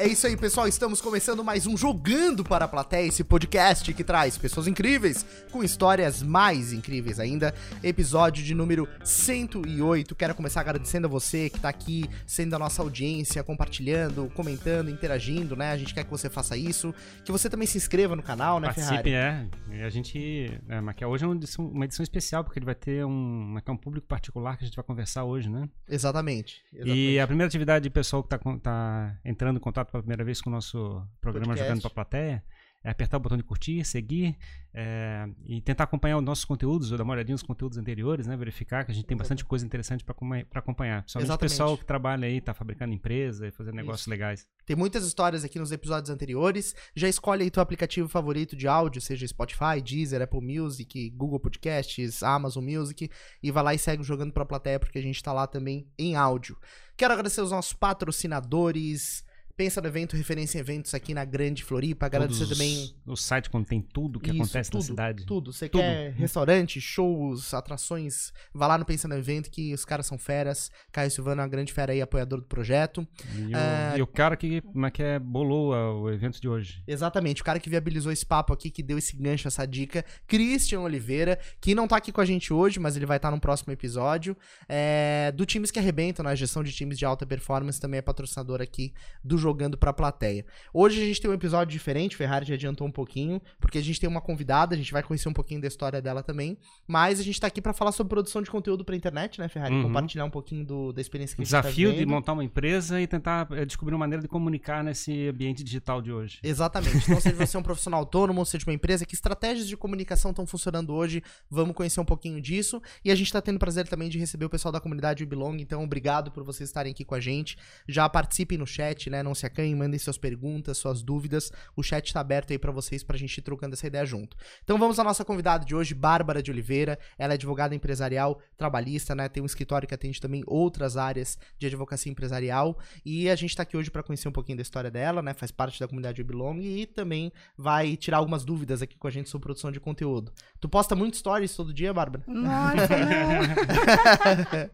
É isso aí, pessoal. Estamos começando mais um Jogando para a Plateia, esse podcast que traz pessoas incríveis com histórias mais incríveis ainda. Episódio de número 108. Quero começar agradecendo a você que está aqui, sendo a nossa audiência, compartilhando, comentando, interagindo, né? A gente quer que você faça isso. Que você também se inscreva no canal, né, Participe, Ferrari? é. E a gente. É, mas que hoje é uma edição, uma edição especial, porque ele vai ter um, é um público particular que a gente vai conversar hoje, né? Exatamente. exatamente. E a primeira atividade de pessoal que está tá entrando em contato pela primeira vez com o nosso programa Podcast. Jogando para a Plateia é apertar o botão de curtir, seguir é, e tentar acompanhar os nossos conteúdos, ou dar uma olhadinha nos conteúdos anteriores, né? Verificar que a gente tem bastante coisa interessante para acompanhar. Principalmente o Exatamente. pessoal que trabalha aí, tá fabricando empresa e fazendo negócios Isso. legais. Tem muitas histórias aqui nos episódios anteriores. Já escolhe aí teu aplicativo favorito de áudio, seja Spotify, Deezer, Apple Music, Google Podcasts, Amazon Music, e vai lá e segue o jogando pra plateia, porque a gente tá lá também em áudio. Quero agradecer os nossos patrocinadores. Pensa no evento, referência em eventos aqui na Grande Floripa. Agradecer Todos também. O site contém tudo que Isso, acontece tudo, na cidade. Tudo. Você Tudo. quer restaurante, shows, atrações, vá lá no Pensa no Evento, que os caras são feras. Caio Silvano é uma grande fera aí, apoiador do projeto. E, o, Ah, e o cara que, que é, bolou o evento de hoje. Exatamente, o cara que viabilizou esse papo aqui, que deu esse gancho, essa dica, Christian Oliveira, que não tá aqui com a gente hoje, mas ele vai estar no próximo episódio. É, do Times que Arrebentam, na gestão de times de alta performance, também é patrocinador aqui do Jogando pra Plateia. Hoje a gente tem um episódio diferente, Ferrari já adiantou um pouquinho, porque a gente tem uma convidada, a gente vai conhecer um pouquinho da história dela também, mas a gente tá aqui pra falar sobre produção de conteúdo pra internet, né, Ferrari? Uhum. Compartilhar um pouquinho do- da experiência que a gente tá desafio de vivendo. montar uma empresa e tentar eh, descobrir uma maneira de comunicar nesse ambiente digital de hoje. Exatamente. Então, seja você um profissional autônomo, seja uma empresa, que estratégias de comunicação estão funcionando hoje, vamos conhecer um pouquinho disso. E a gente está tendo o prazer também de receber o pessoal da comunidade Belong, então obrigado por vocês estarem aqui com a gente. Já participem no chat, né? Não se acanhem, mandem suas perguntas, suas dúvidas. O chat está aberto aí para vocês, pra gente ir trocando essa ideia junto. Então vamos à nossa convidada de hoje, Bárbara de Oliveira. Ela é advogada empresarial trabalhista, né? Tem um escritório que atende também outras áreas de advocacia empresarial. E a gente tá aqui hoje para conhecer um pouquinho da história dela, né? Faz parte da comunidade Belong e também vai tirar algumas dúvidas aqui com a gente sobre produção de conteúdo. Tu posta muito stories todo dia, Bárbara? Nossa, não.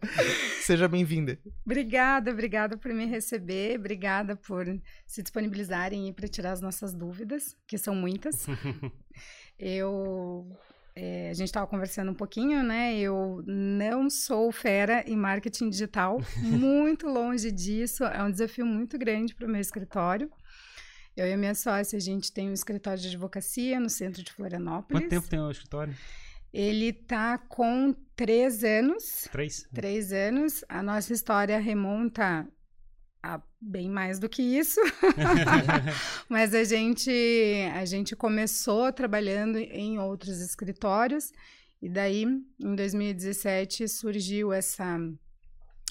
Seja bem-vinda. obrigada, obrigada por me receber, obrigada por se disponibilizarem para tirar as nossas dúvidas, que são muitas. Eu, é, a gente estava conversando um pouquinho, né? Eu não sou fera em marketing digital, muito longe disso. É um desafio muito grande para o meu escritório. Eu e a minha sócia, a gente tem um escritório de advocacia no centro de Florianópolis. Quanto tempo tem o escritório? Ele tá com três anos. Três? Três anos. A nossa história remonta a bem mais do que isso. Mas a gente, a gente começou trabalhando em outros escritórios. E daí, em 2017, surgiu essa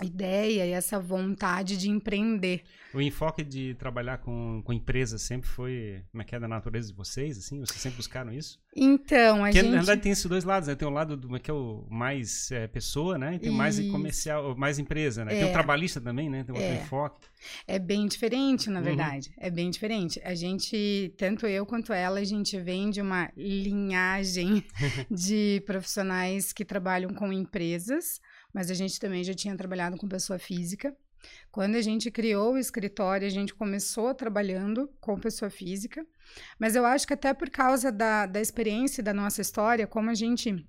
ideia e essa vontade de empreender. O enfoque de trabalhar com, com empresas sempre foi, como é que é da natureza de vocês, assim? Vocês sempre buscaram isso? Então, a Porque, gente... na verdade, tem esses dois lados, né? Tem o lado do, que é o mais é, pessoa, né? E tem o mais comercial, mais empresa, né? Tem É. o trabalhista também, né? Tem outro É. enfoque. É bem diferente, na Uhum. verdade. É bem diferente. A gente, tanto eu quanto ela, a gente vem de uma linhagem de profissionais que trabalham com empresas, mas a gente também já tinha trabalhado com pessoa física. Quando a gente criou o escritório, a gente começou trabalhando com pessoa física, mas eu acho que até por causa da, da experiência e da nossa história, como a gente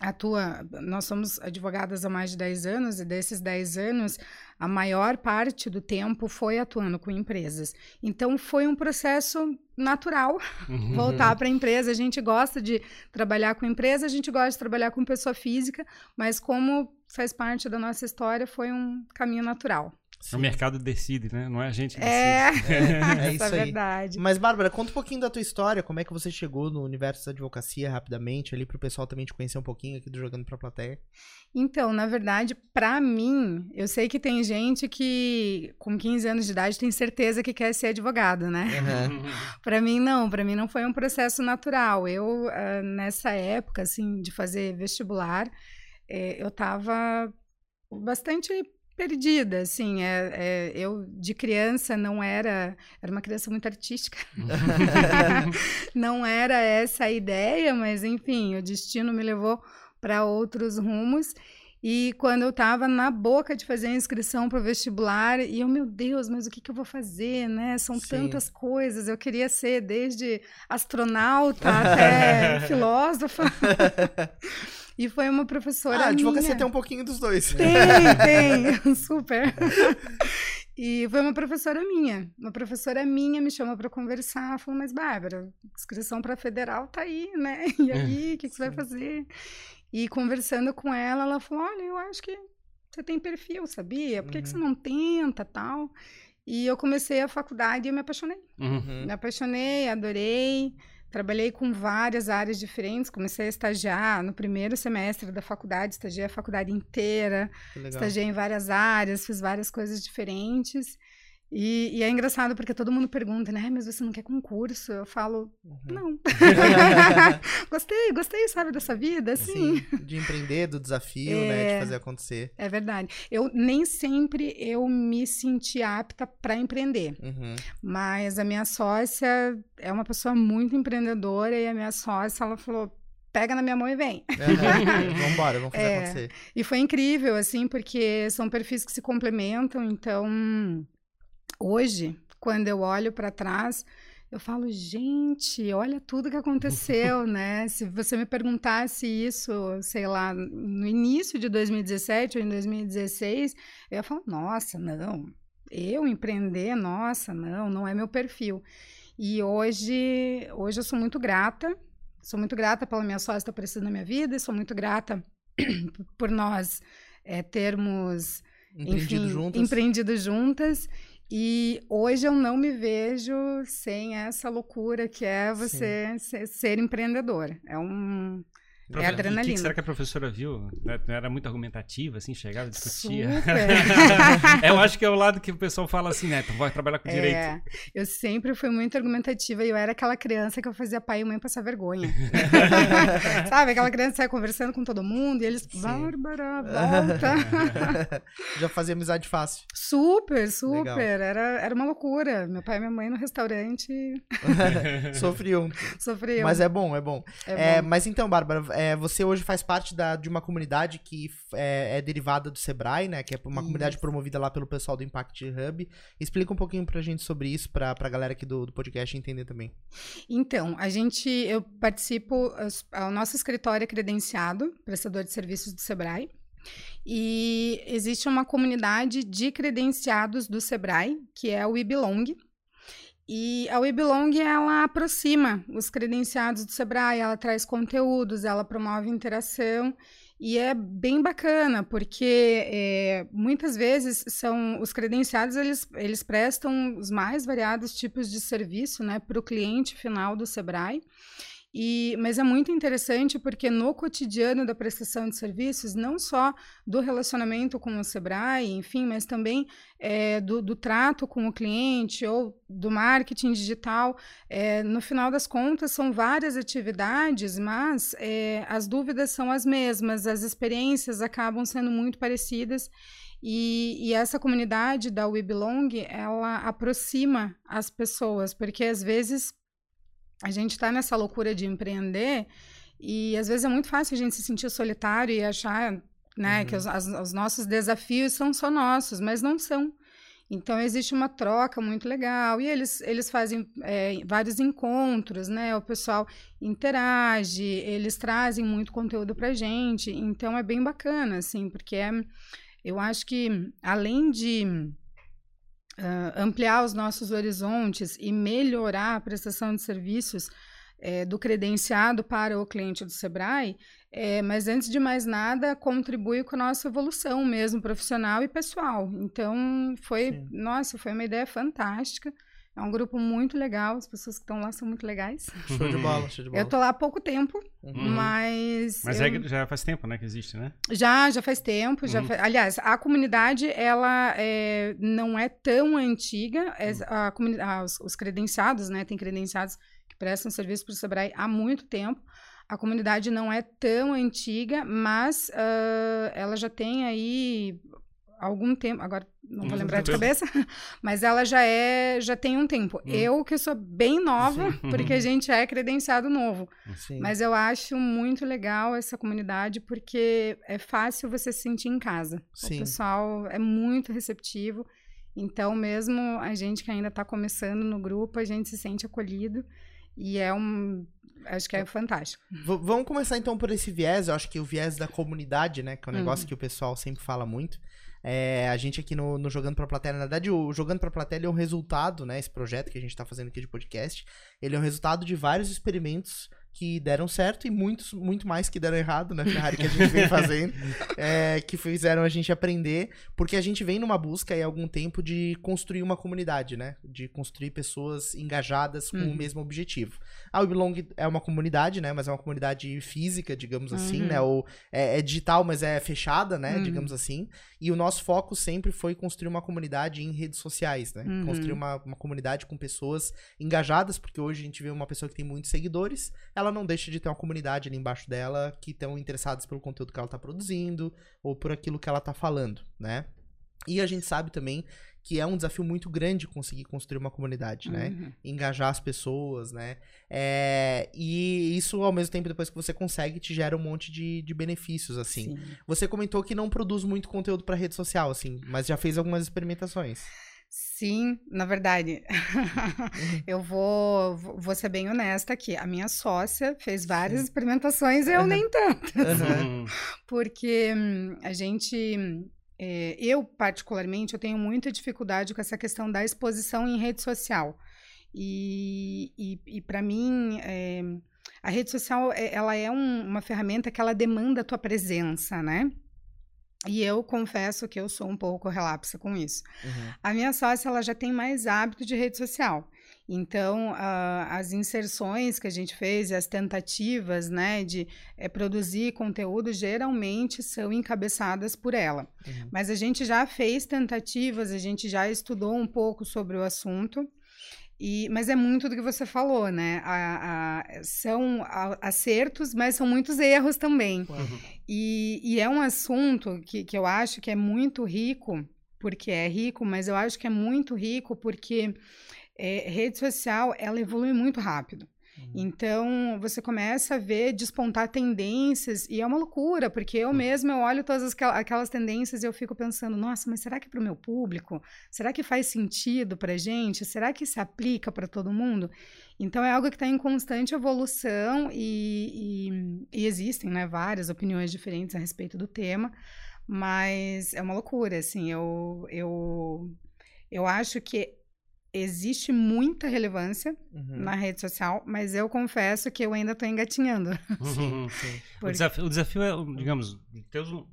atua, nós somos advogadas há mais de 10 anos, e desses 10 anos, a maior parte do tempo foi atuando com empresas. Então, foi um processo natural Uhum. voltar para a empresa. A gente gosta de trabalhar com empresa, a gente gosta de trabalhar com pessoa física, mas como faz parte da nossa história, foi um caminho natural. O mercado decide, né? Não é a gente que decide. É, É isso essa é aí. verdade. Mas, Bárbara, conta um pouquinho da tua história, como é que você chegou no universo da advocacia rapidamente, ali pro pessoal também te conhecer um pouquinho aqui do Jogando pra Plateia. Então, na verdade, para mim, eu sei que tem gente que com 15 anos de idade tem certeza que quer ser advogado, né? Para mim não, para mim não foi um processo natural. Eu ah, nessa época assim de fazer vestibular, eh, eu estava bastante perdida, assim, é, é, eu de criança não era, era uma criança muito artística, não era essa a ideia, mas enfim, o destino me levou para outros rumos E quando eu estava na boca de fazer a inscrição para o vestibular, e eu, meu Deus, mas o que, que eu vou fazer, né? São Sim. tantas coisas. Eu queria ser desde astronauta até filósofa. E foi uma professora. Ah, a advocacia tem um pouquinho dos dois. Tem, tem, super. E foi uma professora minha. Uma professora minha me chamou para conversar. Falou, mas Bárbara, inscrição para federal tá aí, né? E aí, o que, que você vai fazer? E conversando com ela, ela falou: Olha, eu acho que você tem perfil, sabia? Por que, uhum. que você uhum. não tenta tal? E eu comecei a faculdade e eu me apaixonei. Uhum. Me apaixonei, adorei. Trabalhei com várias áreas diferentes. Comecei a estagiar no primeiro semestre da faculdade, estagiei a faculdade inteira, estagiei em várias áreas, fiz várias coisas diferentes. E, e, é engraçado porque todo mundo pergunta, né? Mas você não quer concurso? Eu falo, uhum. não. gostei, gostei, sabe, dessa vida, assim. de empreender, do desafio, é, né? De é. fazer acontecer. É verdade. Eu nem sempre eu me senti apta para empreender. Uhum. Mas a minha sócia é uma pessoa muito empreendedora e a minha sócia, ela falou, pega na minha mão e vem. Uhum. vamos embora, vamos fazer é, acontecer. E foi incrível, assim, porque são perfis que se complementam, então Hoje, quando eu olho para trás, eu falo, gente, olha tudo que aconteceu, né? Se você me perguntasse isso, sei lá, no início de 2017 ou em 2016, eu ia falar, nossa, não, eu empreender, nossa, não, não é meu perfil. E hoje, hoje eu sou muito grata, sou muito grata pela minha sócia estar aparecendo na minha vida e sou muito grata por nós é, termos empreendido enfim, juntas. empreendido juntas e hoje eu não me vejo sem essa loucura que é você ser, ser, empreendedor. É um. É adrenalina. O que, será que a professora viu? Né, era muito argumentativa, assim, chegava, discutia. é, eu acho que é o lado que o pessoal fala assim, né? Tu vai trabalhar com é, direito. Eu sempre fui muito argumentativa e eu era aquela criança que eu fazia pai e mãe passar vergonha. Sabe? Aquela criança que saia conversando com todo mundo e eles, Sim. Bárbara, volta. Já fazia amizade fácil. Super, super. Era, era uma loucura. Meu pai e minha mãe no restaurante. Sofriam. Sofriam. Mas é bom, é bom. É, é bom. Mas então, Bárbara, é, você hoje faz parte da, de uma comunidade que é, é, derivada do Sebrae, né? Que é uma isso. comunidade promovida lá pelo pessoal do Impact Hub. Explica um pouquinho pra gente sobre isso, pra, pra galera aqui do, do podcast entender também. Então, a gente, eu participo, o nosso escritório é credenciado, prestador de serviços do Sebrae. E existe uma comunidade de credenciados do Sebrae, que é o IBelong, e a WeBelong, ela aproxima os credenciados do Sebrae, ela traz conteúdos, ela promove interação e é bem bacana, porque é, muitas vezes são os credenciados, eles, eles prestam os mais variados tipos de serviço né, para o cliente final do Sebrae. E, mas é muito interessante porque no cotidiano da prestação de serviços, não só do relacionamento com o Sebrae, enfim, mas também é, do, do, trato com o cliente ou do marketing digital, é, no final das contas são várias atividades, mas é, as dúvidas são as mesmas, as experiências acabam sendo muito parecidas. E, e, essa comunidade da We Belong, ela aproxima as pessoas, porque às vezes a gente está nessa loucura de empreender e às vezes é muito fácil a gente se sentir solitário e achar né, uhum. que os, as, os, nossos desafios são só nossos, mas não são. Então existe uma troca muito legal e eles, eles fazem é, vários encontros, né? O pessoal interage, eles trazem muito conteúdo para gente. Então é bem bacana, assim, porque é, eu acho que além de uh, ampliar os nossos horizontes e melhorar a prestação de serviços é, do credenciado para o cliente do Sebrae, é, mas antes de mais nada, contribui com a nossa evolução mesmo, profissional e pessoal. Então, foi, Sim. nossa, foi uma ideia fantástica. É um grupo muito legal, as pessoas que estão lá são muito legais. Show de bola, show de bola. Eu tô lá há pouco tempo, uhum. mas. Mas é eu... é, já faz tempo, né, que existe, né? Já, já faz tempo. Uhum. Já fa... Aliás, a comunidade, ela é... não é tão antiga. É... Uhum. A comuni... ah, os, os, credenciados, né? Tem credenciados que prestam serviço para o Sebrae há muito tempo. A comunidade não é tão antiga, mas uh, ela já tem aí algum tempo. Agora, não vou lembrar de cabeça, mas ela já é, já tem um tempo. Hum. Eu que sou bem nova, Sim. porque a gente é credenciado novo. Sim. Mas eu acho muito legal essa comunidade porque é fácil você se sentir em casa. Sim. O pessoal é muito receptivo. Então, mesmo a gente que ainda está começando no grupo, a gente se sente acolhido. E é um. Acho que é fantástico. V vamos começar então por esse viés. Eu acho que o viés da comunidade, né? Que é um negócio uhum. que o pessoal sempre fala muito. É, a gente aqui no, no Jogando pra Plateia, na verdade, o Jogando pra Plateia é um resultado, né? Esse projeto que a gente tá fazendo aqui de podcast. Ele é um resultado de vários experimentos que deram certo e muitos, muito mais que deram errado na Ferrari que a gente vem fazendo, é, que fizeram a gente aprender, porque a gente vem numa busca há algum tempo de construir uma comunidade, né? De construir pessoas engajadas com uhum. o mesmo objetivo. A Weblong é uma comunidade, né? Mas é uma comunidade física, digamos assim, né? uhum. né? Ou é, é, digital, mas é fechada, né? Uhum. Digamos assim. E o nosso foco sempre foi construir uma comunidade em redes sociais, né? Uhum. Construir uma, uma comunidade com pessoas engajadas, porque hoje a gente vê uma pessoa que tem muitos seguidores, ela não deixa de ter uma comunidade ali embaixo dela que estão interessados pelo conteúdo que ela está produzindo ou por aquilo que ela está falando, né? E a gente sabe também que é um desafio muito grande conseguir construir uma comunidade, né? uhum. Engajar as pessoas, né? É, e isso, ao mesmo tempo, depois que você consegue, te gera um monte de, de benefícios, assim. Sim. Você comentou que não produz muito conteúdo para rede social, assim, mas já fez algumas experimentações. Sim, na verdade, uhum. eu vou, vou ser bem honesta aqui. A minha sócia fez várias Sim. experimentações e eu nem tanto. Uhum. Porque hum, a gente. É, eu, particularmente, eu tenho muita dificuldade com essa questão da exposição em rede social. E, e, e para mim, é, a rede social é, ela é um, uma ferramenta que ela demanda a tua presença, né? E eu confesso que eu sou um pouco relapsa com isso. Uhum. A minha sócia ela já tem mais hábito de rede social. Então, uh, as inserções que a gente fez as tentativas né, de é, produzir conteúdo geralmente são encabeçadas por ela. Uhum. Mas a gente já fez tentativas, a gente já estudou um pouco sobre o assunto. E, mas é muito do que você falou, né? A, a, são acertos, mas são muitos erros também. Uhum. E, e, é um assunto que, que eu acho que é muito rico, porque é rico, mas eu acho que é muito rico porque é, rede social ela evolui muito rápido. Uhum. Então, você começa a ver despontar tendências e é uma loucura, porque eu mesma eu olho todas aquelas tendências e eu fico pensando, nossa, mas será que para o meu público? Será que faz sentido para gente? Será que se aplica para todo mundo? Então, é algo que está em constante evolução e, e, e existem né, várias opiniões diferentes a respeito do tema, mas é uma loucura, assim, eu, eu, eu acho que existe muita relevância uhum. na rede social, mas eu confesso que eu ainda estou engatinhando. Sim, sim. O, desafio, o, desafio, é, digamos,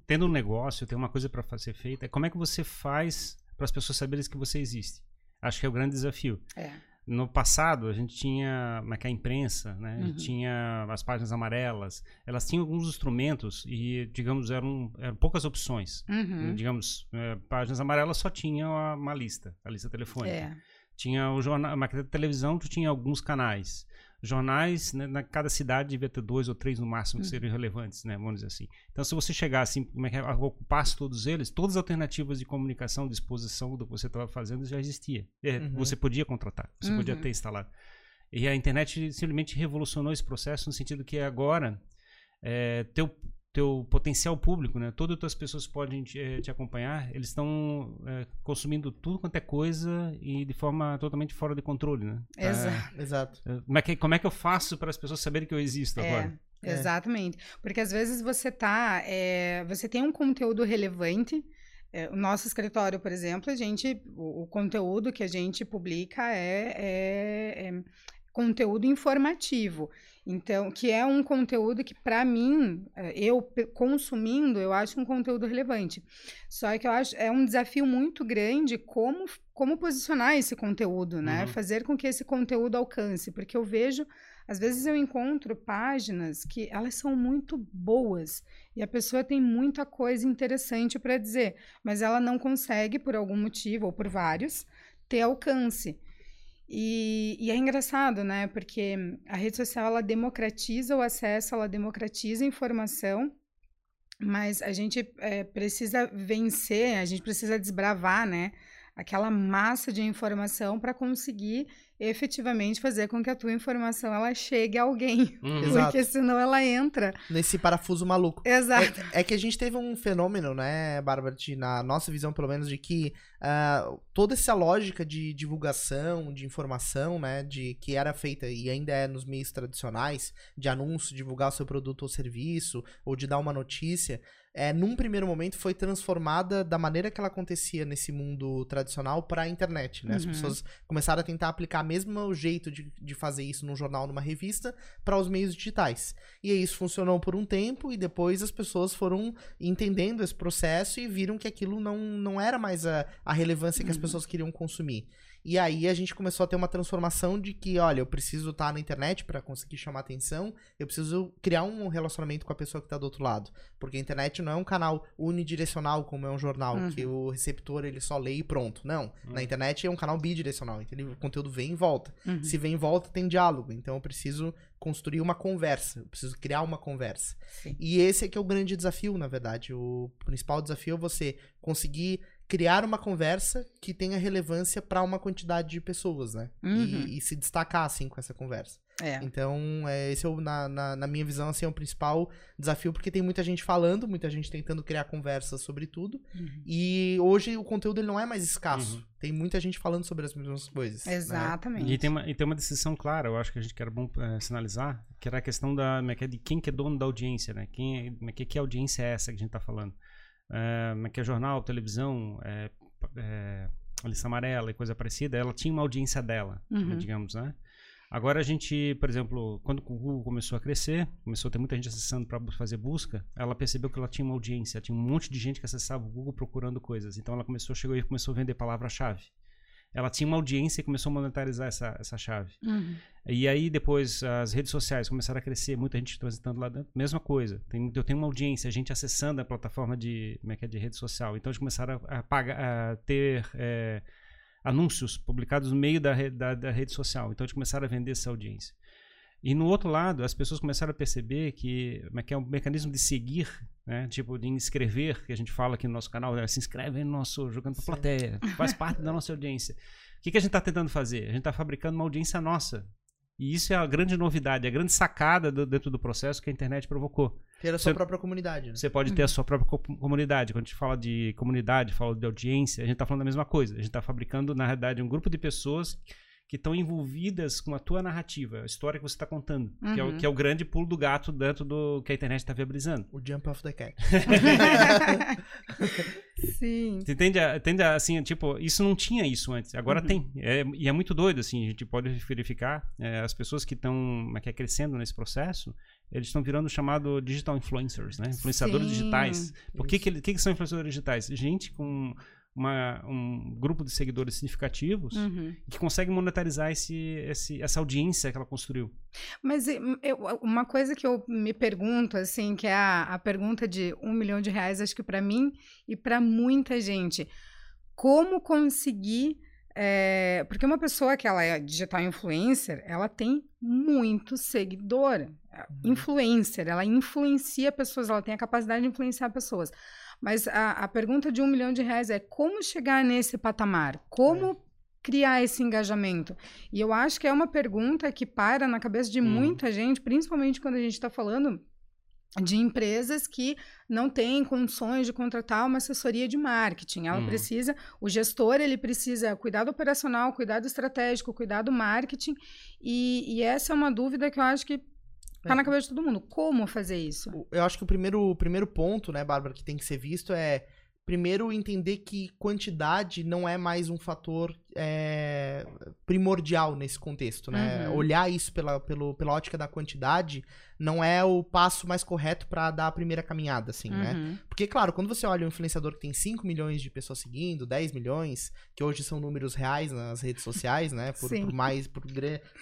tendo um negócio, ter uma coisa para ser feita, é como é que você faz para as pessoas saberem que você existe. Acho que é o grande desafio. É. No passado, a gente tinha é a imprensa, né? Uhum. tinha as páginas amarelas. Elas tinham alguns instrumentos e, digamos, eram, eram poucas opções. Uhum. Digamos, é, páginas amarelas só tinham uma lista, a lista telefônica. É. Tinha o jornal, a maquete de televisão, tu tinha alguns canais. Jornais, né, na cada cidade devia ter dois ou três no máximo que uhum. seriam relevantes, né? Vamos dizer assim. Então, se você chegasse, como é que é, ocupasse todos eles, todas as alternativas de comunicação, de exposição do que você estava fazendo já existia. É, uhum. Você podia contratar, você uhum. podia ter instalado. E a internet simplesmente revolucionou esse processo no sentido que agora é, teu, teu potencial público, né? Todas as pessoas podem te, eh, te acompanhar, eles estão é, consumindo tudo quanto é coisa e de forma totalmente fora de controle, né? Tá, Exato. Exato. Eh, como é, que, como é que eu faço para as pessoas saberem que eu existo é, agora? Exatamente. Porque às vezes você tá, é, você tem um conteúdo relevante, é, o nosso escritório, por exemplo, a gente, o, o conteúdo que a gente publica é, é, é conteúdo informativo. Então, que é um conteúdo que, para mim, eh, eu consumindo, eu acho um conteúdo relevante. Só que eu acho é um desafio muito grande como, como posicionar esse conteúdo, né? Uhum. Fazer com que esse conteúdo alcance. Porque eu vejo, às vezes eu encontro páginas que elas são muito boas e a pessoa tem muita coisa interessante para dizer, mas ela não consegue, por algum motivo, ou por vários, ter alcance. E, e, é engraçado, né? Porque a rede social ela democratiza o acesso, ela democratiza a informação, Mas a gente é, precisa vencer, a gente precisa desbravar, né? Aquela massa de informação para conseguir efetivamente fazer com que a tua informação ela chegue a alguém. Uhum. Porque senão ela entra. Nesse parafuso maluco. Exato. É, é, que a gente teve um fenômeno, né, Bárbara, de, na nossa visão, pelo menos, de que uh, toda essa lógica de divulgação, de informação, né, de que era feita e ainda é nos meios tradicionais, de anúncio, divulgar o seu produto ou serviço, ou de dar uma notícia, é, num primeiro momento foi transformada da maneira que ela acontecia nesse mundo tradicional para a internet, né? As uhum. pessoas começaram a tentar aplicar mesmo o jeito de, de fazer isso num jornal, numa revista, para os meios digitais. E aí isso funcionou por um tempo e depois as pessoas foram entendendo esse processo e viram que aquilo não, não era mais a, a relevância que as uhum. pessoas queriam consumir. E aí a gente começou a ter uma transformação de que, olha, eu preciso estar na internet para conseguir chamar atenção, eu preciso criar um relacionamento com a pessoa que está do outro lado. Porque a internet não é um canal unidirecional como é um jornal, uhum. que o receptor ele só lê e pronto. Não. Uhum. Na internet é um canal bidirecional, então o conteúdo vem e volta. Uhum. Se vem e volta, tem diálogo. Então eu preciso construir uma conversa, eu preciso criar uma conversa. Sim. E esse é que é o grande desafio, na verdade. O principal desafio é você conseguir criar uma conversa que tenha relevância para uma quantidade de pessoas, né? Uhum. E, e, se destacar, assim, com essa conversa. É. Então, é, esse é, o, na, na, na, minha visão, assim, é o principal desafio, porque tem muita gente falando, muita gente tentando criar conversa sobre tudo. Uhum. E hoje o conteúdo ele não é mais escasso. Uhum. Tem muita gente falando sobre as mesmas coisas. Né? Exatamente. Né? E, tem uma, e tem uma decisão clara, eu acho que a gente quer bom é, sinalizar, que era a questão da, é de quem que é dono da audiência, né? Quem é, que, que audiência é essa que a gente está falando? É, que é jornal, televisão, é, é, lista amarela e coisa parecida, ela tinha uma audiência dela, uhum. digamos, né? Agora a gente, por exemplo, quando o Google começou a crescer, começou a ter muita gente acessando para fazer busca, ela percebeu que ela tinha uma audiência, tinha um monte de gente que acessava o Google procurando coisas. Então ela começou, chegou e começou a vender palavra-chave ela tinha uma audiência e começou a monetarizar essa, essa chave. Uhum. E aí depois as redes sociais começaram a crescer, muita gente transitando lá dentro, mesma coisa. Tem, eu tenho uma audiência, a gente acessando a plataforma de, como é que é, de rede social. Então eles começaram a, a, pagar, a ter é, anúncios publicados no meio da, da, da rede social. Então eles começaram a vender essa audiência. E no outro lado, as pessoas começaram a perceber que, é que é um mecanismo de seguir, né? Tipo, de inscrever, que a gente fala aqui no nosso canal, né? se inscreve no nosso Jogando pra Plateia, faz parte da nossa audiência. O que, que a gente está tentando fazer? A gente está fabricando uma audiência nossa. E isso é a grande novidade, a grande sacada do, dentro do processo que a internet provocou. Ter a sua você, própria comunidade. Né? Você pode ter a sua própria comunidade. Quando a gente fala de comunidade, fala de audiência, a gente está falando da mesma coisa. A gente está fabricando, na realidade, um grupo de pessoas que estão envolvidas com a tua narrativa, a história que você está contando, uhum. que, é o, uhum. que é o grande pulo do gato dentro do que a internet está viabilizando. O jump of the cat. Sim. Você entende, entende assim, tipo, isso não tinha isso antes, agora uhum. tem. É, e é muito doido, assim, a gente pode verificar é, as pessoas que estão é, é, crescendo nesse processo, eles estão virando chamado digital influencers, né? Influenciadores Sim. digitais. Por que, que, que, são influenciadores digitais? Gente com uma, um grupo de seguidores significativos uhum. que consegue monetarizar esse, esse, essa audiência que ela construiu. Mas eu, uma coisa que eu me pergunto, assim, que é a, a pergunta de um milhão de reais, acho que para mim e para muita gente, como conseguir é, porque uma pessoa que ela é digital influencer, ela tem muito seguidor. Uhum. Influencer, ela influencia pessoas, ela tem a capacidade de influenciar pessoas. Mas a, a pergunta de um milhão de reais é como chegar nesse patamar? Como é. criar esse engajamento? E eu acho que é uma pergunta que para na cabeça de hum. muita gente, principalmente quando a gente está falando de empresas que não têm condições de contratar uma assessoria de marketing. Ela hum. precisa, o gestor ele precisa cuidado operacional, cuidado estratégico, cuidado marketing. E, e essa é uma dúvida que eu acho que Tá é. na cabeça de todo mundo. Como fazer isso? Eu acho que o primeiro, o primeiro ponto, né, Bárbara, que tem que ser visto é primeiro entender que quantidade não é mais um fator é, primordial nesse contexto, né? Uhum. Olhar isso pela, pelo, pela ótica da quantidade não é o passo mais correto para dar a primeira caminhada, assim, né? uhum. né? Porque, claro, quando você olha um influenciador que tem 5 milhões de pessoas seguindo, 10 milhões, que hoje são números reais nas redes sociais, né? Por, por mais, por,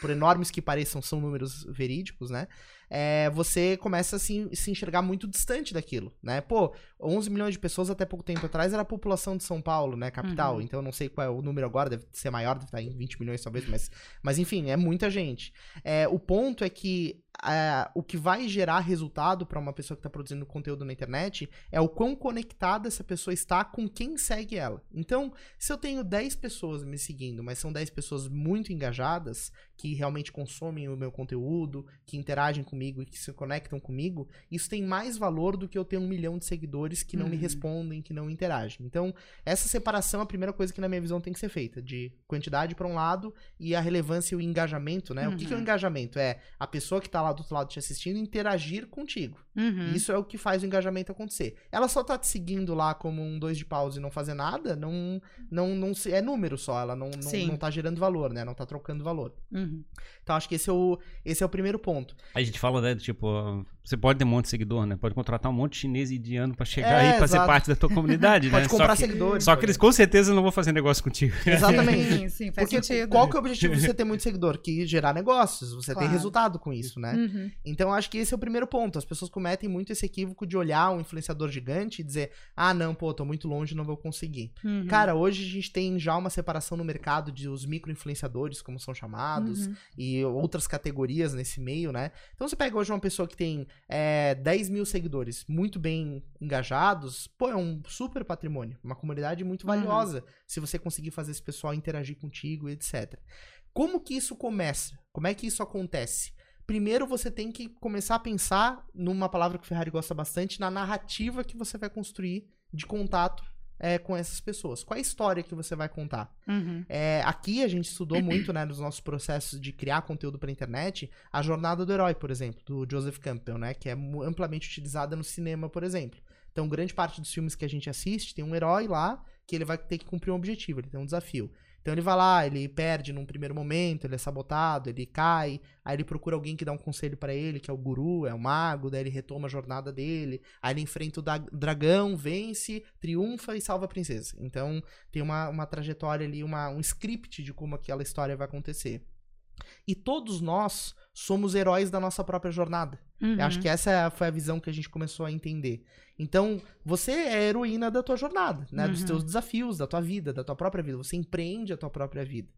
por enormes que pareçam, são números verídicos, né? É, você começa a se, se enxergar muito distante daquilo, né? Pô, 11 milhões de pessoas até pouco tempo atrás era a população de São Paulo, né? Capital. Uhum. Então eu não sei qual é o número agora, deve ser maior, deve estar em 20 milhões talvez, mas, mas enfim, é muita gente. É, o ponto é que é, o que vai gerar resultado para uma pessoa que está produzindo conteúdo na internet é o quão conectada essa pessoa está com quem segue ela. Então, se eu tenho 10 pessoas me seguindo, mas são 10 pessoas muito engajadas, que realmente consomem o meu conteúdo, que interagem comigo e que se conectam comigo, isso tem mais valor do que eu ter um milhão de seguidores que não uhum. me respondem, que não interagem. Então, essa separação é a primeira coisa que, na minha visão, tem que ser feita, de quantidade para um lado e a relevância e o engajamento, né? Uhum. O que, que, é o uhum. engajamento? É a pessoa que está lá do outro lado te assistindo interagir contigo. Uhum. Isso é o que faz o engajamento acontecer. Ela só tá te seguindo lá como um dois de paus e não fazer nada, não, não, não é número só, ela não, não, não tá gerando valor, né? Não tá trocando valor. Uhum. Então acho que esse é, o, esse é o primeiro ponto. A gente fala, né, tipo, você pode ter um monte de seguidor, né? Pode contratar um monte de chinês e indiano pra chegar é, aí pra ser parte da tua comunidade, pode né? comprar só que, seguidores. Só que eles com certeza não vão fazer negócio contigo. Exatamente. Sim, sim, faz Porque sentido. qual que é o objetivo de você ter muito seguidor? Que gerar negócios, você claro. ter resultado com isso, né? Uhum. Então acho que esse é o primeiro ponto. As pessoas cometem muito esse equívoco de olhar um influenciador gigante e dizer, ah, não, pô, tô muito longe, não vou conseguir. Uhum. Cara, hoje a gente tem já uma separação no mercado de os micro-influenciadores, como são chamados, uhum. e outras categorias nesse meio, né? Então você pega hoje uma pessoa que tem é, 10 mil seguidores muito bem engajados, pô, é um super patrimônio, uma comunidade muito uhum. valiosa uhum. se você conseguir fazer esse pessoal interagir contigo, etc. Como que isso começa? Como é que isso acontece? Primeiro você tem que começar a pensar numa palavra que o Ferrari gosta bastante, na narrativa que você vai construir de contato é, com essas pessoas? Qual é a história que você vai contar? Uhum. É, aqui a gente estudou muito, né, nos nossos processos de criar conteúdo para internet, a jornada do herói, por exemplo, do Joseph Campbell, né, que é amplamente utilizada no cinema, por exemplo. Então, grande parte dos filmes que a gente assiste tem um herói lá que ele vai ter que cumprir um objetivo, ele tem um desafio. Então ele vai lá, ele perde num primeiro momento, ele é sabotado, ele cai, aí ele procura alguém que dá um conselho para ele, que é o guru, é o mago, daí ele retoma a jornada dele, aí ele enfrenta o dragão, vence, triunfa e salva a princesa. Então tem uma, uma trajetória ali, uma, um script de como aquela história vai acontecer. E todos nós somos heróis da nossa própria jornada. Uhum. Eu acho que essa foi a visão que a gente começou a entender. Então, você é a heroína da tua jornada, né? Uhum. Dos teus desafios, da tua vida, da tua própria vida. Você empreende a tua própria vida.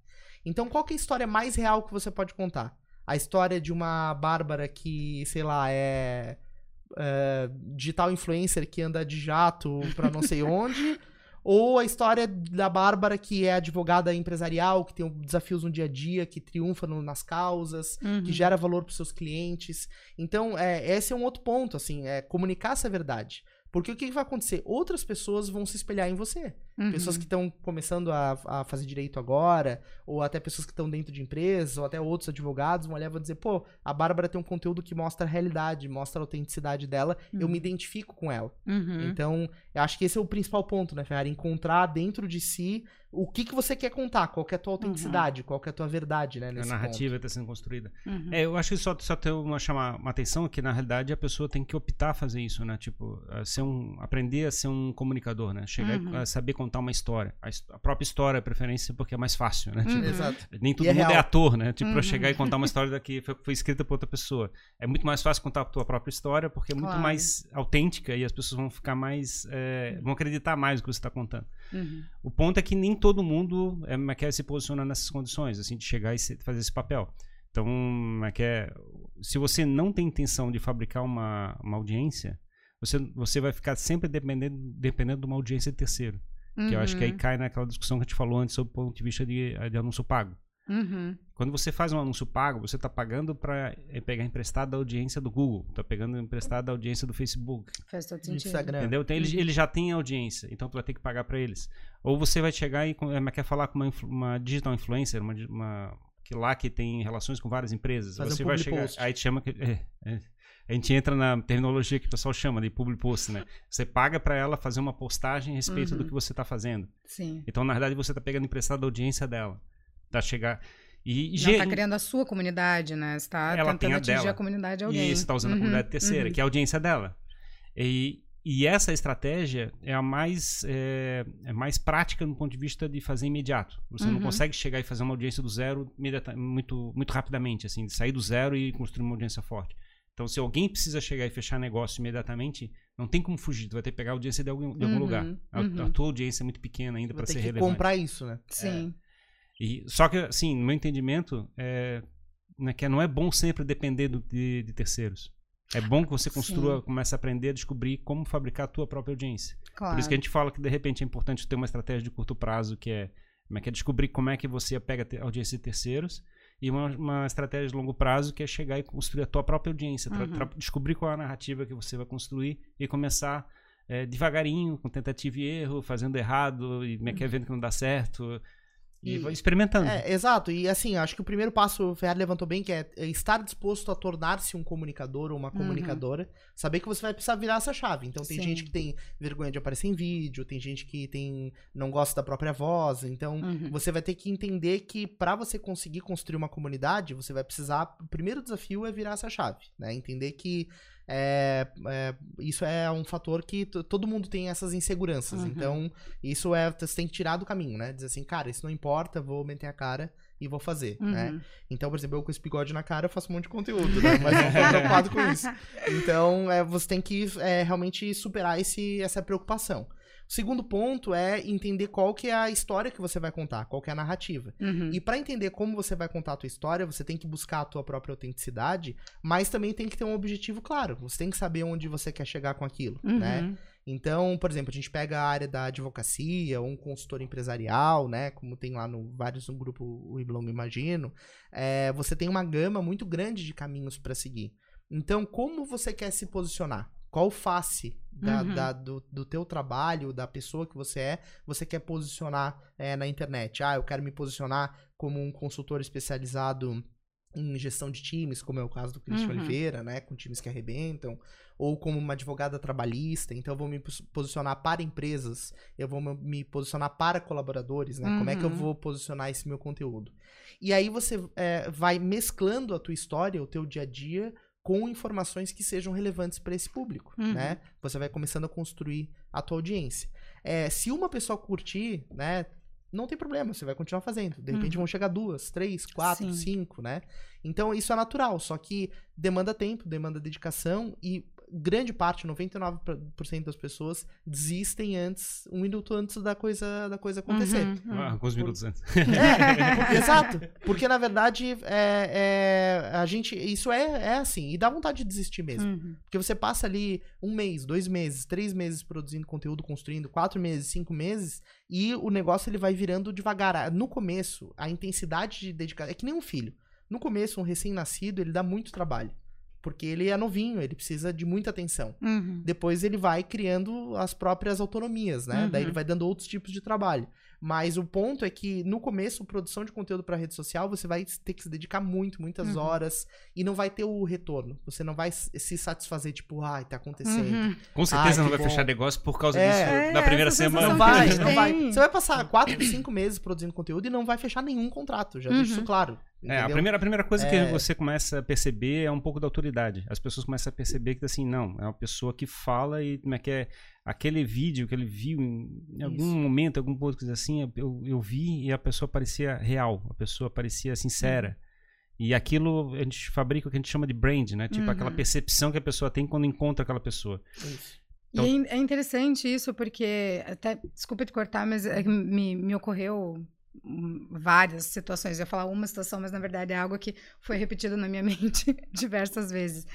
Então, qual é a história mais real que você pode contar? A história de uma Bárbara que, sei lá, é, é digital influencer que anda de jato pra não sei onde ou a história da Bárbara, que é advogada empresarial, que tem desafios no dia a dia, que triunfa no, nas causas, uhum. que gera valor para seus clientes. Então, é, esse é um outro ponto, assim, é comunicar essa verdade. Porque o que vai acontecer? Outras pessoas vão se espelhar em você. Uhum. Pessoas que estão começando a, a, fazer direito agora, ou até pessoas que estão dentro de empresas, ou até outros advogados vão olhar e vão dizer, pô, a Bárbara tem um conteúdo que mostra a realidade, mostra a autenticidade dela, uhum. eu me identifico com ela. Uhum. Então, eu acho que esse é o principal ponto, né, Ferrari? Encontrar dentro de si o que, que você quer contar, qual que é a tua uhum. autenticidade, qual que é a tua verdade, né? a narrativa está sendo construída. Uhum. É, eu acho que só, só ter uma, chamar uma atenção que, na realidade, a pessoa tem que optar a fazer isso, né? Tipo, a ser um, aprender a ser um comunicador, né? Chegar uhum. a saber contar uma história a, própria história, a preferência, porque é mais fácil, né? Tipo, Exato. Nem todo e é mundo é, é, ator, né? Tipo, uhum. pra chegar e contar uma história daqui foi, foi, escrita por outra pessoa. É muito mais fácil contar a tua própria história, porque é muito claro. mais autêntica e as pessoas vão ficar mais. É, vão acreditar mais no que você está contando. Uhum. O ponto é que nem todo mundo é, quer se posicionar nessas condições, assim, de chegar e fazer esse papel. Então, é que se você não tem intenção de fabricar uma, uma audiência, você, você vai ficar sempre dependendo, dependendo de uma audiência de terceiro. Uhum. Que eu acho que aí uhum. cai naquela discussão que a gente falou antes sobre o ponto de vista de, de anúncio pago. Uhum. Quando você faz um anúncio pago, você está pagando para eh, pegar emprestado da audiência do Google, está pegando emprestado da audiência do Facebook. Faz todo sentido. Instagram. Entendeu? Então, eles, uhum. eles já têm audiência, então tu vai ter que pagar para eles. Ou você vai chegar e é, quer falar com uma, uma digital influencer, uma, uma, que lá que tem relações com várias empresas. Faz você um vai chegar, post. aí te chama que é, é, a gente entra na terminologia que o pessoal chama de public post, né? Você paga para ela fazer uma postagem a respeito uhum. do que você está fazendo. Sim. Então, na verdade, você está pegando emprestado a audiência dela. Tá chegar e Não está criando a sua comunidade, né? Você está tentando a atingir dela. a comunidade de alguém. E está usando uhum. a comunidade terceira, uhum. que é a audiência dela. E, e essa estratégia é a mais, é, é, mais prática no ponto de vista de fazer imediato. Você uhum. não consegue chegar e fazer uma audiência do zero muito, muito rapidamente, assim, de sair do zero e construir uma audiência forte. Então, se alguém precisa chegar e fechar negócio imediatamente, não tem como fugir. Tu vai ter que pegar a audiência de algum, de algum uhum, lugar. A, uhum. a, tua audiência é muito pequena ainda para ser relevante. comprar isso, né? Sim. É. E, só que, assim, no meu entendimento, é, né, que não é bom sempre depender do, de, de, terceiros. É bom que você construa, Sim. comece a aprender a descobrir como fabricar a tua própria audiência. Claro. Por isso que a gente fala que de repente é importante ter uma estratégia de curto prazo que é, como é, que é descobrir como é que você pega a audiência de terceiros e uma, uma, estratégia de longo prazo que é chegar e construir a tua própria audiência, uhum. descobrir qual é a narrativa que você vai construir e começar é, devagarinho, com tentativa e erro, fazendo errado e uhum. vendo que não dá certo. E, e experimentando. É, exato. E assim, acho que o primeiro passo o Ferrari levantou bem, que é, é estar disposto a tornar-se um comunicador ou uma uhum. comunicadora. Uhum. Saber que você vai precisar virar essa chave. Então tem Sim. gente que tem vergonha de aparecer em vídeo, tem gente que tem não gosta da própria voz. Então uhum. você vai ter que entender que para você conseguir construir uma comunidade, você vai precisar. O primeiro desafio é virar essa chave, né? Entender que é, é, isso é um fator que todo mundo tem essas inseguranças. Uhum. Então, isso é. Você tem que tirar do caminho, né? Dizer assim, cara, isso não importa, vou meter a cara e vou fazer, né? uhum. né? Então, por exemplo, eu com esse bigode na cara eu faço um monte de conteúdo, né? Mas não tô preocupado com isso. Então, é, você tem que é, realmente superar esse, essa preocupação. O segundo ponto é entender qual que é a história que você vai contar, qual que é a narrativa. Uhum. E para entender como você vai contar a tua história, você tem que buscar a tua própria autenticidade, mas também tem que ter um objetivo claro. Você tem que saber onde você quer chegar com aquilo, uhum. né? Então, por exemplo, a gente pega a área da advocacia, ou um consultor empresarial, né? Como tem lá no vários no grupo o Iblong Imagino, é, você tem uma gama muito grande de caminhos para seguir. Então, como você quer se posicionar? Qual face da, uhum. da, do, do teu trabalho, da pessoa que você é, você quer posicionar é, na internet. Ah, eu quero me posicionar como um consultor especializado em gestão de times, como é o caso do Cristian uhum. Oliveira, né, com times que arrebentam, ou como uma advogada trabalhista, então eu vou me posicionar para empresas, eu vou me posicionar para colaboradores, né, uhum. como é que eu uhum. vou posicionar esse meu conteúdo. E aí você é, vai mesclando a tua história, o teu dia a dia, com informações que sejam relevantes para esse público, uhum. né? Você vai começando a construir a tua audiência. É, se uma pessoa curtir, né? Não tem problema, você vai continuar fazendo. De repente uhum. vão chegar duas, três, quatro, Sim. cinco, né? Então isso é natural, só que demanda tempo, demanda dedicação e grande parte, 99% das pessoas desistem antes, um minuto antes da coisa, da coisa acontecer. Uhum, uhum. Ah, alguns minutos antes. É, exato. Porque, na verdade, é, é, a gente. Isso é, é assim. E dá vontade de desistir mesmo. Uhum. Porque você passa ali um mês, dois meses, três meses produzindo conteúdo, construindo, quatro meses, cinco meses, e o negócio ele vai virando devagar. No começo, a intensidade de dedicação. É que nem um filho. No começo, um recém-nascido, ele dá muito trabalho. Porque ele é novinho, ele precisa de muita atenção. Uhum. Depois ele vai criando as próprias autonomias, né? Uhum. Daí ele vai dando outros tipos de trabalho. Mas o ponto é que no começo, produção de conteúdo para rede social, você vai ter que se dedicar muito, muitas uhum. horas e não vai ter o retorno. Você não vai se satisfazer, tipo, ai, tá acontecendo. Uhum. Com certeza ai, não vai bom. fechar negócio por causa é, disso é, na primeira semana. Não vai, não vai. Você vai passar quatro, cinco meses produzindo conteúdo e não vai fechar nenhum contrato. Já deixo isso uhum. claro. É, a primeira, a primeira coisa é... que você começa a perceber é um pouco da autoridade. As pessoas começam a perceber que, assim, não, é uma pessoa que fala e como é que é aquele vídeo que ele viu em, algum momento, algum ponto assim, eu, eu vi e a pessoa parecia real, a pessoa parecia sincera. Uhum. E aquilo a gente fabrica o que a gente chama de brand, né? Tipo uhum. aquela percepção que a pessoa tem quando encontra aquela pessoa. Isso. Então... E é, é interessante isso, porque, até, desculpa te cortar, mas é me, me ocorreu várias situações. Eu ia falar uma situação, mas na verdade é algo que foi repetido na minha mente diversas vezes.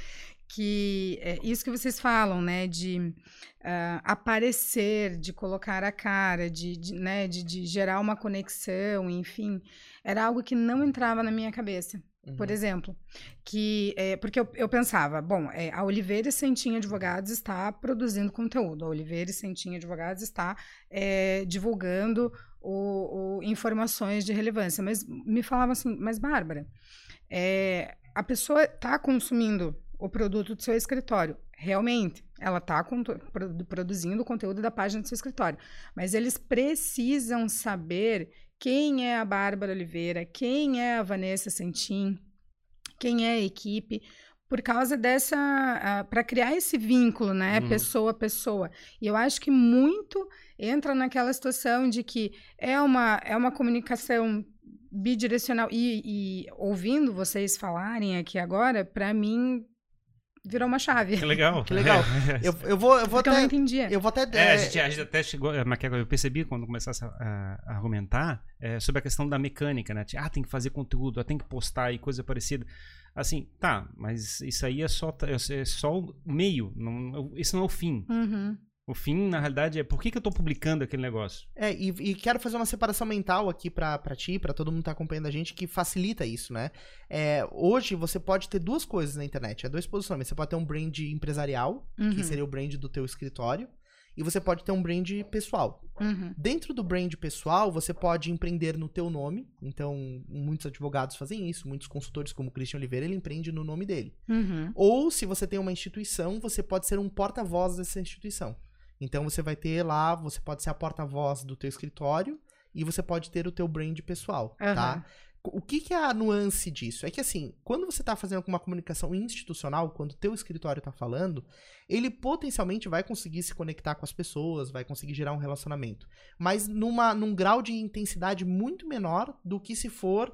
Que é isso que vocês falam, né? De uh, aparecer, de colocar a cara, de, de né? De, de, gerar uma conexão, enfim. Era algo que não entrava na minha cabeça. Uhum. Por exemplo, que é, porque eu, eu pensava, bom, é, a Oliveira e Sentinha Advogados está produzindo conteúdo, a Oliveira e Sentinha Advogados está é, divulgando o, o, informações de relevância. Mas me falava assim, mas Bárbara, é, a pessoa está consumindo o produto do seu escritório. Realmente, ela está produzindo o conteúdo da página do seu escritório. Mas eles precisam saber quem é a Bárbara Oliveira, quem é a Vanessa Sentim, quem é a equipe, por causa dessa. Uh, para criar esse vínculo, né? Uhum. Pessoa a pessoa. E eu acho que muito entra naquela situação de que é uma, é uma comunicação bidirecional. E, e ouvindo vocês falarem aqui agora, para mim virou uma chave. Que legal. Que legal. eu, eu vou, eu vou Porque até. eu não entendia. Eu vou até. É, a gente, a gente até chegou, é, eu percebi quando começasse a, a, argumentar é, sobre a questão da mecânica, né? Ah, tem que fazer conteúdo, tem que postar e coisa parecida. Assim, tá, mas isso aí é só, é só o meio, não, isso não é o fim. Uhum. O fim, na realidade, é por que, que eu tô publicando aquele negócio? É, e, e quero fazer uma separação mental aqui pra, pra ti, pra todo mundo que tá acompanhando a gente, que facilita isso, né? É, hoje você pode ter duas coisas na internet, é dois posicionamentos. Você pode ter um brand empresarial, Uhum. que seria o brand do teu escritório, e você pode ter um brand pessoal. Uhum. Dentro do brand pessoal, você pode empreender no teu nome. Então, muitos advogados fazem isso, muitos consultores, como o Christian Oliveira, ele empreende no nome dele. Uhum. Ou, se você tem uma instituição, você pode ser um porta-voz dessa instituição. Então, você vai ter lá, você pode ser a porta-voz do teu escritório e você pode ter o teu brand pessoal, tá? Aham. O que, que é a nuance disso? É que assim, quando você está fazendo uma comunicação institucional, quando o teu escritório está falando, ele potencialmente vai conseguir se conectar com as pessoas, vai conseguir gerar um relacionamento. Mas numa, num grau de intensidade muito menor do que se for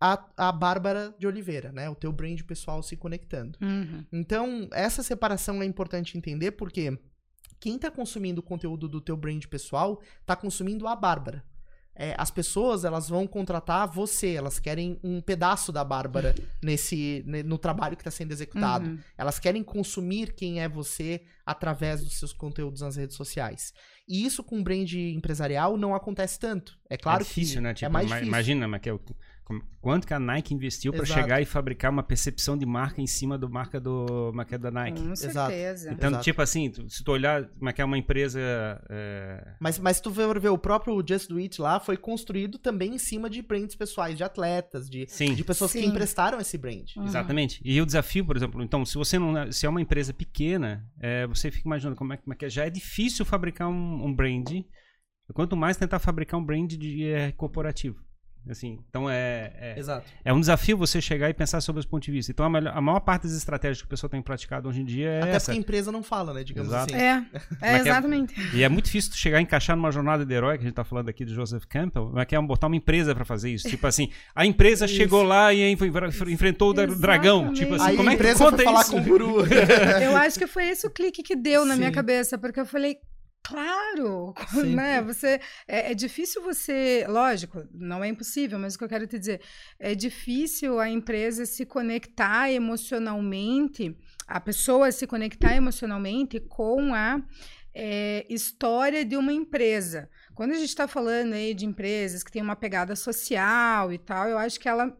a, a Bárbara de Oliveira, né? O teu brand pessoal se conectando. Uhum. Então, essa separação é importante entender porque quem está consumindo o conteúdo do teu brand pessoal está consumindo a Bárbara. É, as pessoas elas vão contratar você, elas querem um pedaço da Bárbara nesse ne- no trabalho que está sendo executado. Uhum. Elas querem consumir quem é você através dos seus conteúdos nas redes sociais. E isso com brand empresarial não acontece tanto. É claro é difícil, que né? Tipo, é mais difícil. Imagina, mas que é o- como- quanto que a Nike investiu para chegar e fabricar uma percepção de marca em cima do marca do marca da Nike. Com Exato. certeza. Então, Exato. tipo assim, tu- se tu olhar, como é que é uma empresa é, Mas, mas se tu for ver o próprio Just Do It lá, foi construído também em cima de brands pessoais, de atletas, de, Sim. de pessoas que Sim. emprestaram esse brand. Uhum. Exatamente. E o desafio, por exemplo, então, se você não. Se é uma empresa pequena, é, você fica imaginando como é, como é que é. Já é difícil fabricar um, um brand. Quanto mais tentar fabricar um brand de, é, corporativo. Assim, então é, é, Exato. é um desafio você chegar e pensar sobre os pontos de vista. Então a, melhor- a maior parte das estratégias que o pessoal tem praticado hoje em dia é Até essa. porque a empresa não fala, né? Digamos Exato. assim. É, é é que é? exatamente. E é muito difícil tu chegar e encaixar numa jornada de herói, que a gente tá falando aqui de Joseph Campbell, mas que é botar uma empresa para fazer isso. Tipo assim, a empresa Isso. chegou lá e enfre- enfrentou o dra- dragão. Tipo assim, Aí como a é que empresa conta foi falar isso? com o guru. Eu acho que foi esse o clique que deu na minha Sim. cabeça, porque eu falei, claro, Sim. né? Você é, é difícil você, lógico, não é impossível, mas o que eu quero te dizer é difícil a empresa se conectar emocionalmente, a pessoa se conectar emocionalmente com a é, história de uma empresa. Quando a gente está falando aí de empresas que têm uma pegada social e tal, eu acho que ela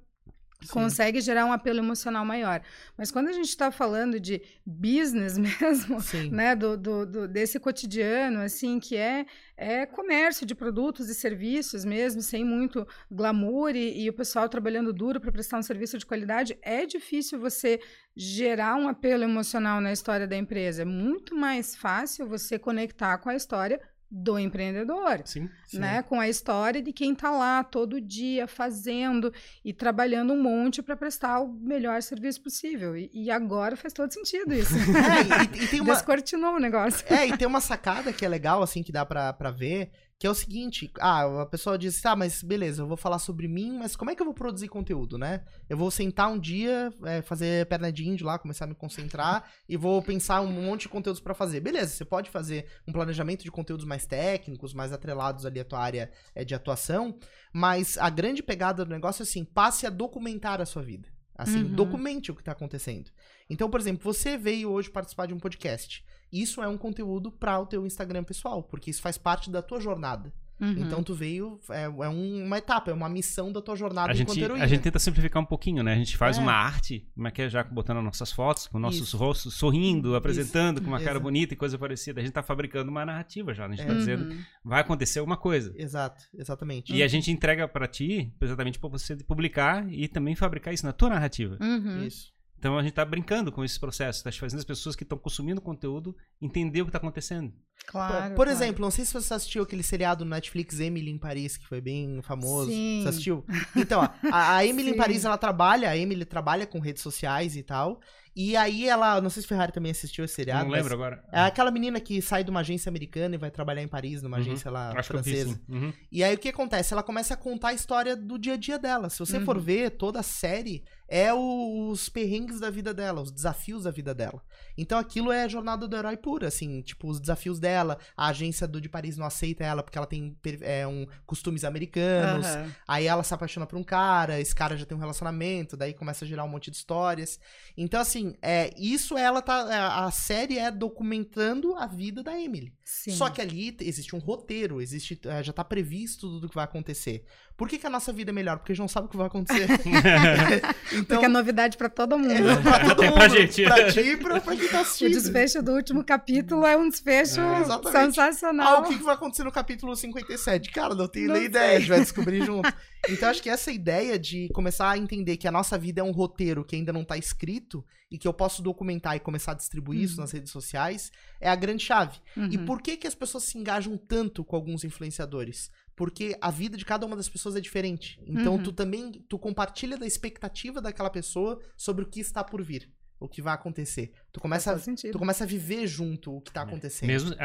consegue gerar um apelo emocional maior. Mas quando a gente está falando de business mesmo, Sim. né, do, do, do- desse cotidiano, assim, que é, é comércio de produtos e serviços mesmo, sem muito glamour e, e o pessoal trabalhando duro para prestar um serviço de qualidade, é difícil você gerar um apelo emocional na história da empresa. É muito mais fácil você conectar com a história do empreendedor Sim. Sim. né? Com a história de quem está lá todo dia fazendo e trabalhando um monte para prestar o melhor serviço possível. E, e agora faz todo sentido isso. É, e, e tem uma, Descortinou o negócio. é, e tem uma sacada que é legal, assim, que dá pra ver, que é o seguinte, ah, a pessoa diz, tá, mas beleza, eu vou falar sobre mim, mas como é que eu vou produzir conteúdo, né? Eu vou sentar um dia, é, fazer perna de índio lá, começar a me concentrar, e vou pensar um monte de conteúdos pra fazer. Beleza, você pode fazer um planejamento de conteúdos mais técnicos, mais atrelados ali à tua área é, de atuação, mas a grande pegada do negócio é assim, passe a documentar a sua vida. Assim, Uhum. documente o que tá acontecendo. Então, por exemplo, você veio hoje participar de um podcast. Isso é um conteúdo para o teu Instagram pessoal, porque isso faz parte da tua jornada. Uhum. Então tu veio, é, é um- uma etapa, é uma missão da tua jornada A enquanto gente, heroína. a gente tenta simplificar um pouquinho, né? A gente faz É. uma arte, como é que é, já botando nossas fotos, com nossos Isso. rostos sorrindo, apresentando com uma cara bonita e coisa parecida. A gente tá fabricando uma narrativa já, né? A gente tá É. dizendo, Uhum. vai acontecer alguma coisa. Exato, exatamente. E a gente entrega pra ti, exatamente pra você publicar e também fabricar isso na tua narrativa. Uhum. Isso. Então a gente tá brincando com esse processo, tá fazendo as pessoas que estão consumindo conteúdo entender o que tá acontecendo. Claro. Por claro. exemplo, não sei se você assistiu aquele seriado no Netflix Emily em Paris, que foi bem famoso. Sim. Você assistiu? Então, ó, a, a Emily em. Paris, ela trabalha, a Emily trabalha com redes sociais e tal. E aí ela, não sei se Ferrari também assistiu esse seriado. Não lembro agora. É aquela menina que sai de uma agência americana e vai trabalhar em Paris, numa uhum. agência lá Acho francesa. Que uhum. E aí o que acontece? Ela começa a contar a história do dia a dia dela. Se você uhum. for ver toda a série, é os perrengues da vida dela, os desafios da vida dela. Então aquilo é a jornada do herói pura, assim, tipo, os desafios dela, a agência do de Paris não aceita ela porque ela tem é, um, costumes americanos, uhum. aí ela se apaixona por um cara, esse cara já tem um relacionamento, daí começa a gerar um monte de histórias. Então, assim, é, isso ela tá. É, a série é documentando a vida da Emily. Sim. Só que ali existe um roteiro, existe, é, já tá previsto tudo o que vai acontecer. Por que, que, a nossa vida é melhor? Porque a gente não sabe o que vai acontecer. então, Porque é novidade para todo mundo. É, pra todo mundo. pra gente. Pra ti e pra, pra quem tá assistindo. O desfecho do último capítulo é um desfecho é, sensacional. Ah, o que, que vai acontecer no capítulo 57? Cara, não tenho não nem sei. ideia, a gente vai descobrir junto. Então, acho que essa ideia de começar a entender que a nossa vida é um roteiro que ainda não tá escrito e que eu posso documentar e começar a distribuir uhum. isso nas redes sociais é a grande chave. Uhum. E por que, que as pessoas se engajam tanto com alguns influenciadores? Porque a vida de cada uma das pessoas é diferente. Então uhum. tu também tu compartilha da expectativa daquela pessoa sobre o que está por vir, o que vai acontecer. Tu começa, tu começa a viver junto o que está é. acontecendo. Mesmo,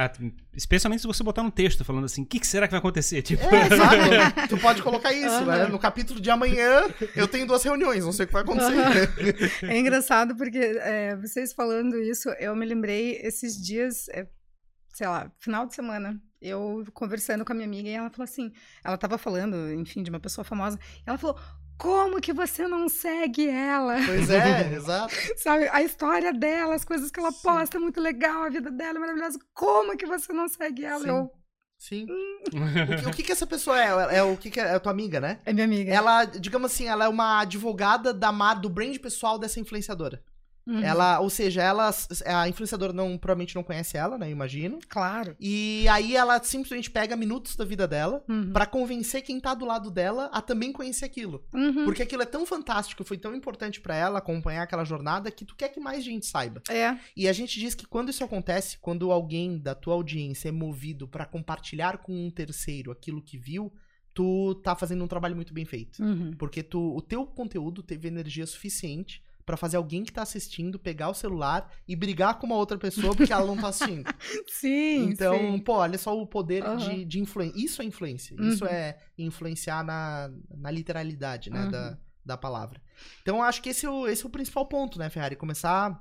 especialmente se você botar um texto falando assim, o que, que, será que vai acontecer? Tipo... É, exato. tu pode colocar isso. Uhum. Né? No capítulo de amanhã, eu tenho duas reuniões, não sei o que vai acontecer. Uhum. É engraçado porque é, vocês falando isso, eu me lembrei esses dias, é, sei lá, final de semana, eu conversando com a minha amiga e ela falou assim, ela estava falando, enfim, de uma pessoa famosa, ela falou, como que você não segue ela? Pois é, exato. Sabe, a história dela, as coisas que ela Sim. posta, muito legal, a vida dela é maravilhosa. Como que você não segue ela? Sim. Eu, Sim. Hum. o, que, o que, que essa pessoa é? É, o que, que é, é a tua amiga, né? É minha amiga. Ela, digamos assim, ela é uma advogada da do brand pessoal dessa influenciadora. Uhum. Ela, ou seja, ela, a influenciadora não, provavelmente não conhece ela, né? Eu imagino. Claro. E aí ela simplesmente pega minutos da vida dela uhum. para convencer quem tá do lado dela a também conhecer aquilo. Uhum. Porque aquilo é tão fantástico, foi tão importante para ela acompanhar aquela jornada que tu quer que mais gente saiba. É. E a gente diz que quando isso acontece, quando alguém da tua audiência é movido para compartilhar com um terceiro aquilo que viu, tu tá fazendo um trabalho muito bem feito. Uhum. Porque tu, o teu conteúdo teve energia suficiente para fazer alguém que tá assistindo pegar o celular e brigar com uma outra pessoa porque ela não tá assistindo. sim. Então, sim. pô, olha só o poder uhum. de, de influência. Isso é influência. Uhum. Isso é influenciar na, na literalidade, né, uhum. da, da palavra. Então, acho que esse é, o, esse é o principal ponto, né, Ferrari? Começar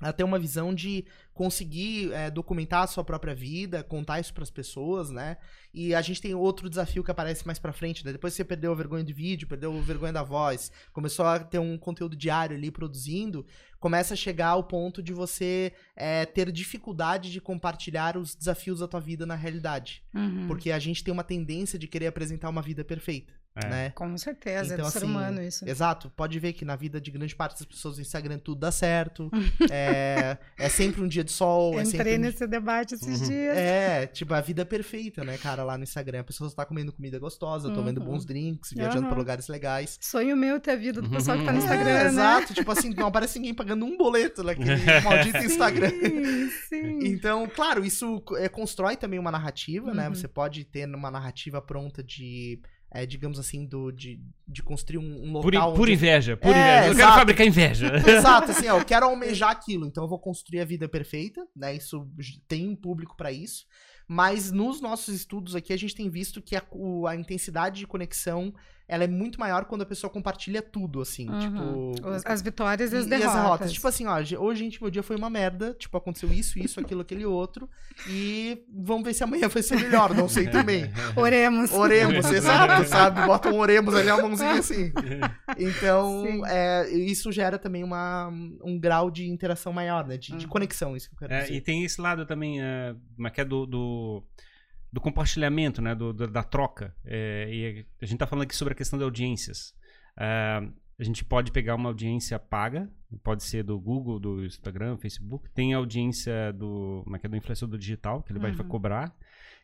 a ter uma visão de conseguir é, documentar a sua própria vida, contar isso para as pessoas, né? E a gente tem outro desafio que aparece mais para frente, né? Depois que você perdeu a vergonha de vídeo, perdeu a vergonha da voz, começou a ter um conteúdo diário ali produzindo, começa a chegar ao ponto de você é, ter dificuldade de compartilhar os desafios da tua vida na realidade. Uhum. Porque a gente tem uma tendência de querer apresentar uma vida perfeita. É. Né? Com certeza, então, é do assim, ser humano isso. Exato, pode ver que na vida de grande parte das pessoas no Instagram tudo dá certo. é, é sempre um dia de sol. É Entrei um... nesse debate esses uhum. dias. É, tipo, a vida é perfeita, né, cara, lá no Instagram. A pessoa está comendo comida gostosa, uhum. tomando bons drinks, viajando uhum. para lugares legais. Sonho meu ter a vida do pessoal que tá no Instagram. É, né? Exato, tipo assim, não aparece ninguém pagando um boleto naquele maldito Instagram. Sim, sim. Então, claro, isso é, constrói também uma narrativa, né? Uhum. Você pode ter uma narrativa pronta de é, digamos assim, do, de, de construir um, um local. Por, por inveja, por é, inveja. Eu exato. quero fabricar inveja. Exato, assim, ó, eu quero almejar aquilo, então eu vou construir a vida perfeita, né? Isso tem um público para isso. Mas nos nossos estudos aqui, a gente tem visto que a, o, a intensidade de conexão ela é muito maior quando a pessoa compartilha tudo, assim, uhum. tipo... As vitórias e as derrotas. E as derrotas. Tipo assim, ó, hoje, gente, meu dia foi uma merda, tipo, aconteceu isso, isso, aquilo, aquele outro, e vamos ver se amanhã vai ser melhor, não sei também. Oremos. Oremos, exato, sabe? Bota um oremos ali, a mãozinha assim. Então, é, isso gera também uma, um grau de interação maior, né, de, uhum. de conexão, isso que eu quero é, dizer. E tem esse lado também, uh, que é do... do do compartilhamento, né, do, do da troca. É, e a gente está falando aqui sobre a questão de audiências. Uh, a gente pode pegar uma audiência paga, pode ser do Google, do Instagram, Facebook. Tem a audiência do, como é que é, do influenciador digital, que ele uhum. vai cobrar.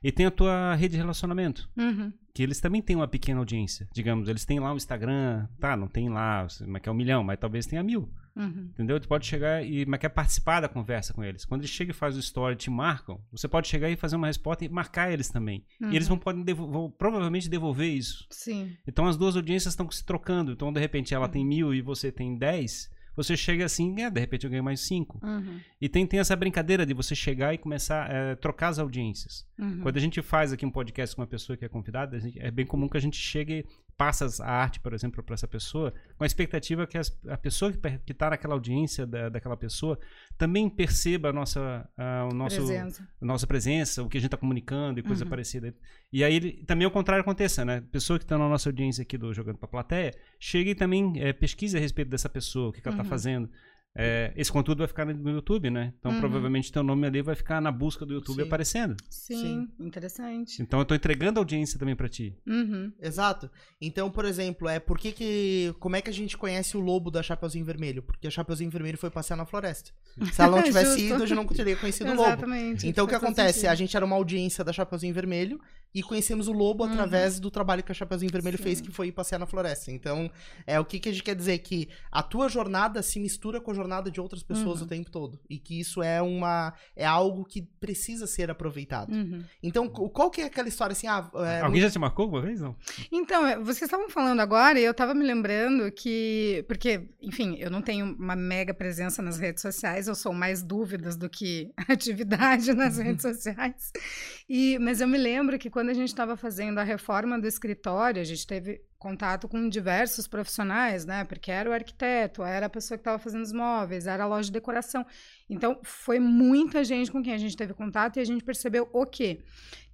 E tem a tua rede de relacionamento, uhum. que eles também têm uma pequena audiência. Digamos, eles têm lá o Instagram, tá, não tem lá, como é que é um milhão, mas talvez tenha mil. Uhum. Entendeu? Tu pode chegar e mas quer participar da conversa com eles. Quando eles chegam e fazem o story e te marcam, você pode chegar e fazer uma resposta e marcar eles também. Uhum. E eles uhum. vão, podem vão provavelmente devolver isso. Sim. Então as duas audiências estão se trocando. Então, de repente, ela uhum. tem mil e você tem dez você chega assim, é, de repente eu ganho mais cinco. Uhum. E tem, tem essa brincadeira de você chegar e começar a é, trocar as audiências. Uhum. Quando a gente faz aqui um podcast com uma pessoa que é convidada, é bem comum que a gente chegue passa a arte, por exemplo, para essa pessoa, com a expectativa que as, a pessoa que está naquela audiência da, daquela pessoa também perceba a nossa, a, o nosso, presença. A nossa presença, o que a gente está comunicando e coisa uhum. parecida. E aí ele, também o contrário aconteça, né? Pessoa que está na nossa audiência aqui do Jogando para a Plateia, chega e também é, pesquise a respeito dessa pessoa, o que, que ela está uhum. fazendo. É, esse conteúdo vai ficar no YouTube, né? Então, uhum. provavelmente, teu nome ali vai ficar na busca do YouTube Sim. aparecendo. Sim, Sim, interessante. Então, eu tô entregando audiência também para ti. Uhum. Exato. Então, por exemplo, é por que que... Como é que a gente conhece o lobo da Chapeuzinho Vermelho? Porque a Chapeuzinho Vermelho foi passear na floresta. Se ela não tivesse ido, eu já não teria conhecido o lobo. Exatamente. Então, o que acontece? Sentido. A gente era uma audiência da Chapeuzinho Vermelho e conhecemos o lobo uhum. através do trabalho que a Chapeuzinho Vermelho Sim. fez, que foi ir passear na floresta. Então, é o que, que a gente quer dizer? Que a tua jornada se mistura com a jornada de outras pessoas uhum. o tempo todo. E que isso é uma. é algo que precisa ser aproveitado. Uhum. Então, qual que é aquela história assim? Ah, é, Alguém já te marcou uma vez, não? Então, é, vocês estavam falando agora e eu estava me lembrando que. Porque, enfim, eu não tenho uma mega presença nas redes sociais, eu sou mais dúvidas do que atividade nas redes sociais. E, mas eu me lembro que quando a gente estava fazendo a reforma do escritório, a gente teve contato com diversos profissionais, né? Porque era o arquiteto, era a pessoa que estava fazendo os móveis, era a loja de decoração. Então, foi muita gente com quem a gente teve contato e a gente percebeu o quê?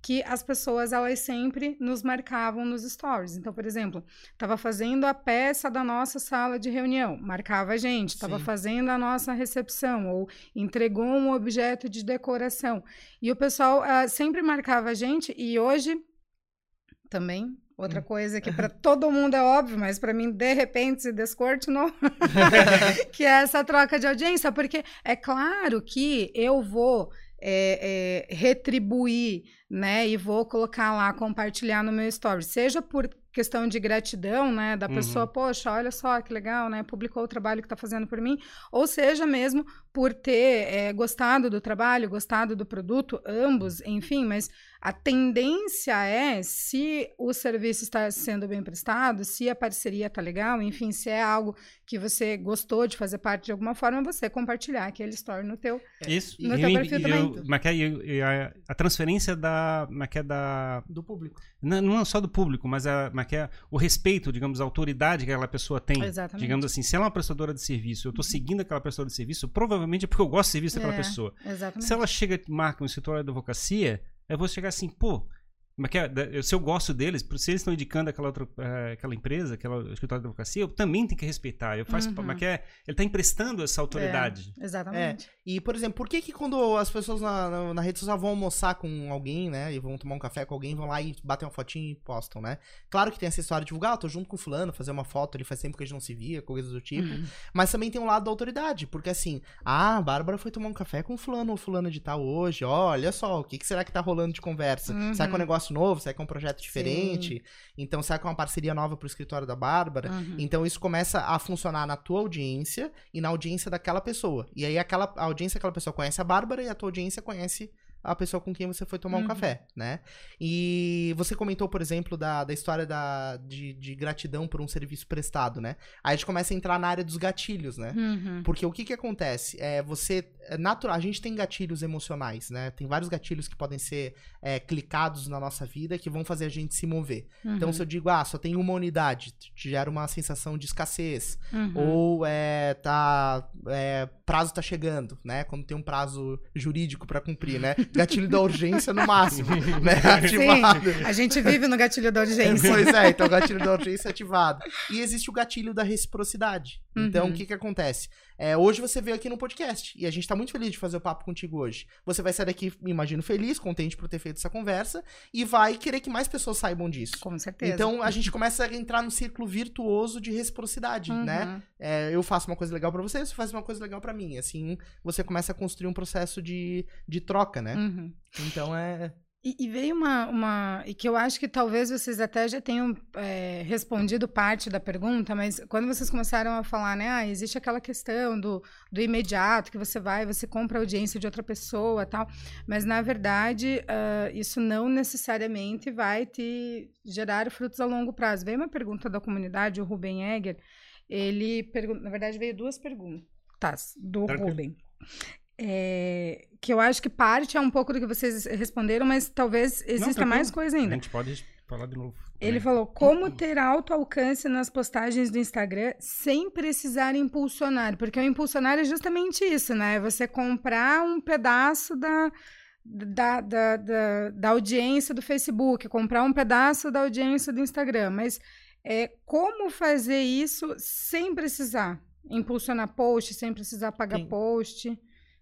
Que as pessoas, elas sempre nos marcavam nos stories. Então, por exemplo, estava fazendo a peça da nossa sala de reunião, marcava a gente. Estava fazendo a nossa recepção ou entregou um objeto de decoração. E o pessoal uh, sempre marcava a gente e hoje também Outra hum. coisa que para todo mundo é óbvio, mas para mim, de repente, se descortinou, que é essa troca de audiência, porque é claro que eu vou é, é, retribuir, né, e vou colocar lá, compartilhar no meu story, seja por questão de gratidão, né, da pessoa, uhum. poxa, olha só que legal, né, publicou o trabalho que está fazendo por mim, ou seja mesmo por ter é, gostado do trabalho, gostado do produto, ambos, enfim, mas a tendência é, se o serviço está sendo bem prestado, se a parceria está legal, enfim, se é algo que você gostou de fazer parte de alguma forma, você compartilhar aquele story no teu, Isso. No e teu eu, perfil eu, também. mas a, a transferência da, mas é da... Do público. Não, não só do público, mas a, mas é o respeito, digamos, a autoridade que aquela pessoa tem. Exatamente. Digamos assim, se ela é uma prestadora de serviço, eu estou uhum. seguindo aquela prestadora de serviço, provavelmente é porque eu gosto do serviço daquela é, pessoa. Exatamente. Se ela chega e marca um escritório de advocacia, eu vou chegar assim, pô, mas que, é, se eu gosto deles, se eles estão indicando aquela outra uh, aquela empresa, aquela escritório de advocacia, eu também tenho que respeitar. Eu faço, uhum. mas que é, ele está emprestando essa autoridade. É, exatamente. É. E, por exemplo, por que que quando as pessoas na, na, na, rede social vão almoçar com alguém, né, e vão tomar um café com alguém, vão lá e batem uma fotinha e postam, né? Claro que tem essa história de divulgar, ah, tô junto com o fulano, fazer uma foto, ele faz tempo que a gente não se via, coisas do tipo. Uhum. Mas também tem um lado da autoridade, porque assim, ah, a Bárbara foi tomar um café com o fulano ou fulano de tal hoje, olha só, o que, que será que tá rolando de conversa? Uhum. Será que é um negócio novo? Será que é um projeto diferente. Sim. Então, será que é uma parceria nova para o escritório da Bárbara? Uhum. Então, isso começa a funcionar na tua audiência e na audiência daquela pessoa. E aí, aquela a audiência daquela pessoa conhece a Bárbara e a tua audiência conhece a pessoa com quem você foi tomar uhum. um café, né? E você comentou, por exemplo, da, da história da, de, de, gratidão por um serviço prestado, né? Aí a gente começa a entrar na área dos gatilhos, né? Uhum. Porque o que que acontece? É, você, é natural, a gente tem gatilhos emocionais, né? Tem vários gatilhos que podem ser é, clicados na nossa vida que vão fazer a gente se mover. Uhum. Então, se eu digo, ah, só tem uma unidade, te gera uma sensação de escassez. Uhum. Ou, é, tá, é, prazo tá chegando, né? Quando tem um prazo jurídico para cumprir, né? gatilho da urgência no máximo, né? Ativado. Sim, a gente vive no gatilho da urgência. Pois é, então o gatilho da urgência é ativado. E existe o gatilho da reciprocidade. Então, uhum. o que que acontece? É, hoje você veio aqui no podcast e a gente tá muito feliz de fazer o papo contigo hoje. Você vai sair daqui, imagino, feliz, contente por ter feito essa conversa e vai querer que mais pessoas saibam disso. Com certeza. Então, a gente começa a entrar no círculo virtuoso de reciprocidade, uhum. né? É, eu faço uma coisa legal para você, você faz uma coisa legal para mim. Assim, você começa a construir um processo de, de troca, né? Uhum. Então, é... E, e, veio uma, uma. E que eu acho que talvez vocês até já tenham é, respondido parte da pergunta, mas quando vocês começaram a falar, né? Ah, existe aquela questão do, do imediato, que você vai, você compra a audiência de outra pessoa tal. Mas, na verdade, uh, isso não necessariamente vai te gerar frutos a longo prazo. Veio uma pergunta da comunidade, o Ruben Egger, ele pergunta, na verdade veio duas perguntas do Tranquilo. Ruben. É, que eu acho que parte é um pouco do que vocês responderam, mas talvez exista Não, mais coisa ainda. A gente pode falar de novo. Ele falou como ter alto alcance nas postagens do Instagram sem precisar impulsionar, porque o impulsionar é justamente isso, né? Você comprar um pedaço da, da, da, da, da audiência do Facebook, comprar um pedaço da audiência do Instagram, mas é, como fazer isso sem precisar impulsionar post, sem precisar pagar Sim. post?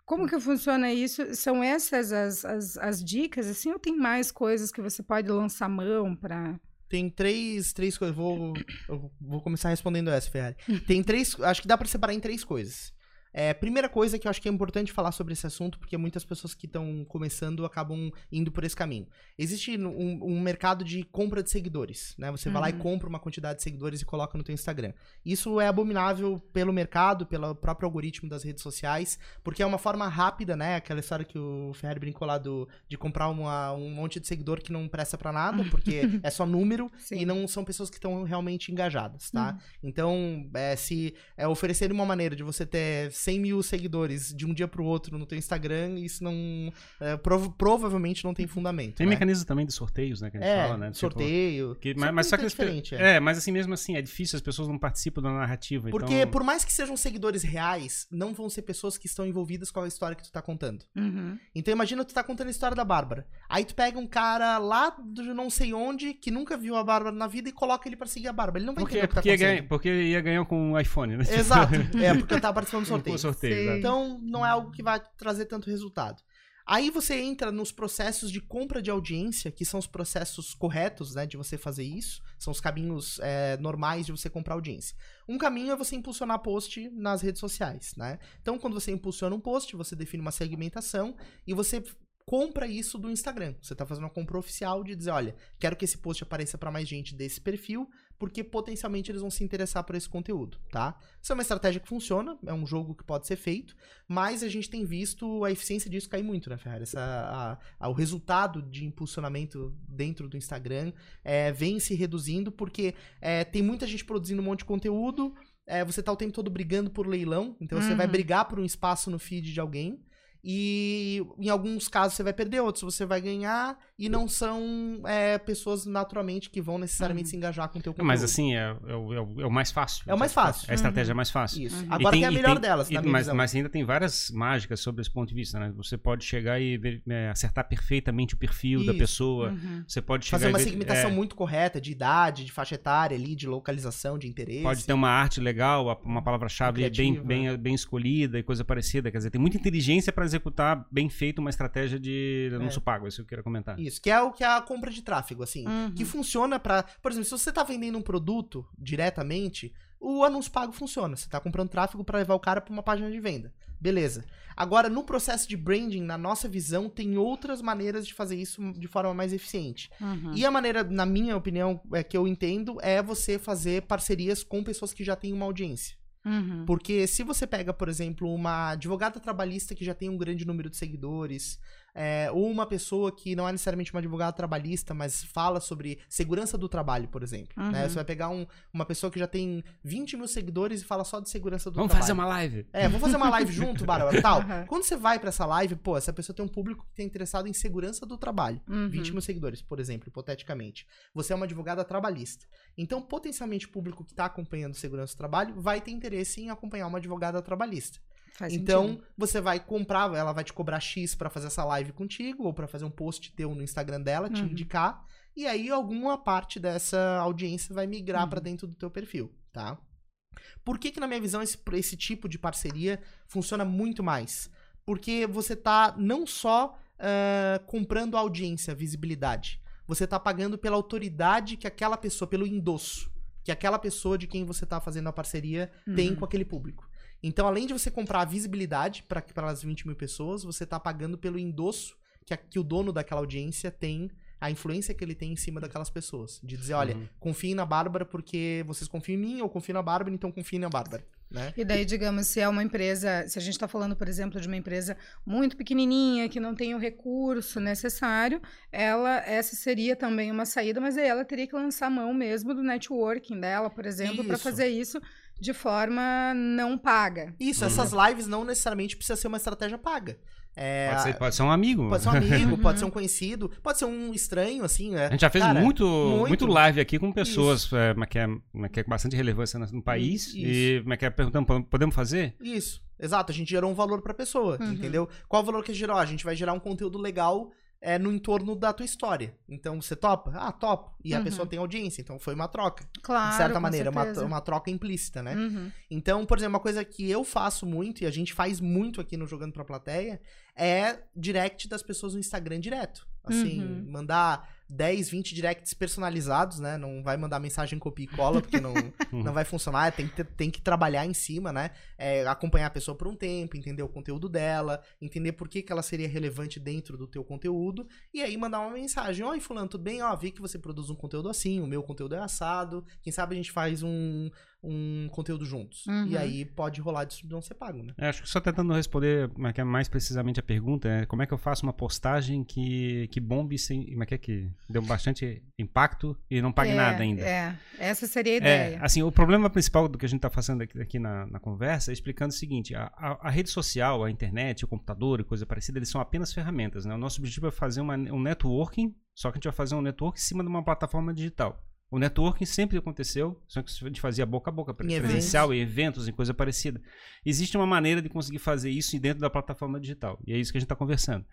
Como que funciona isso? São essas as, as, as dicas, assim, ou tem mais coisas que você pode lançar mão para... Tem três, três coisas. Vou, vou começar respondendo essa, Ferrari. Tem três. Acho que dá para separar em três coisas. É, primeira coisa que eu acho que é importante falar sobre esse assunto, porque muitas pessoas que estão começando acabam indo por esse caminho. Existe um, um, mercado de compra de seguidores, né? Você uhum. vai lá e uhum. compra uma quantidade de seguidores e coloca no teu Instagram. Isso é abominável pelo mercado, pelo próprio algoritmo das redes sociais, porque é uma forma rápida, né? Aquela história que o Ferrer brincou lá do, de comprar uma, um monte de seguidor que não presta para nada, porque é só número Sim. e não são pessoas que estão realmente engajadas, tá? Uhum. Então, é, se é, oferecer uma maneira de você ter 100 mil seguidores de um dia pro outro no teu Instagram, isso não. É, prov provavelmente não tem fundamento. Tem né? mecanismo também de sorteios, né? Que a gente é, fala, né? Tipo, sorteio. Que, mas, mas só que. Diferente, é. é. mas assim mesmo assim, é difícil, as pessoas não participam da narrativa. Porque então... por mais que sejam seguidores reais, não vão ser pessoas que estão envolvidas com a história que tu tá contando. Uhum. Então imagina tu tá contando a história da Bárbara. Aí tu pega um cara lá de não sei onde, que nunca viu a Bárbara na vida e coloca ele pra seguir a Bárbara. Ele não vai porque, entender o que tá porque tá acontecendo. porque ia ganhar com um iPhone, né? Exato. é, porque eu tava participando do sorteio. Sorteio, então, então não é algo que vai trazer tanto resultado. Aí você entra nos processos de compra de audiência, que são os processos corretos, né, de você fazer isso. São os caminhos é, normais de você comprar audiência. Um caminho é você impulsionar post nas redes sociais, né? Então, quando você impulsiona um post, você define uma segmentação e você compra isso do Instagram. Você está fazendo uma compra oficial de dizer, olha, quero que esse post apareça para mais gente desse perfil, porque potencialmente eles vão se interessar por esse conteúdo, tá? Isso é uma estratégia que funciona, é um jogo que pode ser feito, mas a gente tem visto a eficiência disso cair muito, né, Ferrari? Essa, a, a, o resultado de impulsionamento dentro do Instagram é, vem se reduzindo, porque é, tem muita gente produzindo um monte de conteúdo, é, você tá o tempo todo brigando por leilão, então uhum. você vai uhum. brigar por um espaço no feed de alguém, e em alguns casos você vai perder, outros você vai ganhar, e não são é, pessoas naturalmente que vão necessariamente uhum. se engajar com o teu conteúdo. Mas assim, é, é, o, é, é o mais fácil. É o mais fácil. É a estratégia uhum. mais fácil. Isso. Uhum. Agora tem, tem, a melhor tem, delas, e, mas, mas, ainda tem várias mágicas sobre esse ponto de vista, né? Você pode chegar e ver, é, acertar perfeitamente o perfil Isso. da pessoa. Uhum. Você pode Fazer uma ver, segmentação é. muito correta de idade, de faixa etária ali, de localização, de interesse. Pode ter uma arte legal, uma palavra-chave bem, bem, bem escolhida e coisa parecida. Quer dizer, tem muita inteligência para executar bem feito uma estratégia de anúncio é. pago, isso que eu queria comentar. Isso, que é o que a compra de tráfego, assim, uhum. que funciona para, por exemplo, se você tá vendendo um produto diretamente, o anúncio pago funciona. Você tá comprando tráfego para levar o cara para uma página de venda. Beleza. Agora, no processo de branding, na nossa visão, tem outras maneiras de fazer isso de forma mais eficiente. Uhum. E a maneira, na minha opinião, é que eu entendo, é você fazer parcerias com pessoas que já têm uma audiência. Uhum. Porque se você pega, por exemplo, uma advogada trabalhista que já tem um grande número de seguidores, é, ou uma pessoa que não é necessariamente uma advogada trabalhista, mas fala sobre segurança do trabalho, por exemplo. Né? Uhum. Né? Você vai pegar um, uma pessoa que já tem 20 mil seguidores e fala só de segurança do vamos trabalho. Vamos fazer uma live. É, vamos fazer uma live junto, Bárbara, tal. Uhum. Quando você vai para essa live, pô, essa pessoa tem um público que está interessado em segurança do trabalho. Uhum. 20 mil seguidores, por exemplo, hipoteticamente. Você é uma advogada trabalhista. Então, potencialmente, o público que está acompanhando segurança do trabalho vai ter interesse em acompanhar uma advogada trabalhista. Faz então, sentido. você vai comprar, ela vai te cobrar X para fazer essa live contigo, ou para fazer um post teu no Instagram dela, te uhum. indicar. E aí, alguma parte dessa audiência vai migrar uhum. para dentro do teu perfil, tá? Por que, que na minha visão, esse, esse tipo de parceria funciona muito mais? Porque você tá não só uh, comprando audiência, visibilidade. Você tá pagando pela autoridade que aquela pessoa, pelo endosso, que aquela pessoa de quem você tá fazendo a parceria uhum. tem com aquele público. Então, além de você comprar a visibilidade para as 20 mil pessoas, você está pagando pelo endosso que, a, que o dono daquela audiência tem a influência que ele tem em cima daquelas pessoas. De dizer, olha, uhum. confiem na Bárbara porque vocês confiam em mim, eu confio na Bárbara, então confiem na Bárbara. Né? E daí, digamos, se é uma empresa, se a gente está falando, por exemplo, de uma empresa muito pequenininha, que não tem o recurso necessário, ela, essa seria também uma saída, mas aí ela teria que lançar a mão mesmo do networking dela, por exemplo, para fazer isso de forma não paga. Isso, uhum. essas lives não necessariamente precisa ser uma estratégia paga. É, pode, ser, pode ser um amigo. Pode ser um amigo, pode ser um conhecido, pode ser um estranho, assim, né? A gente já fez Cara, muito, muito, muito, live aqui com pessoas é, que, é, que é bastante relevância no país. Isso. E que é perguntando, podemos fazer? Isso, exato. A gente gerou um valor pra pessoa, uhum. entendeu? Qual o valor que a gente gerou? A gente vai gerar um conteúdo legal é no entorno da tua história. Então você topa? Ah, topo. E uhum. a pessoa tem audiência, então foi uma troca. Claro. De certa maneira, uma, uma troca implícita, né? Uhum. Então, por exemplo, uma coisa que eu faço muito e a gente faz muito aqui no Jogando pra Plateia é direct das pessoas no Instagram direto. Assim, uhum. mandar 10, 20 directs personalizados, né? Não vai mandar mensagem copia e cola, porque não, não vai funcionar. Tem que, tem que trabalhar em cima, né? É, acompanhar a pessoa por um tempo, entender o conteúdo dela, entender por que, que ela seria relevante dentro do teu conteúdo, e aí mandar uma mensagem. Oi, fulano, tudo bem? Ó, vi que você produz um conteúdo assim, o meu conteúdo é assado. Quem sabe a gente faz um, um conteúdo juntos. Uhum. E aí pode rolar distribuição ser pago, né? É, acho que só tentando responder é é mais precisamente a pergunta, é como é que eu faço uma postagem que, que bombe sem. Como é que é que deu bastante impacto e não pague é, nada ainda? É, essa seria a ideia. É, assim, o problema principal do que a gente está fazendo aqui, aqui na, na, conversa é explicando o seguinte: a, a, a, rede social, a internet, o computador e coisa parecida, eles são apenas ferramentas, né? O nosso objetivo é fazer uma, um networking, só que a gente vai fazer um network em cima de uma plataforma digital. O networking sempre aconteceu, só que a gente fazia boca a boca, presencial, em eventos, em coisa parecida. Existe uma maneira de conseguir fazer isso dentro da plataforma digital. E é isso que a gente está conversando.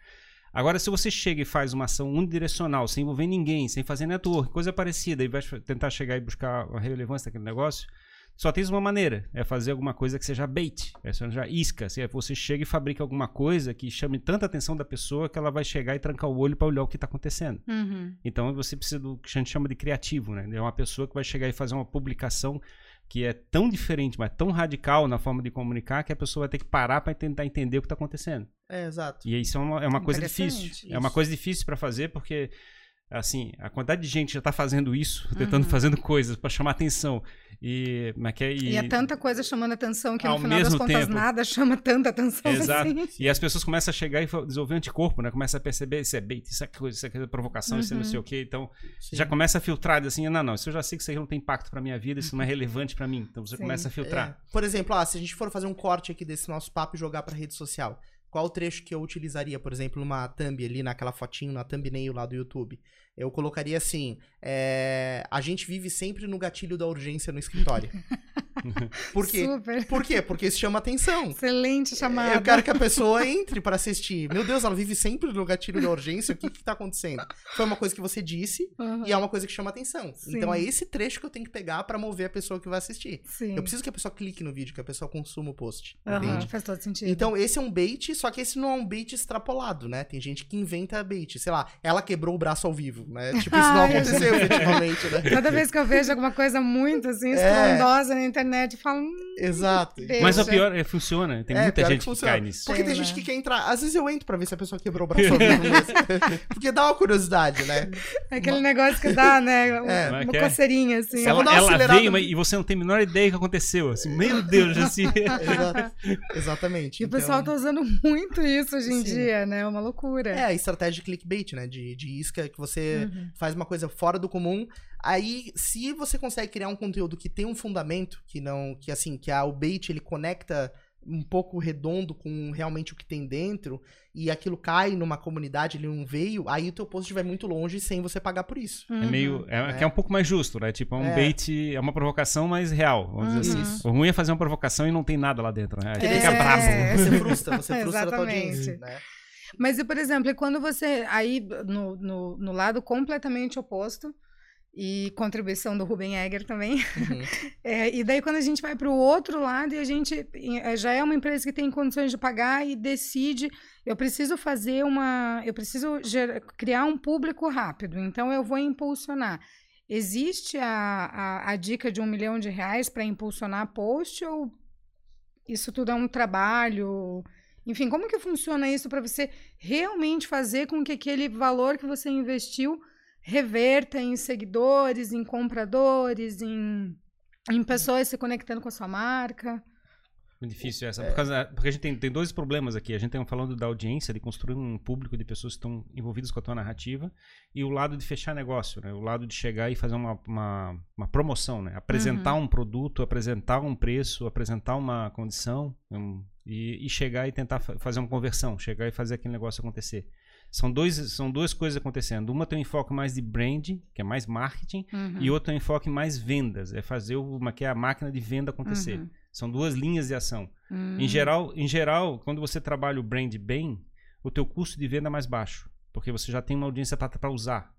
Agora, se você chega e faz uma ação unidirecional, sem envolver ninguém, sem fazer network, coisa parecida, e vai tentar chegar e buscar a relevância daquele negócio, só tem uma maneira, é fazer alguma coisa que seja bait, é seja isca. Assim, é você chega e fabrica alguma coisa que chame tanta atenção da pessoa que ela vai chegar e trancar o olho para olhar o que está acontecendo. Uhum. Então você precisa do que a gente chama de criativo, né? É uma pessoa que vai chegar e fazer uma publicação que é tão diferente, mas tão radical na forma de comunicar que a pessoa vai ter que parar para tentar entender o que está acontecendo. É, exato. E isso é uma, é uma coisa difícil. Isso. É uma coisa difícil para fazer porque assim, a quantidade de gente já está fazendo isso, tentando uhum. fazendo coisas para chamar atenção. E, mas que, e, e é tanta coisa chamando atenção que no final das contas tempo, nada chama tanta atenção Exato. Assim. E as pessoas começam a chegar e desenvolver anticorpo, né? Começa a perceber isso é bait, isso é coisa, isso é provocação, uhum. isso é não sei o quê. Então, Sim. já começa a filtrar assim, não, não, isso eu já sei que isso aí não tem impacto para minha vida, isso não é relevante para mim. Então você Sim. começa a filtrar. É. Por exemplo, ah, se a gente for fazer um corte aqui desse nosso papo e jogar para rede social, qual o trecho que eu utilizaria, por exemplo, numa thumb ali, naquela fotinho, na thumbnail lá do YouTube? Eu colocaria assim: é, a gente vive sempre no gatilho da urgência no escritório. Por quê? Super. Por quê? Porque isso chama atenção. Excelente chamada. Eu quero que a pessoa entre para assistir. Meu Deus, ela vive sempre no gatilho da urgência. O que que tá acontecendo? Foi uma coisa que você disse uhum. e é uma coisa que chama atenção. Sim. Então é esse trecho que eu tenho que pegar para mover a pessoa que vai assistir. Sim. Eu preciso que a pessoa clique no vídeo, que a pessoa consuma o post. Uhum, entende? Faz todo sentido. Então esse é um bait, só que esse não é um bait extrapolado, né? Tem gente que inventa bait. Sei lá, ela quebrou o braço ao vivo né? Tipo, isso não aconteceu efetivamente, né? Toda vez que eu vejo alguma coisa muito assim, é. estrondosa é. na internet, eu falo. Hum, Exato. Mas o pior é funciona. Tem é, muita gente que, que, cai nisso. Porque tem, tem gente né? que quer entrar. Às vezes eu entro pra ver se a pessoa quebrou o braço ao vivo mesmo. Porque dá uma curiosidade, né? É aquele negócio que dá, né? É. Uma, uma coceirinha, assim. Ela, ela veio e você não tem a menor ideia do que aconteceu. Assim, meu Deus, assim. Exatamente. E então... o pessoal então tá usando muito isso hoje em Sim. dia, né? É uma loucura. É, a estratégia de clickbait, né? De, de isca que você uhum. faz uma coisa fora do comum. Aí, se você consegue criar um conteúdo que tem um fundamento, que não, que assim, que a, o bait ele conecta um pouco redondo com realmente o que tem dentro e aquilo cai numa comunidade, ele não veio, aí o teu post vai muito longe sem você pagar por isso. Uhum. É meio. É, é. é, um pouco mais justo, né? Tipo, é um é. bait, é uma provocação mais real, vamos uhum. dizer assim. O ruim é fazer uma provocação e não tem nada lá dentro, né? Aí é. fica bravo. Você frustra, você frustra a tua audiência, né? Mas, por exemplo, quando você. Aí, no, no, no lado completamente oposto, e contribuição do Ruben Egger também. Uhum. É, e daí, quando a gente vai para o outro lado e a gente é, já é uma empresa que tem condições de pagar e decide, eu preciso fazer uma. Eu preciso criar um público rápido, então eu vou impulsionar. Existe a, a, a dica de um milhão de reais para impulsionar post ou isso tudo é um trabalho? Enfim, como que funciona isso para você realmente fazer com que aquele valor que você investiu reverta em seguidores, em compradores, em, em pessoas se conectando com a sua marca? difícil essa. Por causa, porque a gente tem, tem dois problemas aqui. A gente tem falando da audiência, de construir um público de pessoas que estão envolvidas com a tua narrativa, e o lado de fechar negócio, né? O lado de chegar e fazer uma, uma, uma promoção, né? Apresentar uhum. um produto, apresentar um preço, apresentar uma condição, um, e, e, chegar e tentar fazer uma conversão, chegar e fazer aquele negócio acontecer. São, dois, são duas coisas acontecendo. Uma tem um enfoque mais de branding, que é mais marketing, uhum. e outra tem um enfoque mais vendas, é fazer uma que é a máquina de venda acontecer. Uhum. São duas linhas de ação. Em geral, em geral, quando você trabalha o brand bem, o teu custo de venda é mais baixo, porque você já tem uma audiência para usar.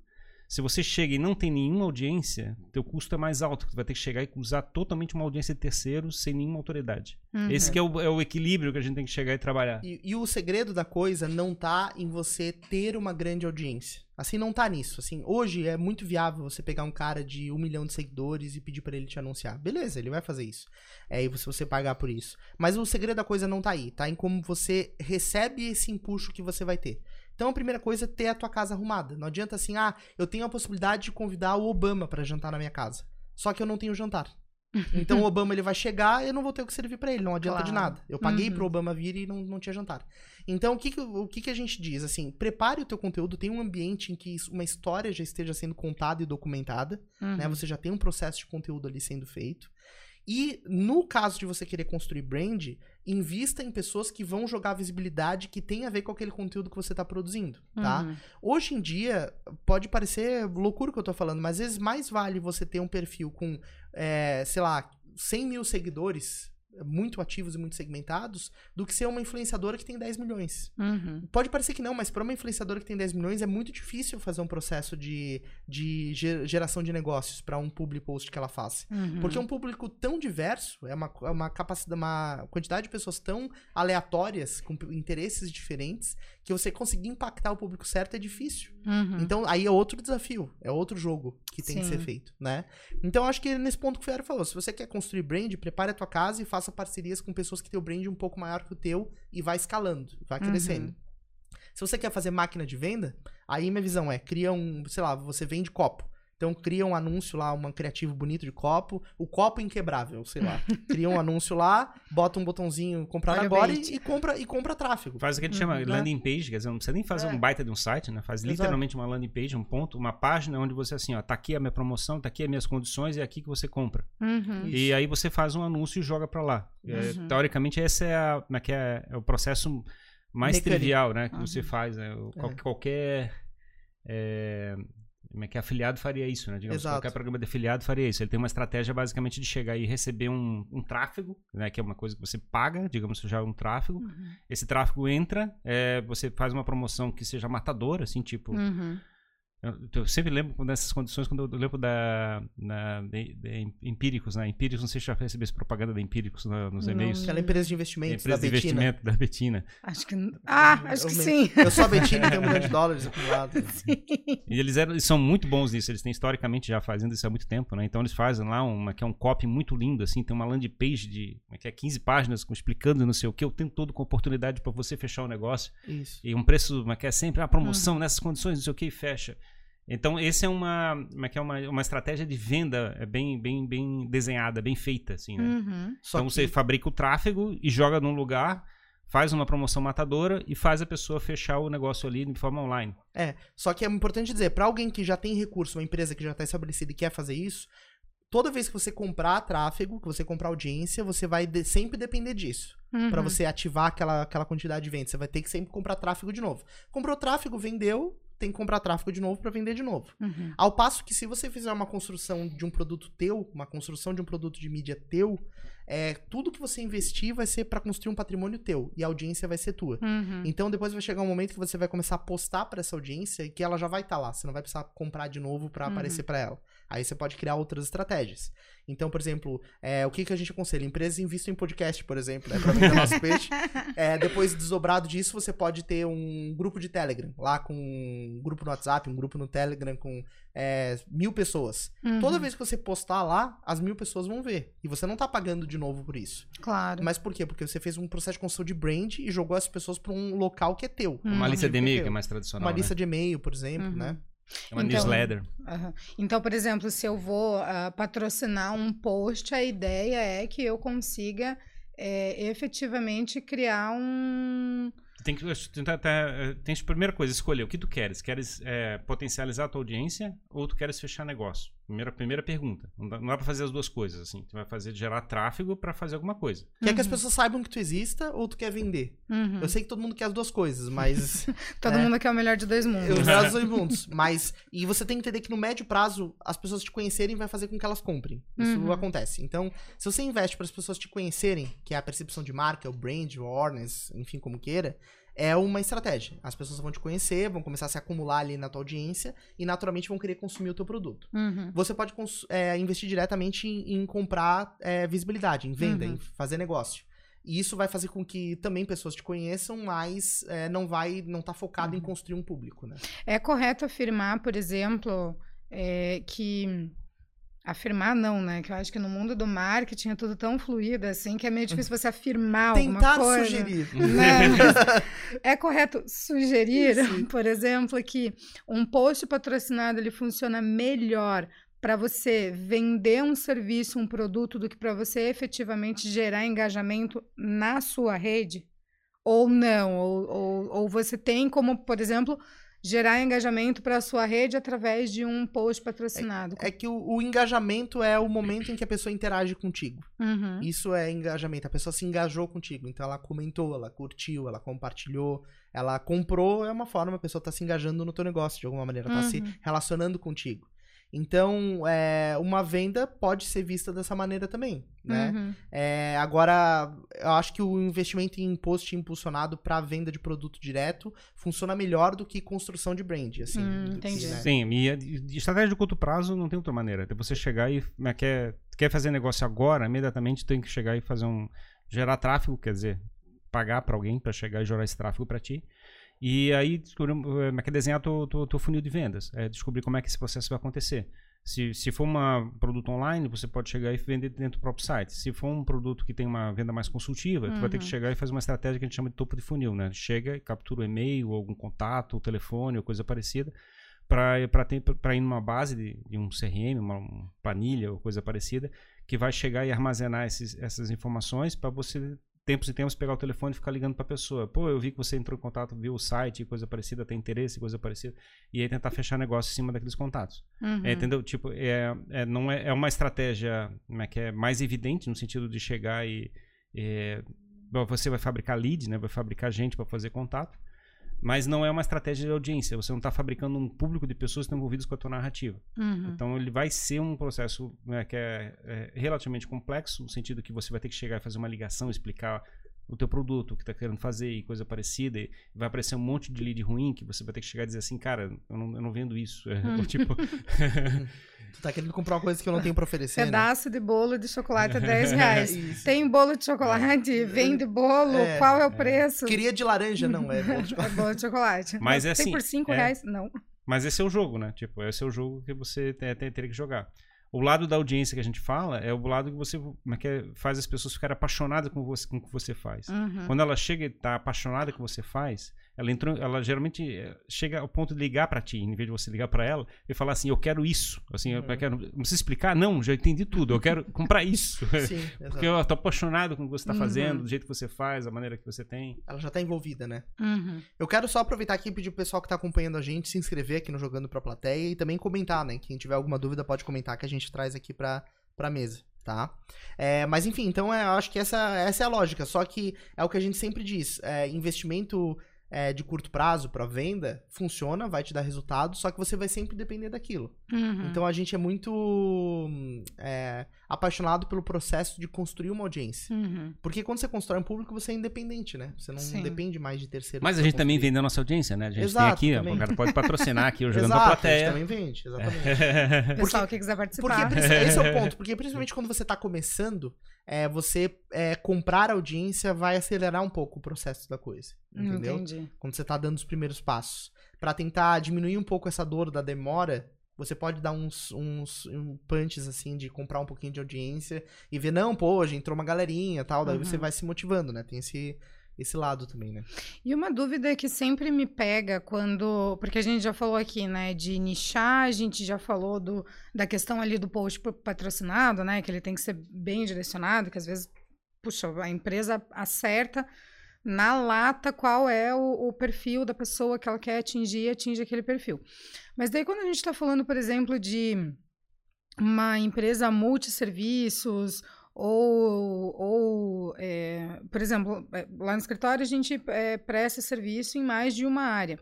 Se você chega e não tem nenhuma audiência, teu custo é mais alto. Você vai ter que chegar e usar totalmente uma audiência de terceiros sem nenhuma autoridade. Uhum. Esse é o, é o, equilíbrio que a gente tem que chegar e trabalhar. E, e, o segredo da coisa não tá em você ter uma grande audiência. Assim, não tá nisso. Assim, hoje é muito viável você pegar um cara de um milhão de seguidores e pedir para ele te anunciar. Beleza, ele vai fazer isso. É, e se você pagar por isso. Mas o segredo da coisa não tá aí. Tá em como você recebe esse empuxo que você vai ter. Então a primeira coisa é ter a tua casa arrumada. Não adianta assim, ah, eu tenho a possibilidade de convidar o Obama para jantar na minha casa. Só que eu não tenho jantar. Então o Obama ele vai chegar e eu não vou ter o que servir para ele, não adianta claro. de nada. Eu paguei uhum. pro Obama vir e não, não tinha jantar. Então o que, que, o que, que a gente diz? Assim, prepare o teu conteúdo, tem um ambiente em que uma história já esteja sendo contada e documentada, né? uhum. né? Você já tem um processo de conteúdo ali sendo feito. E no caso de você querer construir brand, invista em pessoas que vão jogar visibilidade que tem a ver com aquele conteúdo que você está produzindo, tá? Uhum. Hoje em dia, pode parecer loucura o que eu estou falando, mas às vezes mais vale você ter um perfil com, é, sei lá, 100 mil seguidores muito ativos e muito segmentados do que ser uma influenciadora que tem 10 milhões. Uhum. Pode parecer que não, mas para uma influenciadora que tem 10 milhões é muito difícil fazer um processo de, de geração de negócios para um public post que ela faça. Uhum. Porque é um público tão diverso, é uma, é uma capacidade, uma quantidade de pessoas tão aleatórias, com interesses diferentes, que você conseguir impactar o público certo é difícil. Uhum. Então, aí é outro desafio, é outro jogo que tem Sim. que ser feito, né? Então, acho que nesse ponto que o Fiero falou, se você quer construir brand, prepare a tua casa e faça parcerias com pessoas que têm o brand um pouco maior que o teu e vai escalando, vai uhum. crescendo. Uhum. Se você quer fazer máquina de venda, aí minha visão é, cria um, sei lá, você vende copo. Então cria um anúncio lá, um criativo bonito de copo, o copo inquebrável, sei lá. Cria um anúncio lá, bota um botãozinho comprar Olha agora e, e, compra e compra tráfego. Faz o que a gente chama uhum. landing page, quer dizer, não precisa nem fazer é. um baita de um site, né? Faz Exato. literalmente uma landing page, um ponto, uma página onde você assim, ó, tá aqui a minha promoção, tá aqui as minhas condições e é aqui que você compra. Uhum. E aí você faz um anúncio e joga para lá. É, uhum. É, teoricamente esse é, a, é, é, é o processo mais Mecânico. trivial, né, que você faz, né? É. Qualquer é, como é que afiliado faria isso, né? Digamos, Exato. qualquer programa de afiliado faria isso. Ele tem uma estratégia basicamente de chegar e receber um, um tráfego, né? Que é uma coisa que você paga, digamos, já um tráfego. Uhum. Esse tráfego entra, é, você faz uma promoção que seja matadora, assim, tipo... Uhum eu, eu, sempre lembro nessas condições, quando eu lembro da, na, de, de Empíricos, né? Empíricos, não sei se já recebeu essa propaganda da Empíricos no, nos e-mails. Aquela empresa de investimentos empresa da de Betina. investimento da Betina. Acho que. Ah, acho que sim. Eu sou a Betina e tenho um milhão de dólares acumulado. Sim. E eles, eram, eles são muito bons nisso, eles têm historicamente já fazendo isso há muito tempo, né? Então eles fazem lá uma que é um copy muito lindo, assim, tem uma landing page de que é 15 páginas explicando não sei o que, o tempo todo com oportunidade para você fechar o negócio. Isso. E um preço, que é sempre a promoção uhum. nessas condições, não sei o que, e fecha. Então, esse é uma, é, é uma, uma estratégia de venda é bem, bem, bem desenhada, bem feita, assim, né? Uhum. Então, que... você fabrica o tráfego e joga num lugar, faz uma promoção matadora e faz a pessoa fechar o negócio ali de forma online. É, só que é importante dizer, para alguém que já tem recurso, uma empresa que já está estabelecida e quer fazer isso, toda vez que você comprar tráfego, que você comprar audiência, você vai de, sempre depender disso. Uhum. para você ativar aquela, aquela quantidade de vendas. Você vai ter que sempre comprar tráfego de novo. Comprou tráfego, vendeu, tem que comprar tráfego de novo para vender de novo. Uhum. Ao passo que se você fizer uma construção de um produto teu, uma construção de um produto de mídia teu, é, tudo que você investir vai ser para construir um patrimônio teu e a audiência vai ser tua. Uhum. Então depois vai chegar um momento que você vai começar a postar para essa audiência e que ela já vai estar tá lá. Você não vai precisar comprar de novo para uhum. aparecer para ela. Aí você pode criar outras estratégias. Então, por exemplo, é, o que, que a gente aconselha? Empresas investem em podcast, por exemplo, né, para vender nosso peixe. É, depois, desdobrado disso, você pode ter um grupo de Telegram, lá com um grupo no WhatsApp, um grupo no Telegram com é, mil pessoas. Uhum. Toda vez que você postar lá, as mil pessoas vão ver. E você não tá pagando de novo por isso. Claro. Mas por quê? Porque você fez um processo de construção de brand e jogou as pessoas para um local que é teu. Uhum. Uma lista de e-mail, que é mais tradicional. Uma né? lista de e-mail, por exemplo, uhum. né? É uma então, newsletter. Então, por exemplo, se eu vou uh, patrocinar um post, a ideia é que eu consiga é efetivamente criar um tem que tentar, eh, tem a primeira coisa, escolher o que tu queres. Queres é, potencializar a tua audiência ou tu queres fechar negócio? Primeira, primeira pergunta. Não dá, não dá pra fazer as duas coisas, assim. Tu vai fazer gerar tráfego para fazer alguma coisa. Quer uhum. que as uhum. pessoas saibam que tu exista ou tu quer vender? Uhum. Eu sei que todo mundo quer as duas coisas, mas. todo é, mundo quer o melhor de dois mundos. O melhor dos dois mundos. Mas. E você tem que entender que no médio prazo, as pessoas te conhecerem vai fazer com que elas comprem. Isso uhum. acontece. Então, se você investe para as pessoas te conhecerem, que é a percepção de marca, o brand, o awareness, enfim, como queira é uma estratégia. As pessoas vão te conhecer, vão começar a se acumular ali na tua audiência e naturalmente vão querer consumir o teu produto. Uhum. Você pode é, investir diretamente em, em comprar é, visibilidade, em venda, uhum. em fazer negócio. E isso vai fazer com que também pessoas te conheçam, mas é, não vai, não tá focado uhum. em construir um público, né? É correto afirmar, por exemplo, é, que Afirmar não, né? Que eu acho que no mundo do marketing é tudo tão fluido assim que é meio difícil você afirmar Tentar alguma coisa. sugerir. Né? é correto sugerir, Sim. por exemplo, que um post patrocinado ele funciona melhor para você vender um serviço, um produto, do que para você efetivamente gerar engajamento na sua rede? Ou não? Ou, ou, ou você tem como, por exemplo, gerar engajamento para a sua rede através de um post patrocinado. É, é que o, o, engajamento é o momento em que a pessoa interage contigo. Uhum. Isso é engajamento. A pessoa se engajou contigo. Então ela comentou, ela curtiu, ela compartilhou, ela comprou. É uma forma, a pessoa está se engajando no teu negócio de alguma maneira, está uhum. se relacionando contigo. Então, é, uma venda pode ser vista dessa maneira também, né? Uhum. É, agora, eu acho que o investimento em post impulsionado para venda de produto direto funciona melhor do que construção de brand, assim. Hum, entendi. né? Sim, e estratégia de curto prazo não tem outra maneira. É você chegar e né, quer, quer fazer negócio agora, imediatamente tem que chegar e fazer um gerar tráfego, quer dizer, pagar para alguém para chegar e gerar esse tráfego para ti. E aí descobrir eh, como é que é desenhar teu, teu, teu funil de vendas. É descobrir como é que esse processo vai acontecer. Se, se for um produto online, você pode chegar e vender dentro do próprio site. Se for um produto que tem uma venda mais consultiva, uhum. tu vai ter que uhum. chegar e fazer uma estratégia que a gente chama de topo de funil, né? Chega e captura o e-mail, ou algum contato, ou telefone, ou coisa parecida, para ir numa base de, de um CRM, uma, uma, planilha ou coisa parecida, que vai chegar e armazenar esses, essas informações para você tempos e tempos pegar o telefone e ficar ligando para a pessoa. Pô, eu vi que você entrou em contato, viu o site, coisa parecida, tem interesse, coisa parecida. E aí tentar fechar negócio em cima daqueles contatos. Uhum. É, entendeu? Tipo, é, é, não é, é uma estratégia é que é mais evidente no sentido de chegar e. É, você vai fabricar lead, né? Vai fabricar gente para fazer contato. Mas não é uma estratégia de audiência. Você não está fabricando um público de pessoas que estão envolvidas com a tua narrativa. Uhum. Então, ele vai ser um processo né, que é, é, relativamente complexo, no sentido que você vai ter que chegar e fazer uma ligação, explicar o teu produto, o que está querendo fazer e coisa parecida. E vai aparecer um monte de lead ruim que você vai ter que chegar e dizer assim, cara, eu não, eu não vendo isso. É, tipo... Tu tá querendo comprar uma coisa que eu não tenho pra oferecer, né? Pedaço né? de bolo de chocolate a 10 reais. Tem bolo de chocolate? É. Vende bolo? É, Qual é o preço? Queria de laranja, não. É bolo de chocolate. é bolo de chocolate. Mas é assim... Tem por 5 é... reais? Não. Mas esse é o jogo, né? Tipo, esse é o jogo que você teria que jogar. O lado da audiência que a gente fala é o lado que você como é que é, faz as pessoas ficarem apaixonadas com, você, com o que você faz. Uhum. Quando ela chega e tá apaixonada com o que você faz, ela entrou, ela geralmente eh, chega ao ponto de ligar para ti, em vez de você ligar para ela e falar assim, eu quero isso. Assim, uhum. eu quero, não precisa explicar, não, já entendi tudo, eu quero comprar isso. Sim, Porque eu tô apaixonado com o que você tá uhum. fazendo, do jeito que você faz, a maneira que você tem. Ela já tá envolvida, né? Uhum. Eu quero só aproveitar aqui e pedir pro pessoal que tá acompanhando a gente se inscrever aqui no Jogando pra Plateia e também comentar, né? Quem tiver alguma dúvida pode comentar que a gente traz aqui pra, pra mesa tá? É, mas enfim, então é, eu acho que essa, essa é a lógica. Só que é o que a gente sempre diz: é, investimento é, de curto prazo para venda funciona, vai te dar resultado, só que você vai sempre depender daquilo. Uhum. Então a gente é muito é, apaixonado pelo processo de construir uma audiência. Uhum. Porque quando você constrói um público, você é independente, né? Você não Sim. depende mais de terceiro. Mas a gente também vende a nossa audiência, né? A gente Exato, tem aqui, o cara pode patrocinar aqui o Jogando Exato, Plateia. A gente também vende, exatamente. porque, Pessoal que quiser participar. Porque, esse é o ponto. Porque principalmente quando você está começando, é, você é, comprar audiência vai acelerar um pouco o processo da coisa. Entendeu? Entendi. Quando você está dando os primeiros passos. para tentar diminuir um pouco essa dor da demora, você pode dar uns, uns um punches, assim, de comprar um pouquinho de audiência e ver, não, pô, hoje entrou uma galerinha tal, daí uhum. você vai se motivando, né? Tem esse, esse lado também, né? E uma dúvida que sempre me pega quando. Porque a gente já falou aqui, né, de nichar, a gente já falou do, da questão ali do post patrocinado, né? Que ele tem que ser bem direcionado, que às vezes puxa, a empresa acerta na lata qual é o, o, perfil da pessoa que ela quer atingir e atinge aquele perfil. Mas daí quando a gente está falando, por exemplo, de uma empresa multisserviços ou, ou é, por exemplo, é, lá no escritório a gente é, presta serviço em mais de uma área.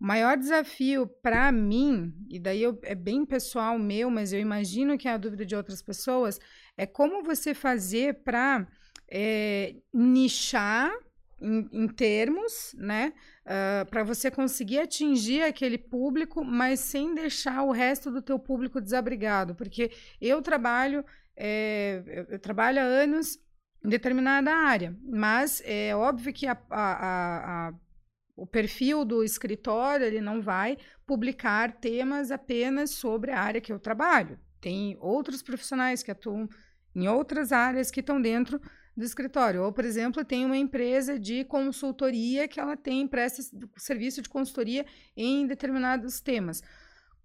O maior desafio para mim, e daí eu, é bem pessoal meu, mas eu imagino que é a dúvida de outras pessoas, é como você fazer para é, nichar em, em termos, né? Uh, ah, para você conseguir atingir aquele público, mas sem deixar o resto do teu público desabrigado. Porque eu trabalho, é, eu, eu trabalho há anos em determinada área, mas é óbvio que a, a, a, o perfil do escritório ele não vai publicar temas apenas sobre a área que eu trabalho. Tem outros profissionais que atuam em outras áreas que estão dentro do escritório. Ou, por exemplo, tem uma empresa de consultoria que ela tem presta serviço de consultoria em determinados temas.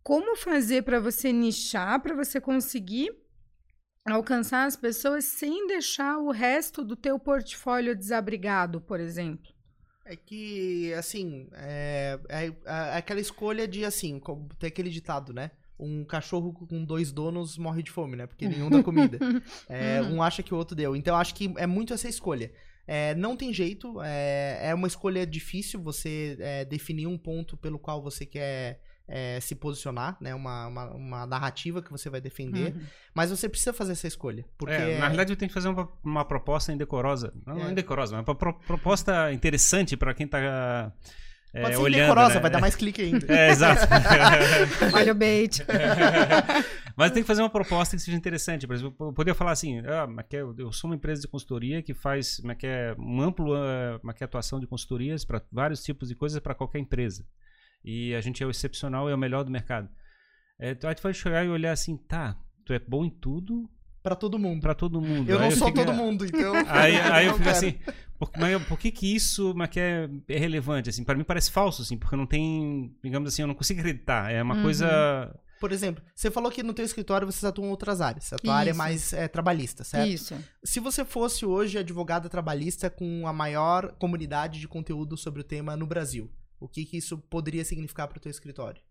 Como fazer para você nichar, para você conseguir alcançar as pessoas sem deixar o resto do teu portfólio desabrigado, por exemplo? É que, assim, é, é, é aquela escolha de, assim, tem aquele ditado, né? um cachorro com dois donos morre de fome, né? Porque nenhum dá comida. É, um acha que o outro deu. Então, acho que é muito essa escolha. É, não tem jeito, é, é uma escolha difícil você é, definir um ponto pelo qual você quer é, se posicionar, né? Uma, uma, uma, narrativa que você vai defender. Uhum. Mas você precisa fazer essa escolha. Porque é, na realidade, eu tenho que fazer uma, uma proposta indecorosa. Não é. indecorosa, mas uma pro, proposta interessante para quem está é, Pode ser olhando, decorosa, né? vai dar mais clique ainda. É, exato. Olha o bait. Mas tem que fazer uma proposta que seja interessante. Por exemplo, eu poderia falar assim, ah, eu sou uma empresa de consultoria que faz um amplo uma atuação de consultorias para vários tipos de coisas para qualquer empresa. E a gente é o excepcional e é o melhor do mercado. É, então, a gente vai chegar e olhar assim, tá, tu é bom em tudo, para todo mundo. Para todo mundo. Eu aí não eu sou fico... todo mundo, então. Aí, aí eu fico assim, por, mas por que que isso mas que é, é relevante assim? Para mim parece falso assim, porque não tem, digamos assim, eu não consigo acreditar. É uma uhum. coisa por exemplo, você falou que no teu escritório vocês atuam em outras áreas. A tua Isso. área é mais é, trabalhista, certo? Isso. Se você fosse hoje advogada trabalhista com a maior comunidade de conteúdo sobre o tema no Brasil, o que, que isso poderia significar para o teu escritório?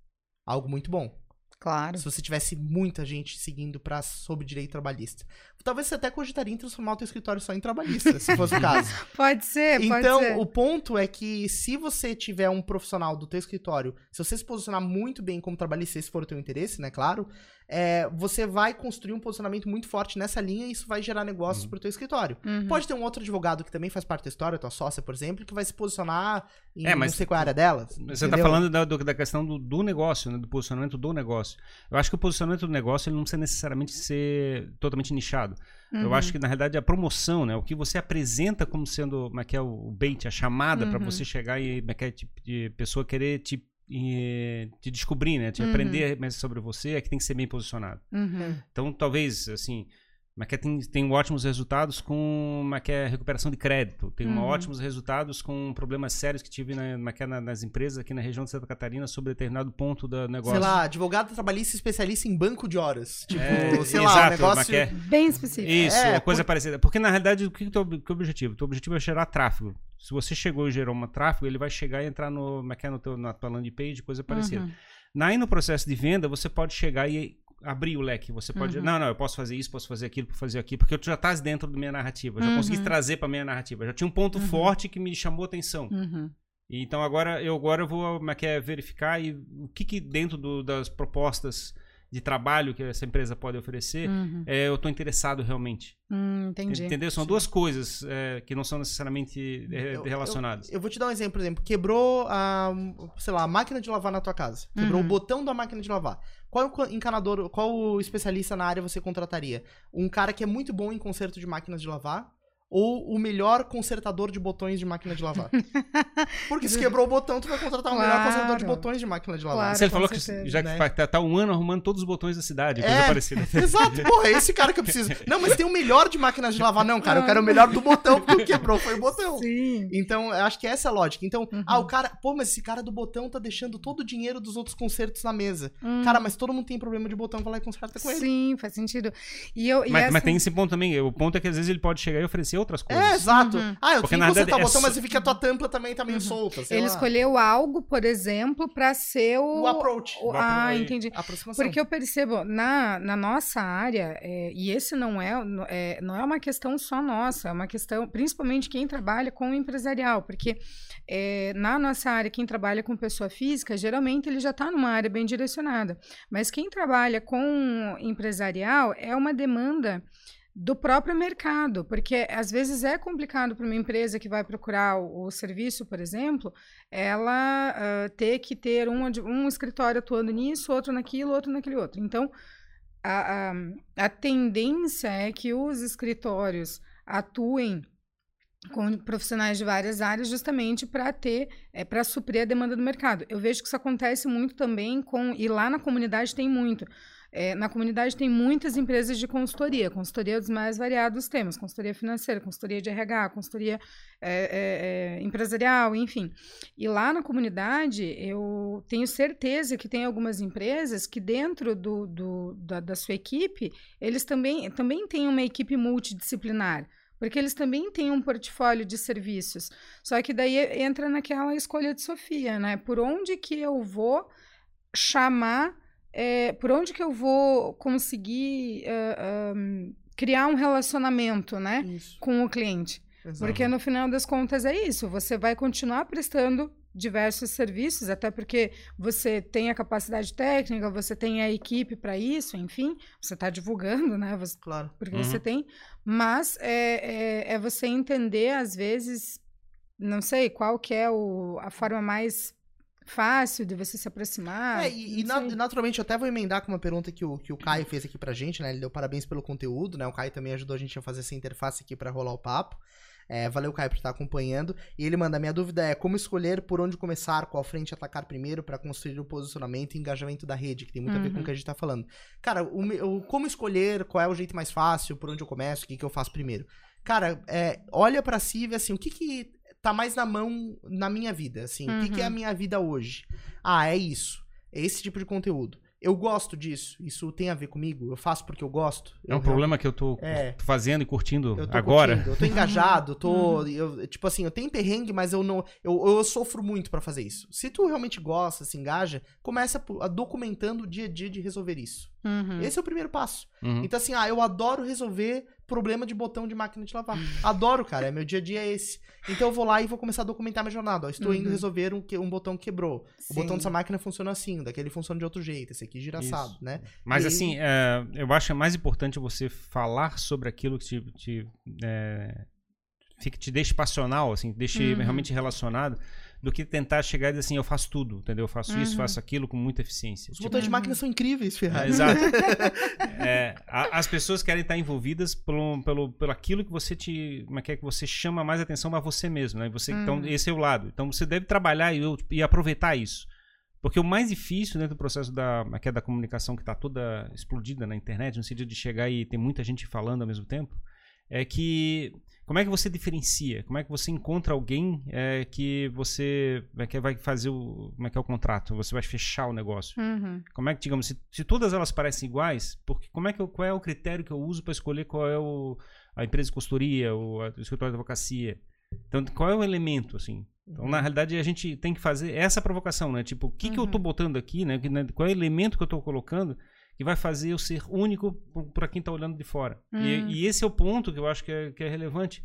Algo muito bom. Claro. Se você tivesse muita gente seguindo para sobre direito trabalhista. Talvez você até cogitaria em transformar o teu escritório só em trabalhista, se fosse o caso. pode ser, então, pode ser. Então, o ponto é que se você tiver um profissional do teu escritório, se você se posicionar muito bem como trabalhista, se for o teu interesse, né, claro, é, você vai construir um posicionamento muito forte nessa linha e isso vai gerar negócios uhum. pro teu escritório. Uhum. Pode ter um outro advogado que também faz parte da história, tua sócia, por exemplo, que vai se posicionar em é, mas, não sei qual é área dela. Você está falando da, da questão do, do negócio, né, do posicionamento do negócio. Eu acho que o posicionamento do negócio ele não precisa necessariamente ser totalmente nichado. Uhum. Eu acho que, na realidade, a promoção, né? O que você apresenta como sendo como é que é o bait, a chamada para você uhum. chegar e como é que é, tipo, de pessoa querer te e te descobrir, né? Te uhum. aprender mais sobre você, é que tem que ser bem posicionado. Uhum. Então, talvez, assim, mas tem, tem ótimos resultados com uma que é recuperação de crédito. Tem uhum. ótimos resultados com problemas sérios que tive na, na, nas empresas aqui na região de Santa Catarina sobre determinado ponto do negócio. Sei lá, advogado trabalhista especialista em banco de horas. Tipo, é, sei lá, um negócio é, bem específico. Isso, é, coisa por... parecida. Porque na realidade, o que é o teu objetivo? O teu objetivo é gerar tráfego. Se você chegou e gerou um tráfego, ele vai chegar e entrar no, é no teu, na tua landing page, coisa parecida. Uhum. Aí no processo de venda, você pode chegar e abrir o leque. Você pode. Uhum. Não, não, eu posso fazer isso, posso fazer aquilo, posso fazer aquilo, porque tu já estás dentro da minha narrativa. Eu já uhum. consegui trazer para minha narrativa. Já tinha um ponto uhum. forte que me chamou atenção. Uhum. Então agora eu agora eu vou é que é, verificar e o que, que dentro do, das propostas de trabalho que essa empresa pode oferecer, uhum. é, eu estou interessado realmente. Hum, entendi. Entendeu? São Sim. duas coisas é, que não são necessariamente é, eu, relacionadas. Eu, eu, vou te dar um exemplo, por exemplo. Quebrou a, sei lá, a máquina de lavar na tua casa. Quebrou uhum. o botão da máquina de lavar. Qual encanador, qual especialista na área você contrataria? Um cara que é muito bom em conserto de máquinas de lavar ou o melhor consertador de botões de máquina de lavar. Porque se quebrou o botão, tu vai contratar um claro. melhor consertador de botões de máquina de lavar. Claro, Você falou certeza, que já que né? tá, tá, um ano arrumando todos os botões da cidade, coisa é, parecida. Exato, porra, é esse cara que eu preciso. Não, mas tem o melhor de máquinas de lavar. Não, cara, eu quero o melhor do botão, porque o que quebrou foi o botão. Sim. Então, eu acho que essa é a lógica. Então, uhum. ah, o cara, pô, mas esse cara do botão tá deixando todo o dinheiro dos outros consertos na mesa. Hum. Cara, mas todo mundo tem problema de botão, vai lá e conserta com ele. Sim, faz sentido. E eu, e mas, essa... mas tem esse ponto também. O ponto é que às vezes ele pode chegar e oferecer outras coisas. É, exato. Uhum. Ah, eu Porque, que você tá é botando, mas fica a tua tampa também tá meio uhum. solta. Ele lá. escolheu algo, por exemplo, para ser o... O approach. O... Ah, entendi. Porque eu percebo, na, na nossa área, é, e esse não é, é, não é uma questão só nossa, é uma questão, principalmente quem trabalha com o empresarial, porque é, na nossa área, quem trabalha com pessoa física, geralmente ele já está numa área bem direcionada. Mas quem trabalha com empresarial é uma demanda do próprio mercado, porque às vezes é complicado para uma empresa que vai procurar o, o serviço, por exemplo, ela uh, ter que ter um, um escritório atuando nisso, outro naquilo, outro naquele outro. Então, a, a, a tendência é que os escritórios atuem com profissionais de várias áreas justamente para ter é, para suprir a demanda do mercado. Eu vejo que isso acontece muito também com e lá na comunidade tem muito é, na comunidade tem muitas empresas de consultoria, consultoria dos mais variados temas, consultoria financeira, consultoria de RH, consultoria é, é, é, empresarial, enfim. E lá na comunidade, eu tenho certeza que tem algumas empresas que dentro do, do da, da sua equipe, eles também, também têm uma equipe multidisciplinar porque eles também têm um portfólio de serviços. Só que daí entra naquela escolha de Sofia, né? Por onde que eu vou chamar é, por onde que eu vou conseguir uh, um, criar um relacionamento, né, isso. com o cliente? Exato. Porque no final das contas é isso. Você vai continuar prestando diversos serviços, até porque você tem a capacidade técnica, você tem a equipe para isso, enfim, você está divulgando, né? Você, claro. Porque uhum. você tem. Mas é, é, é, você entender, às vezes, não sei qual que é o, a forma mais fácil de você se aproximar. É, e, e naturalmente eu até vou emendar com uma pergunta que o, que o Caio fez aqui pra gente, né? Ele deu parabéns pelo conteúdo, né? O Caio também ajudou a gente a fazer essa interface aqui para rolar o papo. É, valeu, Caio, por estar acompanhando. E ele manda: minha dúvida é como escolher por onde começar, qual frente atacar primeiro para construir o posicionamento e engajamento da rede, que tem muito uhum. a ver com o que a gente tá falando. Cara, o, o, como escolher, qual é o jeito mais fácil, por onde eu começo, o que, que eu faço primeiro? Cara, é, olha para si e vê assim, o que que tá mais na mão na minha vida, assim. Uhum. O que, que é a uhum. minha vida hoje? Ah, é isso. É esse tipo de conteúdo. Eu gosto disso. Isso tem a ver comigo. Eu faço porque eu gosto. É um eu, problema que eu tô é, fazendo e curtindo eu agora. Curtindo, eu tô engajado, tô. Uhum. Eu, tipo assim, eu tenho perrengue, mas eu não. Eu, eu sofro muito para fazer isso. Se tu realmente gosta, se engaja, começa a, a documentando o dia a dia de resolver isso. Uhum. Esse é o primeiro passo. Uhum. Então, assim, ah, eu adoro resolver problema de botão de máquina de lavar. Adoro, cara. É, meu dia a dia é esse. Então eu vou lá e vou começar a documentar minha jornada. Ó, estou uhum. indo resolver um, um botão que quebrou. Sim. O botão dessa máquina funciona assim, daquele funciona de outro jeito. Esse aqui gira assado, né? Mas e... assim, é, eu acho mais importante você falar sobre aquilo que te, te, é, te deixe passional, assim, deixe uhum. realmente relacionado do que tentar chegar e dizer assim, eu faço tudo, entendeu? Eu faço uhum. isso, faço aquilo com muita eficiência. Os tipo, botões de máquina são incríveis, Ferrari. É, exato. é, a, as pessoas querem estar envolvidas pelo, pelo, pelo aquilo que você te, como é que, é você chama mais atenção para você mesmo, né? Você, Então, uhum. esse é o lado. Então, você deve trabalhar e, e aproveitar isso. Porque o mais difícil dentro do processo da, é da comunicação que está toda explodida na internet, no sentido de chegar e ter muita gente falando ao mesmo tempo, é que como é que você diferencia? Como é que você encontra alguém é, que você é que vai fazer o como é que é o contrato? Você vai fechar o negócio? Uhum. Como é que digamos se, se, todas elas parecem iguais, porque como é que eu, qual é o critério que eu uso para escolher qual é o, a empresa de consultoria, o, o escritório de advocacia? Então qual é o elemento assim? Então, uhum. na realidade, a gente tem que fazer essa provocação, né? Tipo, o que, uhum. que eu estou uhum. botando aqui, né? Qual é o elemento que eu estou colocando que vai fazer eu ser único para quem está olhando de fora. Hum. E, e, esse é o ponto que eu acho que é, que é relevante.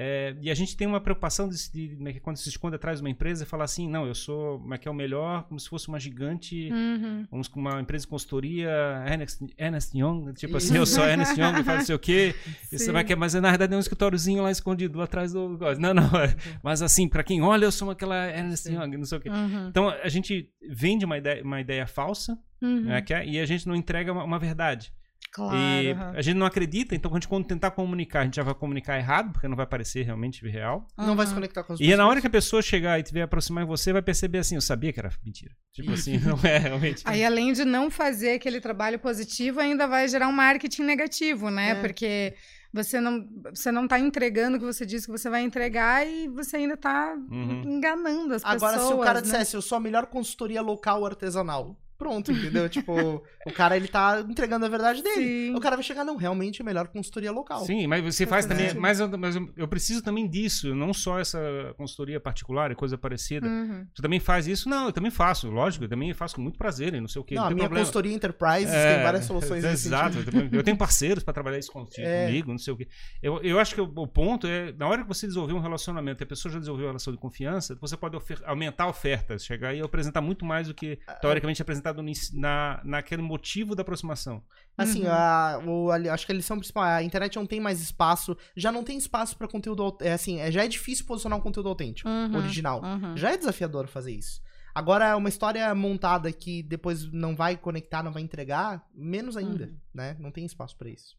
É, e a gente tem uma preocupação de, de, de, quando se esconde atrás de uma empresa e falar assim, não, eu sou como é que é o melhor, como se fosse uma gigante, uhum. uma empresa de consultoria, Ernest, Ernest Young, tipo assim, eu sou Ernest Young, faz não sei o quê, você vai que, mas na verdade é um escritóriozinho lá escondido, atrás do Não, não, é, mas assim, para quem olha, eu sou aquela Ernest Sim. Young, não sei o quê. Uhum. Então a gente vende uma ideia, uma ideia falsa, uhum. né, é, e a gente não entrega uma, uma verdade. Claro. E a gente não acredita, então quando a gente tentar comunicar, a gente já vai comunicar errado, porque não vai parecer realmente real. Uhum. Não vai se conectar com as pessoas. E é na hora que a pessoa chegar e tiver aproximar de você, vai perceber assim, eu sabia que era mentira. Tipo assim, não é realmente. Aí além de não fazer aquele trabalho positivo, ainda vai gerar um marketing negativo, né? É. Porque você não você não está entregando o que você disse que você vai entregar e você ainda está uhum. enganando as Agora, pessoas. Agora, se o cara né? dissesse, eu sou a melhor consultoria local artesanal, Pronto, entendeu? tipo, o cara ele tá entregando a verdade dele. Sim. O cara vai chegar, não, realmente é melhor consultoria local. Sim, mas você faz também. Mas, eu, mas eu, preciso também disso, não só essa consultoria particular e coisa parecida. Uhum. Você também faz isso? Não, eu também faço, lógico, eu também faço com muito prazer e não sei o quê. Não, não a minha problema. consultoria Enterprise é, tem várias soluções é, Exato, eu tenho parceiros para trabalhar isso contigo, é. comigo, não sei o quê. Eu, eu acho que o, o, ponto é, na hora que você desenvolver um relacionamento, a pessoa já desenvolveu uma relação de confiança, você pode aumentar a oferta, chegar e apresentar muito mais do que teoricamente apresentado na naquele motivo da aproximação. Assim, uhum. a, o, a, acho que a lição principal é a internet não tem mais espaço, já não tem espaço para conteúdo, é assim, é, já é difícil posicionar um conteúdo autêntico, uhum. original. Uhum. Já é desafiador fazer isso. Agora, uma história montada que depois não vai conectar, não vai entregar, menos ainda, uhum. né? Não tem espaço para isso.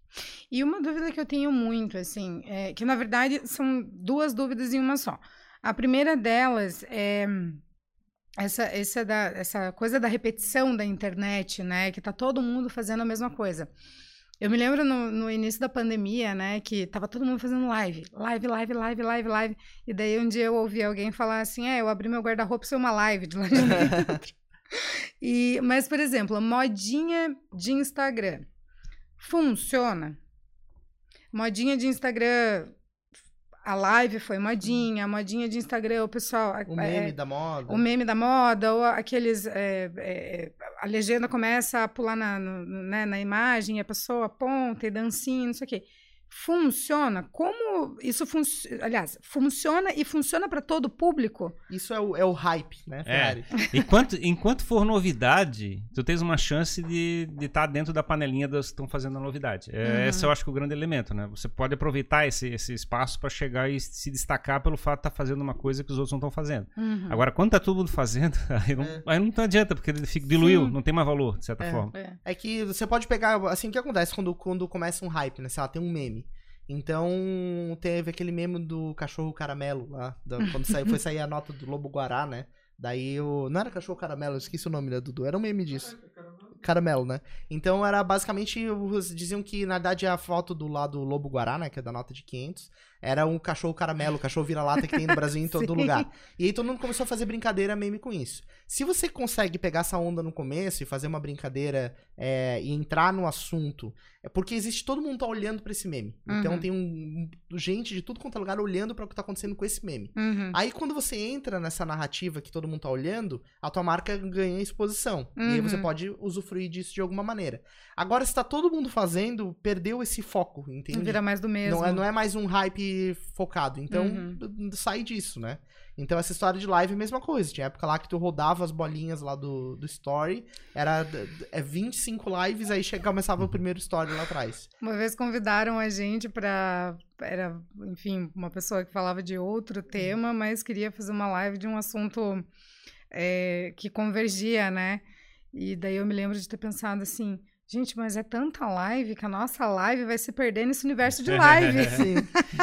E uma dúvida que eu tenho muito, assim, é que na verdade são duas dúvidas em uma só. A primeira delas é essa, essa, da, essa coisa da repetição da internet, né? Que tá todo mundo fazendo a mesma coisa. Eu me lembro no, no, início da pandemia, né, que tava todo mundo fazendo live, live, live, live, live, live. E daí um dia eu ouvi alguém falar assim: é, eu abri meu guarda-roupa e uma live de lá de dentro. e, mas, por exemplo, modinha de Instagram. Funciona? Modinha de Instagram a live foi modinha, a modinha de Instagram, o pessoal. O meme é, da moda. O meme da moda, ou aqueles. É, é, a legenda começa a pular na, no, né, na imagem, a pessoa aponta e dancinha, não sei o quê funciona? Como isso funciona? Aliás, funciona e funciona para todo o público? Isso é o, é o hype, né, é. Ferrari? É. Enquanto, enquanto for novidade, tu tens uma chance de estar de tá dentro da panelinha das que estão fazendo a novidade. É, uhum. Esse eu acho que é o grande elemento, né? Você pode aproveitar esse, esse espaço para chegar e se destacar pelo fato de estar tá fazendo uma coisa que os outros não estão fazendo. Uhum. Agora, quando tá todo mundo fazendo, aí não, é. aí não adianta, porque ele fica, diluiu, Sim. não tem mais valor, de certa é, forma. É. é que você pode pegar, assim, o que acontece quando, quando começa um hype, né? Sei lá, tem um meme. Então, teve aquele meme do cachorro caramelo lá, quando saiu, foi sair a nota do Lobo Guará, né? Daí o. Não era cachorro caramelo, eu esqueci o nome, né, Dudu? Era um meme disso. Caramelo, né? Então era basicamente. Diziam que, na verdade, a foto do lado Lobo Guará, né? Que é da nota de 500 era um cachorro caramelo, o cachorro vira-lata que tem no Brasil em todo lugar. E aí todo mundo começou a fazer brincadeira meme com isso. Se você consegue pegar essa onda no começo e fazer uma brincadeira é, e entrar no assunto, é porque existe todo mundo tá olhando para esse meme. Então, uhum. Então tem um, um, gente de tudo quanto é lugar olhando para o que tá acontecendo com esse meme. Uhum. Aí quando você entra nessa narrativa que todo mundo tá olhando, a tua marca ganha exposição. Uhum. E aí você uhum. pode usufruir disso de alguma maneira. Agora, se tá todo mundo fazendo, perdeu esse foco, entende? Vira mais do mesmo. Não é, não é mais um hype focado. Então, uhum. sai disso, né? Então, essa história de live é a mesma coisa. Tinha época lá que tu rodava as bolinhas lá do, do story. Era é 25 lives, aí chega, começava o primeiro story lá atrás. Uma vez convidaram a gente pra... Era, enfim, uma pessoa que falava de outro tema, mas queria fazer uma live de um assunto é, que convergia, né? E daí eu me lembro de ter pensado assim Gente, mas é tanta live que a nossa live vai se perder nesse universo de live. Sim.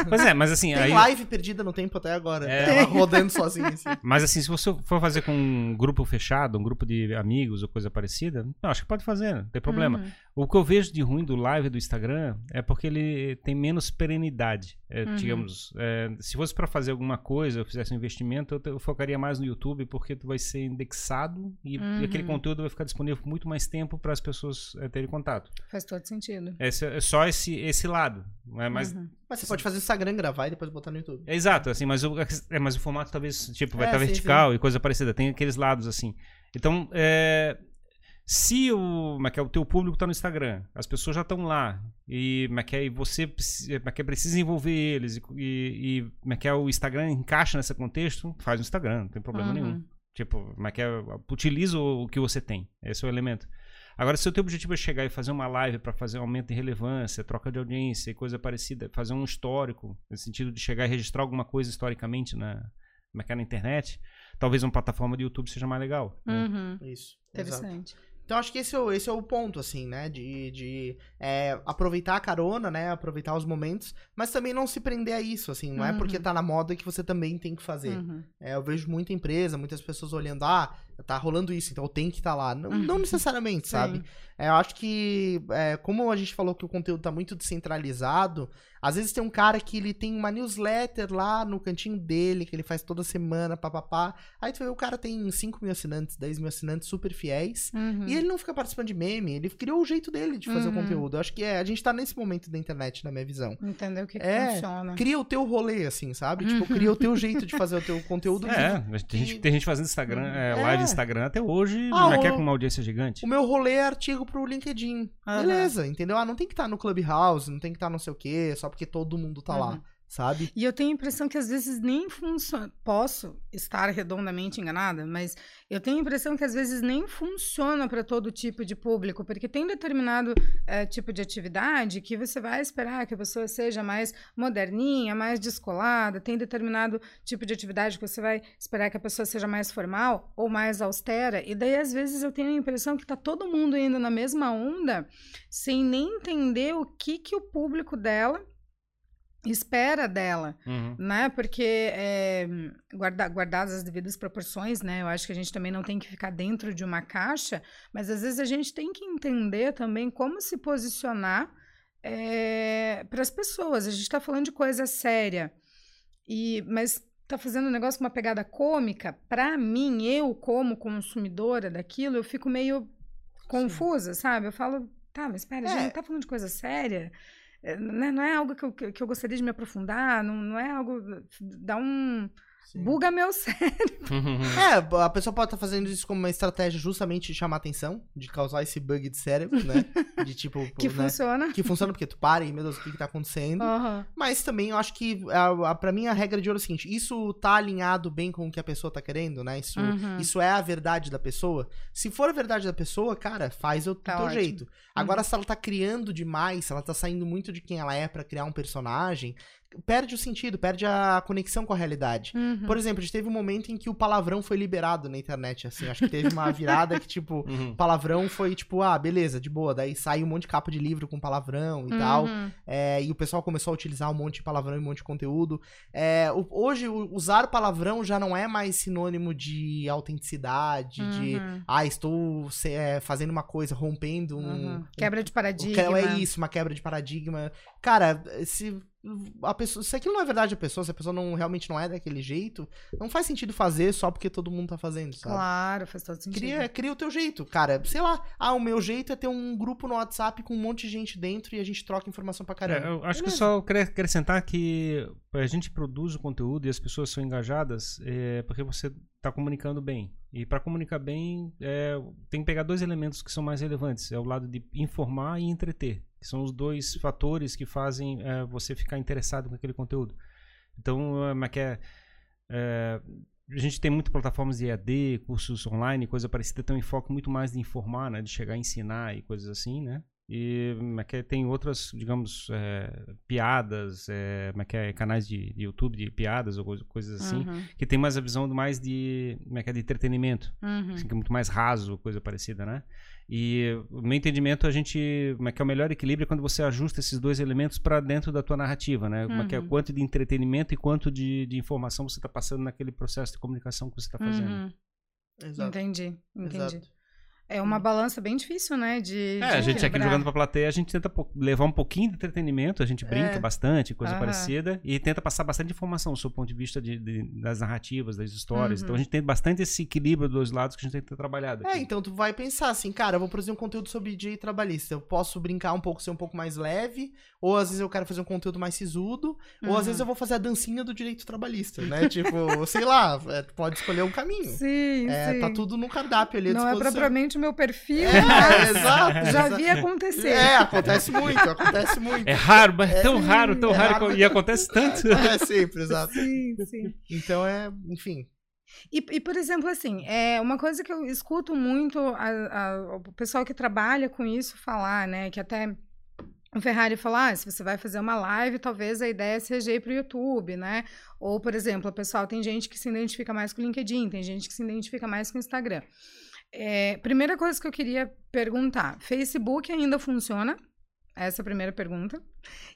Pois é, mas assim. Tem aí... live perdida no tempo até agora. É. rodando sozinha. Assim. Mas assim, se você for fazer com um grupo fechado, um grupo de amigos ou coisa parecida, não, acho que pode fazer, não tem problema. Uhum. O que eu vejo de ruim do live do Instagram é porque ele tem menos perenidade. É, uhum. Digamos, é, se fosse para fazer alguma coisa, eu fizesse um investimento, eu, eu, focaria mais no YouTube, porque tu vai ser indexado e, uhum. e aquele conteúdo vai ficar disponível por muito mais tempo para as pessoas é, terem contato. Faz todo sentido. Esse, é só esse, esse lado. É, mas, uhum. mas você pode fazer Instagram, gravar e depois botar no YouTube. É, exato, assim, mas o, é, mas o formato talvez tipo, vai estar tá vertical sim. e coisa parecida. Tem aqueles lados assim. Então, é, se o, é, é o teu público está no Instagram, as pessoas já estão lá, e, é, e você é, precisa envolver eles, e, e, é, o Instagram encaixa nesse contexto, faz o Instagram, não tem problema uhum. nenhum. Tipo, é, utiliza o que você tem, esse é o elemento. Agora, se o teu objetivo é chegar e fazer uma live para fazer um aumento de relevância, troca de audiência e coisa parecida, fazer um histórico, no sentido de chegar e registrar alguma coisa historicamente na, na internet, talvez uma plataforma de YouTube seja mais legal. Né? Uhum. Né? Isso. Interessante. Exato. Então acho que esse é o, esse é o ponto, assim, né? De, de é, aproveitar a carona, né? Aproveitar os momentos, mas também não se prender a isso, assim. Não uhum. é porque uhum. tá na moda que você também tem que fazer. Uhum. É, eu vejo muita empresa, muitas pessoas olhando, ah, tá rolando isso, então eu tenho que estar tá lá. Não, uhum. não necessariamente, sabe? É, eu acho que, é, como a gente falou que o conteúdo tá muito descentralizado, às vezes tem um cara que ele tem uma newsletter lá no cantinho dele, que ele faz toda semana, papapá. Aí tu vê, o cara tem 5 mil assinantes, 10 mil assinantes super fiéis. Uhum. E ele não fica participando de meme, ele criou o jeito dele de fazer uhum. o conteúdo. Eu acho que é, a gente tá nesse momento da internet, na minha visão. Entendeu o que, que é, funciona. Cria o teu rolê, assim, sabe? Tipo, uhum. cria o teu jeito de fazer o teu conteúdo. É, tem, gente, tem gente fazendo Instagram, é, live. Instagram até hoje, ah, não é, é com uma audiência gigante. O meu rolê é artigo pro LinkedIn. Beleza, entendeu? Ah, não tem que estar tá no Clubhouse, não tem que estar tá não sei o quê, só porque todo mundo tá uhum. lá sabe? E eu tenho a impressão que às vezes nem funciona. Posso estar redondamente enganada, mas eu tenho a impressão que às vezes nem funciona para todo tipo de público, porque tem determinado é, tipo de atividade que você vai esperar que a pessoa seja mais moderninha, mais descolada, tem determinado tipo de atividade que você vai esperar que a pessoa seja mais formal ou mais austera, e daí às vezes eu tenho a impressão que está todo mundo indo na mesma onda, sem nem entender o que, que o público dela espera dela, uhum. né? Porque é, guarda, guardadas as devidas proporções, né? Eu acho que a gente também não tem que ficar dentro de uma caixa, mas às vezes a gente tem que entender também como se posicionar é, para as pessoas. A gente está falando de coisa séria, e mas tá fazendo um negócio com uma pegada cômica. Para mim, eu como consumidora daquilo, eu fico meio confusa, Sim. sabe? Eu falo, tá, mas espera, é. a gente não tá falando de coisa séria. É, né, não é algo que eu, que eu gostaria de me aprofundar, não, não é algo. dá um. Sim. Buga meu cérebro. é, a pessoa pode estar tá fazendo isso como uma estratégia justamente de chamar atenção, de causar esse bug de cérebro, né? De tipo. que né? funciona. Que funciona porque tu para e, meu Deus, o que, que tá acontecendo. Uhum. Mas também eu acho que, a, a, pra mim, a regra de ouro é o seguinte: isso tá alinhado bem com o que a pessoa tá querendo, né? Isso, uhum. isso é a verdade da pessoa. Se for a verdade da pessoa, cara, faz o tá teu jeito. Agora, uhum. se ela tá criando demais, se ela tá saindo muito de quem ela é para criar um personagem, perde o sentido, perde a conexão com a realidade. Uhum. Por exemplo, a gente teve um momento em que o palavrão foi liberado na internet, assim. Acho que teve uma virada que, tipo, uhum. palavrão foi, tipo, ah, beleza, de boa. Daí sai um monte de capa de livro com palavrão e uhum. tal. É, e o pessoal começou a utilizar um monte de palavrão e um monte de conteúdo. É, hoje, usar palavrão já não é mais sinônimo de autenticidade, de, uhum. ah, estou é, fazendo uma coisa, rompendo um... Uhum. Quebra de paradigma. É isso, uma quebra de paradigma. Cara, se a pessoa, se aquilo não é verdade a pessoa, se a pessoa não realmente não é daquele jeito, não faz sentido fazer só porque todo mundo tá fazendo, sabe? Claro, faz todo sentido. Cria, cria o teu jeito, cara. Sei lá, ah, o meu jeito é ter um grupo no WhatsApp com um monte de gente dentro e a gente troca informação pra caramba. É, eu acho Beleza. que só queria acrescentar que a gente produz o conteúdo e as pessoas são engajadas é, porque você tá comunicando bem. E para comunicar bem, é, tem que pegar dois elementos que são mais relevantes. É o lado de informar e entreter são os dois fatores que fazem é, você ficar interessado com aquele conteúdo. Então, que é, é, a gente tem muitas plataformas de EAD, cursos online, coisa parecida, tem um enfoque muito mais de informar, né, de chegar a ensinar e coisas assim, né? E é tem outras, digamos, é, piadas, é, é, canais de, de, YouTube de piadas ou coisas assim, uhum. que tem mais a visão mais de, é, de entretenimento, uhum. assim, que é muito mais raso, coisa parecida, né? E no meu entendimento, a gente. Como é que é o melhor equilíbrio é quando você ajusta esses dois elementos para dentro da tua narrativa, né? Como é que é uhum. quanto de entretenimento e quanto de, de informação você está passando naquele processo de comunicação que você está fazendo. Uhum. Exato. Entendi, entendi. Exato. É uma balança bem difícil, né? De, é, de a gente aqui jogando pra plateia, a gente tenta levar um pouquinho de entretenimento, a gente brinca é. bastante, coisa uhum. parecida, e tenta passar bastante informação do seu ponto de vista de, de das narrativas, das histórias. Uhum. Então a gente tem bastante esse equilíbrio dos lados que a gente tenta trabalhar. É, então tu vai pensar assim, cara, eu vou produzir um conteúdo sobre direito trabalhista. Eu posso brincar um pouco, ser um pouco mais leve, ou às vezes eu quero fazer um conteúdo mais sisudo, uhum. ou às vezes uhum. eu vou fazer a dancinha do direito trabalhista, né? tipo, sei lá, é, pode escolher um caminho. Sim, é, sim. Tá tudo no cardápio ali. Não é propriamente o meu perfil. É, é, exato. Já vi acontecer. É, acontece muito, acontece muito. É raro, mas é tão raro, tão é raro, raro, e acontece tanto. É sempre, exato. Sim, sim. Então é, enfim. E, e, por exemplo, assim, é uma coisa que eu escuto muito a, a, o pessoal que trabalha com isso falar, né? Que até o Ferrari falou: ah, se você vai fazer uma live, talvez a ideia seja ir para o YouTube, né? Ou, por exemplo, o pessoal tem gente que se identifica mais com o LinkedIn, tem gente que se identifica mais com o Instagram. É, primeira coisa que eu queria perguntar: Facebook ainda funciona? Essa é a primeira pergunta.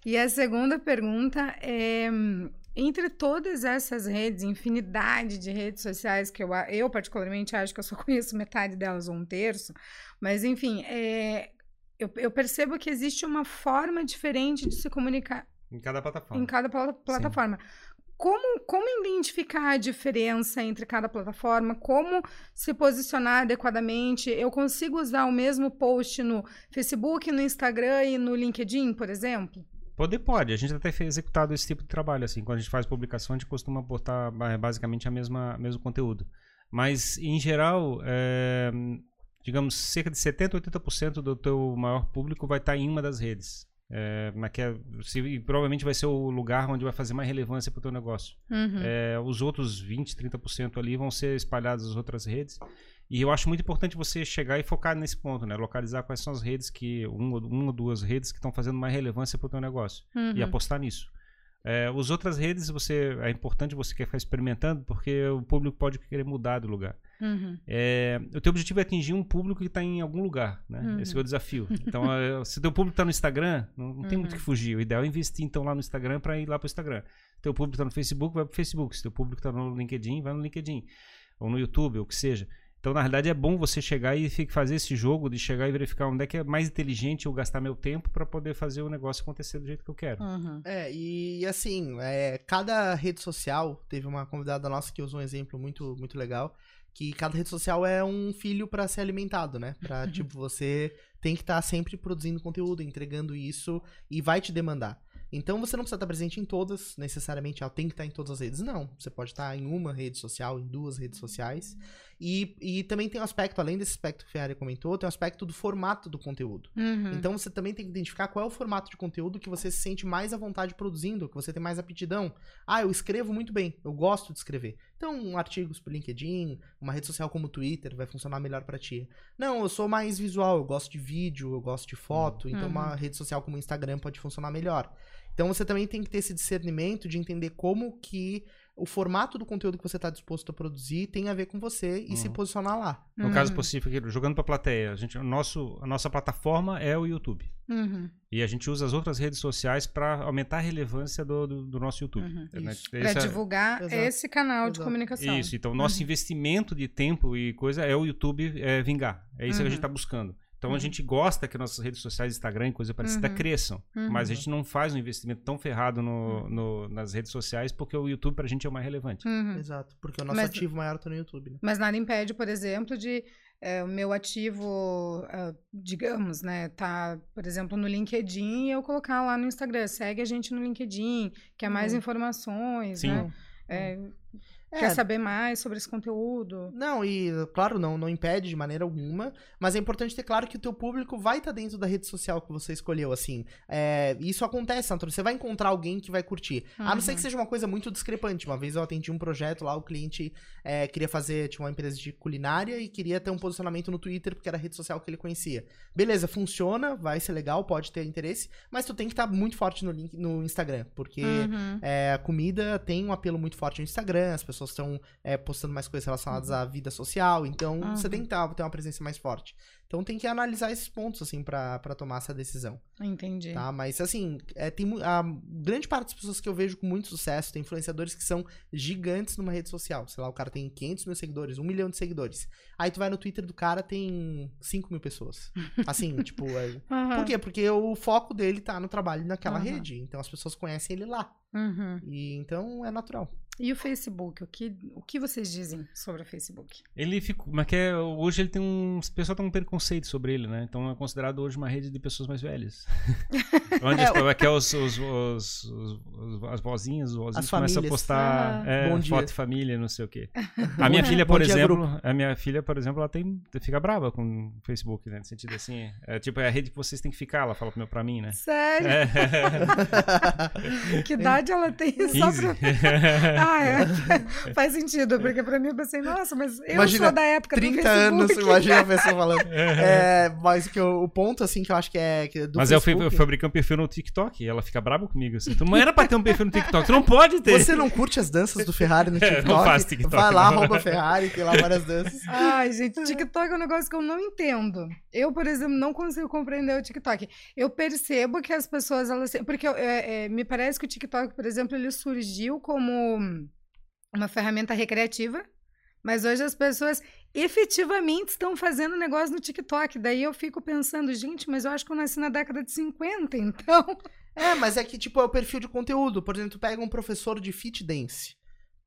E a segunda pergunta é: entre todas essas redes, infinidade de redes sociais, que eu, eu particularmente acho que eu só conheço metade delas ou um terço, mas enfim, é, eu, eu, percebo que existe uma forma diferente de se comunicar. Em cada plataforma. Em cada pl plataforma. Sim. Como, como identificar a diferença entre cada plataforma? Como se posicionar adequadamente? Eu consigo usar o mesmo post no Facebook, no Instagram e no LinkedIn, por exemplo? Poder pode. A gente até tem executado esse tipo de trabalho. assim. Quando a gente faz publicação, a gente costuma botar basicamente a mesma mesmo conteúdo. Mas, em geral, é, digamos, cerca de 70%, 80% do teu maior público vai estar em uma das redes. É, mas que é, se, provavelmente vai ser o lugar onde vai fazer mais relevância para o teu negócio. Uhum. É, os outros 20%, 30% ali vão ser espalhados nas outras redes. E eu acho muito importante você chegar e focar nesse ponto, né? Localizar quais são as redes que, uma, uma ou duas redes que estão fazendo mais relevância para o teu negócio. Uhum. E apostar nisso. É, as outras redes, você é importante você quer ficar experimentando, porque o público pode querer mudar do lugar. Uhum. É, o teu objetivo é atingir um público que está em algum lugar, né? Uhum. Esse é o desafio. Então, é, se o teu público está no Instagram, não, não tem muito o que uhum. fugir. O ideal é investir, então, lá no Instagram para ir lá para o Instagram. Se teu público está no Facebook, vai para o Facebook. Se teu público está no LinkedIn, vai no LinkedIn. Ou no YouTube, ou o que seja. Então, na realidade, é bom você chegar e fazer esse jogo de chegar e verificar onde é que é mais inteligente eu gastar meu tempo para poder fazer o negócio acontecer do jeito que eu quero. Uhum. É, e assim, é, cada rede social, teve uma convidada nossa que usou um exemplo muito, muito legal, que cada rede social é um filho para ser alimentado, né? Pra, tipo, você tem que estar tá sempre produzindo conteúdo, entregando isso e vai te demandar. Então você não precisa estar presente em todas, necessariamente, ela tem que estar em todas as redes. Não. Você pode estar em uma rede social, em duas redes sociais. E, e também tem um aspecto, além desse aspecto que o Ferrari comentou, tem um aspecto do formato do conteúdo. Uhum. Então você também tem que identificar qual é o formato de conteúdo que você se sente mais à vontade produzindo, que você tem mais aptidão. Ah, eu escrevo muito bem, eu gosto de escrever. Então, artigos pro LinkedIn, uma rede social como o Twitter vai funcionar melhor para ti. Não, eu sou mais visual, eu gosto de vídeo, eu gosto de foto, uhum. então uma rede social como o Instagram pode funcionar melhor. Então você também tem que ter esse discernimento de entender como que o formato do conteúdo que você está disposto a produzir tem a ver com você e uhum. se posicionar lá. No uhum. caso específico, jogando para a plateia, a, gente, o nosso, a nossa plataforma é o YouTube. Uhum. E a gente usa as outras redes sociais para aumentar a relevância do, do, do nosso YouTube. Uhum. Né? Para divulgar Exato. esse canal Exato. de comunicação. Isso, então nosso uhum. investimento de tempo e coisa é o YouTube é, vingar. É isso que a gente está uhum. buscando. Então uhum. a gente gosta que nossas redes sociais, Instagram e coisa parecida, uhum. cresçam. Uhum. Mas a gente não faz um investimento tão ferrado no, uhum. no, nas redes sociais porque o YouTube pra gente é o mais relevante. Uhum. Exato, porque o nosso mas, ativo maior tá no YouTube. Né? Mas nada impede, por exemplo, de é, o meu ativo, uh, digamos, né, tá, por exemplo, no LinkedIn e eu colocar lá no Instagram, segue a gente no LinkedIn, quer mais uhum. informações, Sim. né? É, é. Quer saber mais sobre esse conteúdo? Não, e claro, não, não impede de maneira alguma, mas é importante ter claro que o teu público vai estar tá dentro da rede social que você escolheu, assim. É, isso acontece, Antônio, você vai encontrar alguém que vai curtir. Uhum. A não ser que uhum. seja uma coisa muito discrepante. Uma vez eu atendi um projeto lá, o cliente é, queria fazer, tinha uma empresa de culinária e queria ter um posicionamento no Twitter, porque era a rede social que ele conhecia. Beleza, funciona, vai ser legal, pode ter interesse, mas tu tem que estar tá muito forte no, link, no Instagram, porque uhum. é, a comida tem um apelo muito forte no Instagram, as pessoas pessoas estão é, postando mais coisas relacionadas uhum. à vida social, então uhum. você tem que ter uma presença mais forte. Então tem que analisar esses pontos, assim, para tomar essa decisão. Entendi. Tá? Mas, assim, é, tem a grande parte das pessoas que eu vejo com muito sucesso, tem influenciadores que são gigantes numa rede social. Sei lá, o cara tem 500 mil seguidores, 1 milhão de seguidores. Aí tu vai no Twitter do cara, tem 5 mil pessoas. Assim, tipo... É... Uhum. Por quê? Porque o foco dele tá no trabalho naquela uhum. rede. Então as pessoas conhecem ele lá. Uhum. E então é natural. E o Facebook? O que, o que vocês dizem sobre o Facebook? Ele ficou. Mas que é, hoje ele tem um. O pessoal tem um preconceito sobre ele, né? Então é considerado hoje uma rede de pessoas mais velhas. Onde é, que é os, os, os, os, as vozinhas, os vozinhos começam a postar ah, é, foto de família, não sei o quê. A minha filha, por exemplo, a minha filha, por exemplo, ela tem, fica brava com o Facebook, né? No sentido assim, é tipo, é a rede que vocês têm que ficar, ela fala pra mim, né? Sério? É. que idade ela tem 15. só pra... Ah, é. Faz sentido, porque pra mim eu pensei, nossa, mas eu imagina, sou da época 30 do anos, imagina a pessoa falando. É. é, mas que o, o, ponto, assim, que eu acho que é. Que é mas Facebook... eu, fabriquei um perfil no TikTok e ela fica brava comigo. Assim. Tu não era pra ter um perfil no TikTok, tu não pode ter. Você não curte as danças do Ferrari no TikTok? É, não faz TikTok. Vai lá, rouba Ferrari, tem lá várias danças. Ai, gente, TikTok é um negócio que eu não entendo. Eu, por exemplo, não consigo compreender o TikTok. Eu percebo que as pessoas, elas. Porque é, é, me parece que o TikTok, por exemplo, ele surgiu como uma ferramenta recreativa mas hoje as pessoas efetivamente estão fazendo negócio no TikTok. Daí eu fico pensando, gente, mas eu acho que eu nasci na década de 50, então. É, mas é que, tipo, é o perfil de conteúdo. Por exemplo, tu pega um professor de fit dance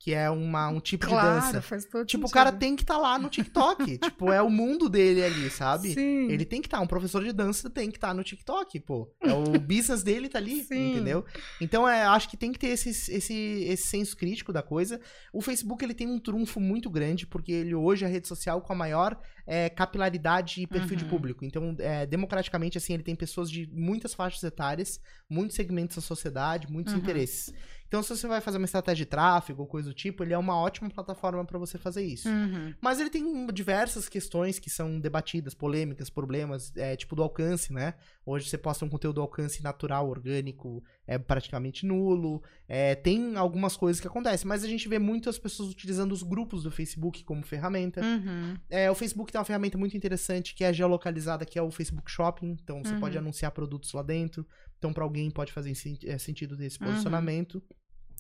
que é uma, um tipo claro, de dança. Faz todo tipo, sentido. o cara tem que estar tá lá no TikTok. tipo, é o mundo dele ali, sabe? Sim. Ele tem que estar. Tá, um professor de dança tem que estar tá no TikTok, pô. É o business dele tá ali, Sim. entendeu? Então, é, acho que tem que ter esse, esse, esse senso crítico da coisa. O Facebook, ele tem um trunfo muito grande, porque ele hoje é a rede social com a maior é, capilaridade e perfil uhum. de público. Então, é, democraticamente, assim, ele tem pessoas de muitas faixas etárias, muitos segmentos da sociedade, muitos uhum. interesses. Então, se você vai fazer uma estratégia de tráfego ou coisa do tipo, ele é uma ótima plataforma para você fazer isso. Uhum. Mas ele tem diversas questões que são debatidas, polêmicas, problemas, é, tipo do alcance, né? Hoje você posta um conteúdo alcance natural, orgânico, é praticamente nulo. É, tem algumas coisas que acontecem, mas a gente vê muitas pessoas utilizando os grupos do Facebook como ferramenta. Uhum. É, o Facebook tem uma ferramenta muito interessante que é geolocalizada, que é o Facebook Shopping. Então você uhum. pode anunciar produtos lá dentro. Então, para alguém pode fazer é, sentido ter esse uhum.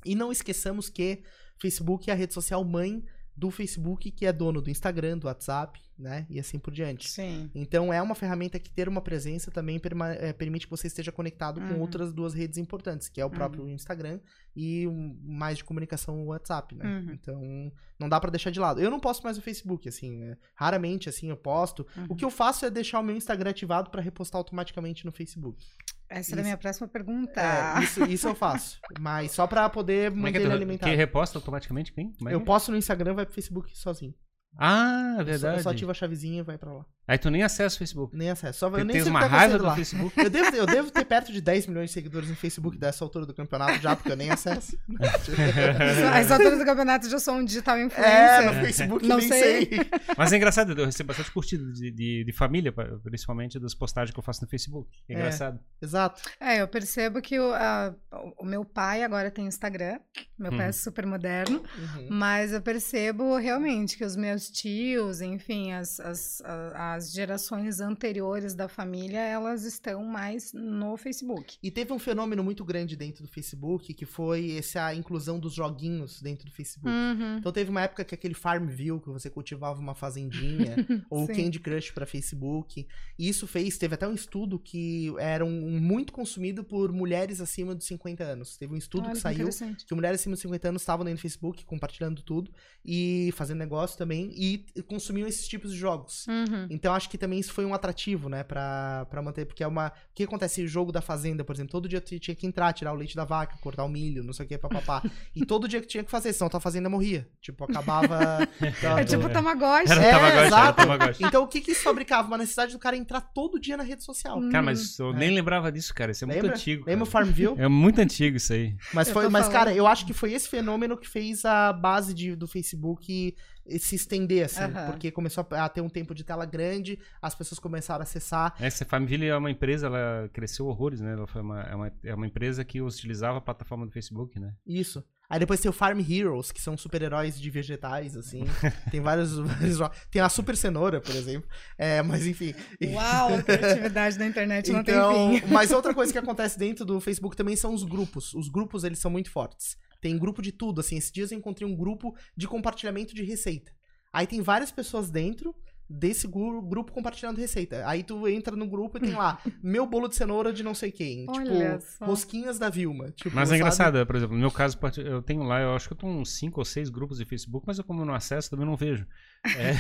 E não esqueçamos que Facebook é a rede social mãe do Facebook, que é dono do Instagram, do WhatsApp, né? E assim por diante. Sim. Então é uma ferramenta que ter uma presença também é, permite que você esteja conectado uhum. com outras duas redes importantes, que é o uhum. próprio Instagram e mais de comunicação o WhatsApp, né? Uhum. Então não dá para deixar de lado. Eu não posto mais o Facebook, assim, né? raramente assim eu posto. O que eu faço é deixar o meu Instagram ativado para repostar automaticamente no Facebook. Essa era a minha próxima pergunta. É, isso, isso eu faço. Mas só pra poder Como manter é que ele alimentado. Quem reposta automaticamente quem? É eu posto no Instagram, vai pro Facebook sozinho. Ah, verdade. Eu só, ativo a chavezinha e vai pra lá. Aí tu nem acessa o Facebook. Nem acesso. Só, eu nem tens uma tá raiva do lá. Facebook. Eu devo, eu devo ter perto de 10 milhões de seguidores no Facebook dessa altura do campeonato já, porque eu nem acesso. Essa altura do campeonato já sou um digital influencer. É, no Facebook não nem sei. sei. Mas é engraçado, eu recebo bastante curtida de, de, de, família, principalmente das postagens que eu faço no Facebook. É, é engraçado. Exato. É, eu percebo que o, a, o meu pai agora tem Instagram. Meu pai é uhum. super moderno. Uhum. Mas eu percebo realmente que os meus tios, enfim, as, as, as gerações anteriores da família, elas estão mais no Facebook. E teve um fenômeno muito grande dentro do Facebook, que foi essa inclusão dos joguinhos dentro do Facebook. Uhum. Então teve uma época que aquele Farmville, que você cultivava uma fazendinha, ou Candy Crush para Facebook. E isso fez, teve até um estudo que era um, muito consumido por mulheres acima de 50 anos. Teve um estudo Olha, que saiu que, que mulheres acima de 50 anos estavam dentro do Facebook, compartilhando tudo, e fazendo negócio também, e consumiam esses tipos de jogos. Uhum. Então acho que também isso foi um atrativo, né, pra, pra manter, porque é uma... O que acontece? O jogo da fazenda, por exemplo, todo dia tu tinha que entrar, tirar o leite da vaca, cortar o milho, não sei o que, papapá. e todo dia que tinha que fazer, senão tua fazenda morria. Tipo, acabava... é tipo Tamagotchi. Era é, Tamagotchi, exato. Era Tamagotchi. Então o que que isso fabricava? Uma necessidade do cara entrar todo dia na rede social. Cara, mas eu é. nem lembrava disso, cara. Isso é Lembra? muito antigo. Lembra o Farmville? É muito antigo isso aí. Mas, foi, mas cara, eu acho que foi esse fenômeno que fez a base de, do Facebook se estender, assim, uhum. porque começou a ter um tempo de tela grande, as pessoas começaram a acessar. Essa Family é uma empresa, ela cresceu horrores, né? Ela foi uma, é, uma, é uma empresa que utilizava a plataforma do Facebook, né? Isso. Aí depois tem o Farm Heroes, que são super-heróis de vegetais, assim. tem vários, vários Tem a Super Cenoura, por exemplo. É, mas enfim. Uau, a criatividade da internet não então, tem fim. Mas outra coisa que acontece dentro do Facebook também são os grupos. Os grupos, eles são muito fortes. Tem grupo de tudo, assim. Esses dias eu encontrei um grupo de compartilhamento de receita. Aí tem várias pessoas dentro desse grupo compartilhando receita. Aí tu entra no grupo e tem lá, meu bolo de cenoura de não sei quem. Olha tipo, só. rosquinhas da Vilma. Tipo, mas é engraçado, por exemplo, no meu caso, eu tenho lá, eu acho que eu tenho uns 5 ou 6 grupos de Facebook, mas eu como não acesso, também não vejo. É.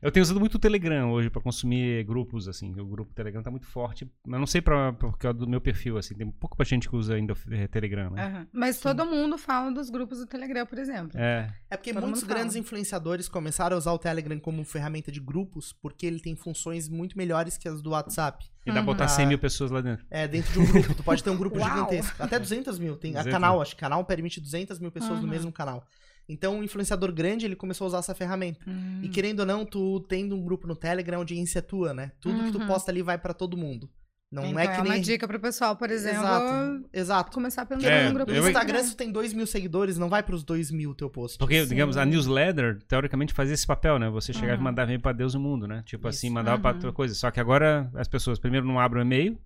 eu tenho usado muito o Telegram hoje para consumir grupos, assim. O grupo Telegram tá muito forte. Mas não sei pra, porque é do meu perfil, assim. Tem pouca gente que usa ainda é, Telegram, né? Uhum. Mas Sim. todo mundo fala dos grupos do Telegram, por exemplo. É. É porque todo muitos grandes fala. influenciadores começaram a usar o Telegram como ferramenta de grupos, porque ele tem funções muito melhores que as do WhatsApp. E dá pra botar 100 mil pessoas lá dentro. É, dentro de um grupo. Tu pode ter um grupo gigantesco. Até 200 mil. Tem, 200 a canal, acho que canal permite 200 mil pessoas uhum. no mesmo canal. Então, um influenciador grande, ele começou a usar essa ferramenta. Hum. E querendo ou não, tu tendo um grupo no Telegram, a audiência é tua, né? Tudo uhum. que tu uhum. posta ali vai para todo mundo. Não então, é que é nem... uma dica pro pessoal, por exemplo. Exato. Exato. Começar pelo é, um grupo. No Instagram, se tem 2 mil seguidores, não vai pros 2 mil teu post. Porque, Sim. digamos, a newsletter, teoricamente, fazia esse papel, né? Você chegava uhum. e mandava e-mail pra Deus e o mundo, né? Tipo Isso. assim, mandava uhum. pra outra coisa. Só que agora as pessoas primeiro não abrem o e-mail,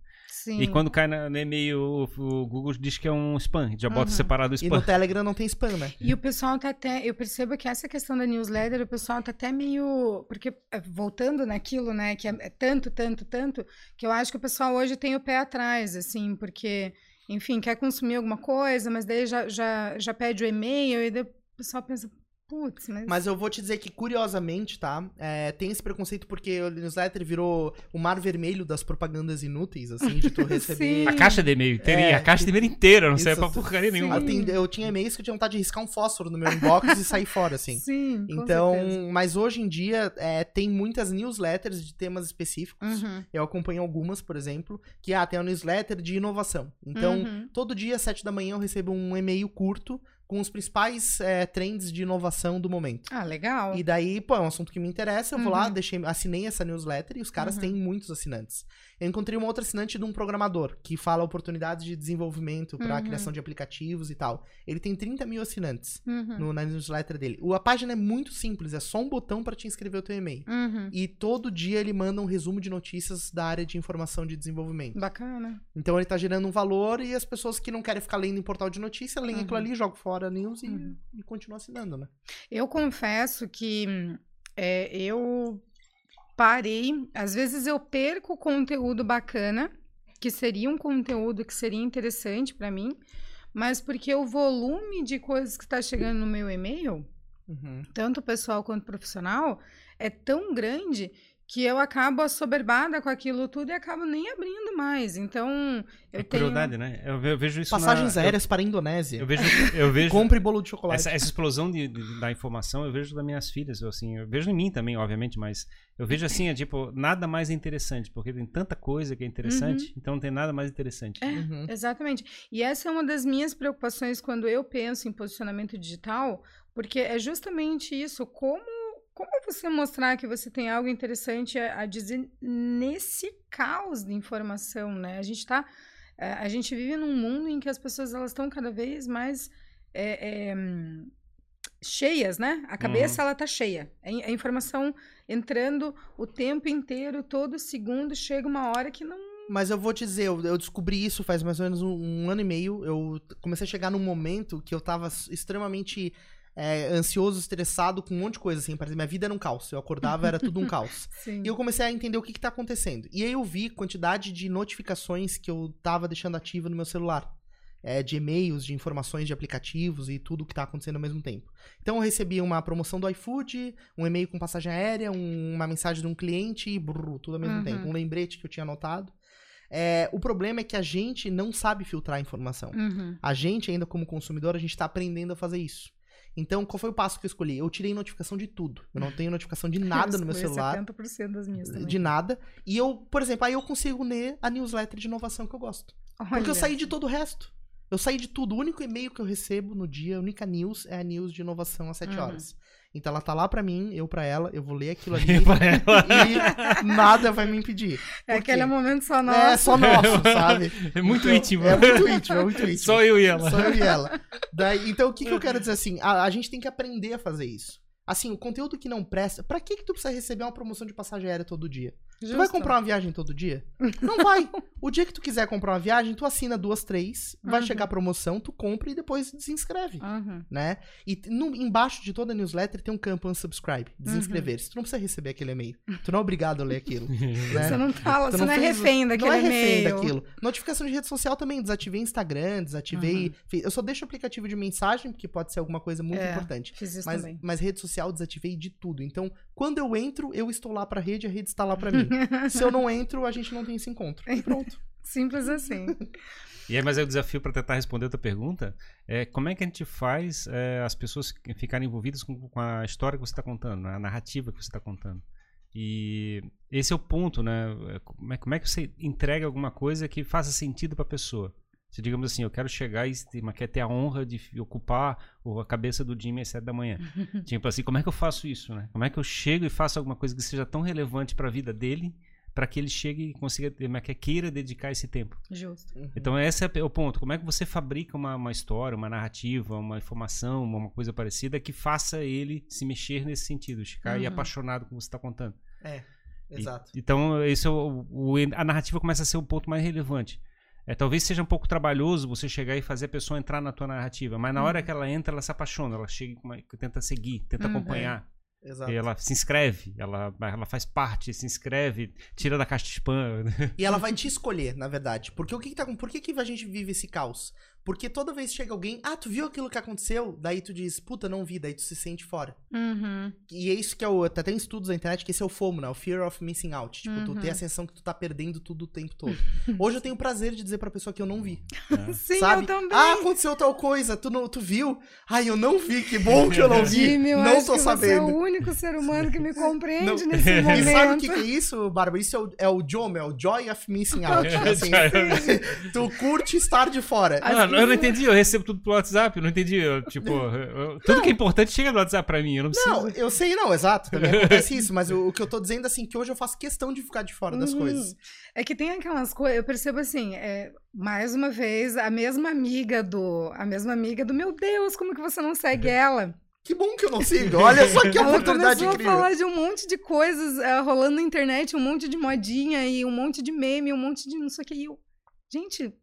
Sim. E quando cai no e-mail, o, Google diz que é um spam, já bota uhum. separado o spam. E no Telegram não tem spam, né? E o pessoal tá até. Eu percebo que essa questão da newsletter, o pessoal tá até meio. Porque, é, voltando naquilo, né, que é, é tanto, tanto, tanto, que eu acho que o pessoal hoje tem o pé atrás, assim, porque, enfim, quer consumir alguma coisa, mas daí já, já, já pede o e-mail e daí o pessoal pensa, Putz, mas... mas eu vou te dizer que, curiosamente, tá? É, tem esse preconceito porque o newsletter virou o mar vermelho das propagandas inúteis, assim, de tu receber. a caixa de e-mail, é, a caixa de e-mail inteira, não serve pra porcaria nenhuma. Eu tinha e-mails que eu tinha vontade de riscar um fósforo no meu inbox e sair fora, assim. Sim. Então, certeza. mas hoje em dia é, tem muitas newsletters de temas específicos. Uhum. Eu acompanho algumas, por exemplo, que ah, tem a newsletter de inovação. Então, uhum. todo dia, às sete da manhã, eu recebo um e-mail curto com os principais é, trends de inovação do momento. Ah, legal. E daí, pô, é um assunto que me interessa, eu uhum. vou lá, uhum. deixei, assinei essa newsletter e os caras uhum. têm muitos assinantes. Eu encontrei uma outra assinante de um programador que fala oportunidades de desenvolvimento para uhum. criação de aplicativos e tal. Ele tem 30 mil assinantes uhum. no, na newsletter dele. O, a página é muito simples, é só um botão para te inscrever o teu e-mail. Uhum. E todo dia ele manda um resumo de notícias da área de informação de desenvolvimento. Bacana. Então ele tá gerando um valor e as pessoas que não querem ficar lendo em portal de notícia, leem aquilo ali, jogam fora a news e, uhum. e continuam assinando, né? Eu confesso que é, eu parei. Às vezes eu perco conteúdo bacana, que seria um conteúdo que seria interessante para mim, mas porque o volume de coisas que está chegando no meu e-mail, uhum. tanto pessoal quanto profissional, é tão grande que eu acabo assoberbada com aquilo tudo e acabo nem abrindo mais. Então, eu é tenho... crueldade, né? Eu, eu, vejo isso Passagens na... aéreas eu... para a Indonésia. Eu vejo... Eu vejo... Compre bolo de chocolate. Essa, essa explosão de, de, da informação eu vejo das minhas filhas, eu, assim, eu vejo em mim também, obviamente, mas eu vejo assim, é tipo, nada mais interessante, porque tem tanta coisa que é interessante, uhum. então não tem nada mais interessante. É, uhum. Exatamente. E essa é uma das minhas preocupações quando eu penso em posicionamento digital, porque é justamente isso, como como você mostrar que você tem algo interessante a, a dizer nesse caos de informação, né? A gente está, é, a gente vive num mundo em que as pessoas elas estão cada vez mais é, é, cheias, né? A cabeça uhum. ela tá cheia. A, a informação entrando o tempo inteiro, todo segundo, chega uma hora que não mas eu vou te dizer, eu, eu descobri isso faz mais ou menos um, um, ano e meio. Eu comecei a chegar num momento que eu tava extremamente é, ansioso, estressado com um monte de coisa, assim. Parecia, minha vida era um caos. Eu acordava, era tudo um caos. E eu comecei a entender o que, que tá acontecendo. E aí eu vi quantidade de notificações que eu tava deixando ativa no meu celular. É, de e-mails, de informações de aplicativos e tudo que tá acontecendo ao mesmo tempo. Então eu recebi uma promoção do iFood, um e-mail com passagem aérea, um, uma mensagem de um cliente e brrr, tudo ao mesmo uhum. tempo. Um lembrete que eu tinha anotado. É, o problema é que a gente não sabe filtrar a informação. Uhum. A gente, ainda como consumidor, a gente está aprendendo a fazer isso. Então, qual foi o passo que eu escolhi? Eu tirei notificação de tudo. Eu não tenho notificação de nada no meu celular. 70% das minhas também. De nada. E eu, por exemplo, aí eu consigo ler a newsletter de inovação que eu gosto. Olha. Porque eu saí de todo o resto. Eu saí de tudo. O único e-mail que eu recebo no dia, a única news, é a news de inovação às 7 uhum. Então ela tá lá pra mim, eu pra ela, eu vou ler aquilo ali e nada vai me impedir. É aquele momento só nosso. É só nosso, sabe? É muito então, íntimo. É muito íntimo, é muito íntimo. Só eu e ela. Só eu e ela. Daí, então o que, que eu quero dizer assim? A, a gente tem que aprender a fazer isso. Assim, o conteúdo que não presta, pra que que tu precisa receber uma promoção de passagem aérea todo dia? Justo. Tu vai comprar uma viagem todo dia? Não vai. O dia que tu quiser comprar uma viagem, tu assina duas, três, vai uhum. chegar a promoção, tu compra e depois desinscreve, uhum. né? E no, embaixo de toda a newsletter tem um campo unsubscribe, desinscrever-se. Uhum. Tu não precisa receber aquele e-mail. Tu não é obrigado a ler aquilo. né? Você não fala, você não, não é refém daquele e-mail. Não é refém daquilo. Notificação de rede social também, desativei Instagram, desativei... Uhum. Eu só deixo o aplicativo de mensagem, porque pode ser alguma coisa muito é, importante. Fiz isso mas, também. mas rede social desativei de tudo. Então, quando eu entro, eu estou lá pra rede, a rede está lá pra mim. Se eu não entro, a gente não tem esse encontro. E pronto. Simples assim. E aí, mas é o desafio para tentar responder a tua pergunta é como é que a gente faz é, as pessoas ficarem envolvidas com, com, a história que você está contando, né? a narrativa que você está contando. E esse é o ponto, né? Como é, como é, que você entrega alguma coisa que faça sentido para a pessoa? Se digamos assim, eu quero chegar e quer ter a honra de ocupar a cabeça do Jimmy às sete da manhã. tipo assim, como é que eu faço isso, né? Como é que eu chego e faço alguma coisa que seja tão relevante para a vida dele, para que ele chegue e consiga, é que queira dedicar esse tempo. Justo. Uhum. Então esse é o ponto. Como é que você fabrica uma, uma história, uma narrativa, uma informação, uma coisa parecida que faça ele se mexer nesse sentido, ficar uhum. apaixonado com o que você está contando. É. Exato. E, então, esse é o, o, a narrativa começa a ser o ponto mais relevante. É, talvez seja um pouco trabalhoso você chegar e fazer a pessoa entrar na tua narrativa, mas na hora uhum. que ela entra, ela se apaixona, ela chega, uma, tenta seguir, tenta uhum. acompanhar. É. Exato. E ela se inscreve, ela, ela faz parte, se inscreve, tira da caixa de spam. E ela vai te escolher, na verdade. Porque o que, que tá, por que, que a gente vive esse caos? Porque toda vez chega alguém, ah, tu viu aquilo que aconteceu? Daí tu diz, puta, não vi, daí tu se sente fora. Uhum. E é isso que é o. Até tem estudos na internet que esse é o FOMO, né? O Fear of Missing Out. Tipo, uhum. tu tem a sensação que tu tá perdendo tudo o tempo todo. Hoje eu tenho o prazer de dizer pra pessoa que eu não vi. É. Sim, Sabe? eu também. Ah, aconteceu tal coisa, tu, não, tu viu? Ai, eu não vi, que bom que eu não vi. Jimmy, eu não tô sabendo. Você é o único ser humano que me compreende não. nesse momento. E sabe o que, que, é isso, Bárbara? Isso é o, é o JOM, é o Joy of Missing Out. assim, tu curte estar de fora. Não, eu não entendi, eu recebo tudo pelo WhatsApp, eu não entendi. Eu, tipo, eu, tudo não. que é importante chega no WhatsApp pra mim, eu não preciso. Não, eu sei, não, exato. Também acontece isso, mas o, o, que eu tô dizendo, assim, que hoje eu faço questão de ficar de fora das uhum. coisas. É que tem aquelas coisas, eu percebo assim, é, mais uma vez, a mesma amiga do. A mesma amiga do meu Deus, como que você não segue ela? Que bom que eu não sigo. Olha só que Ela oportunidade incrível. Ela começou a falar de um monte de coisas uh, rolando na internet, um monte de modinha e um monte de meme, um monte de não sei o que. E eu, gente.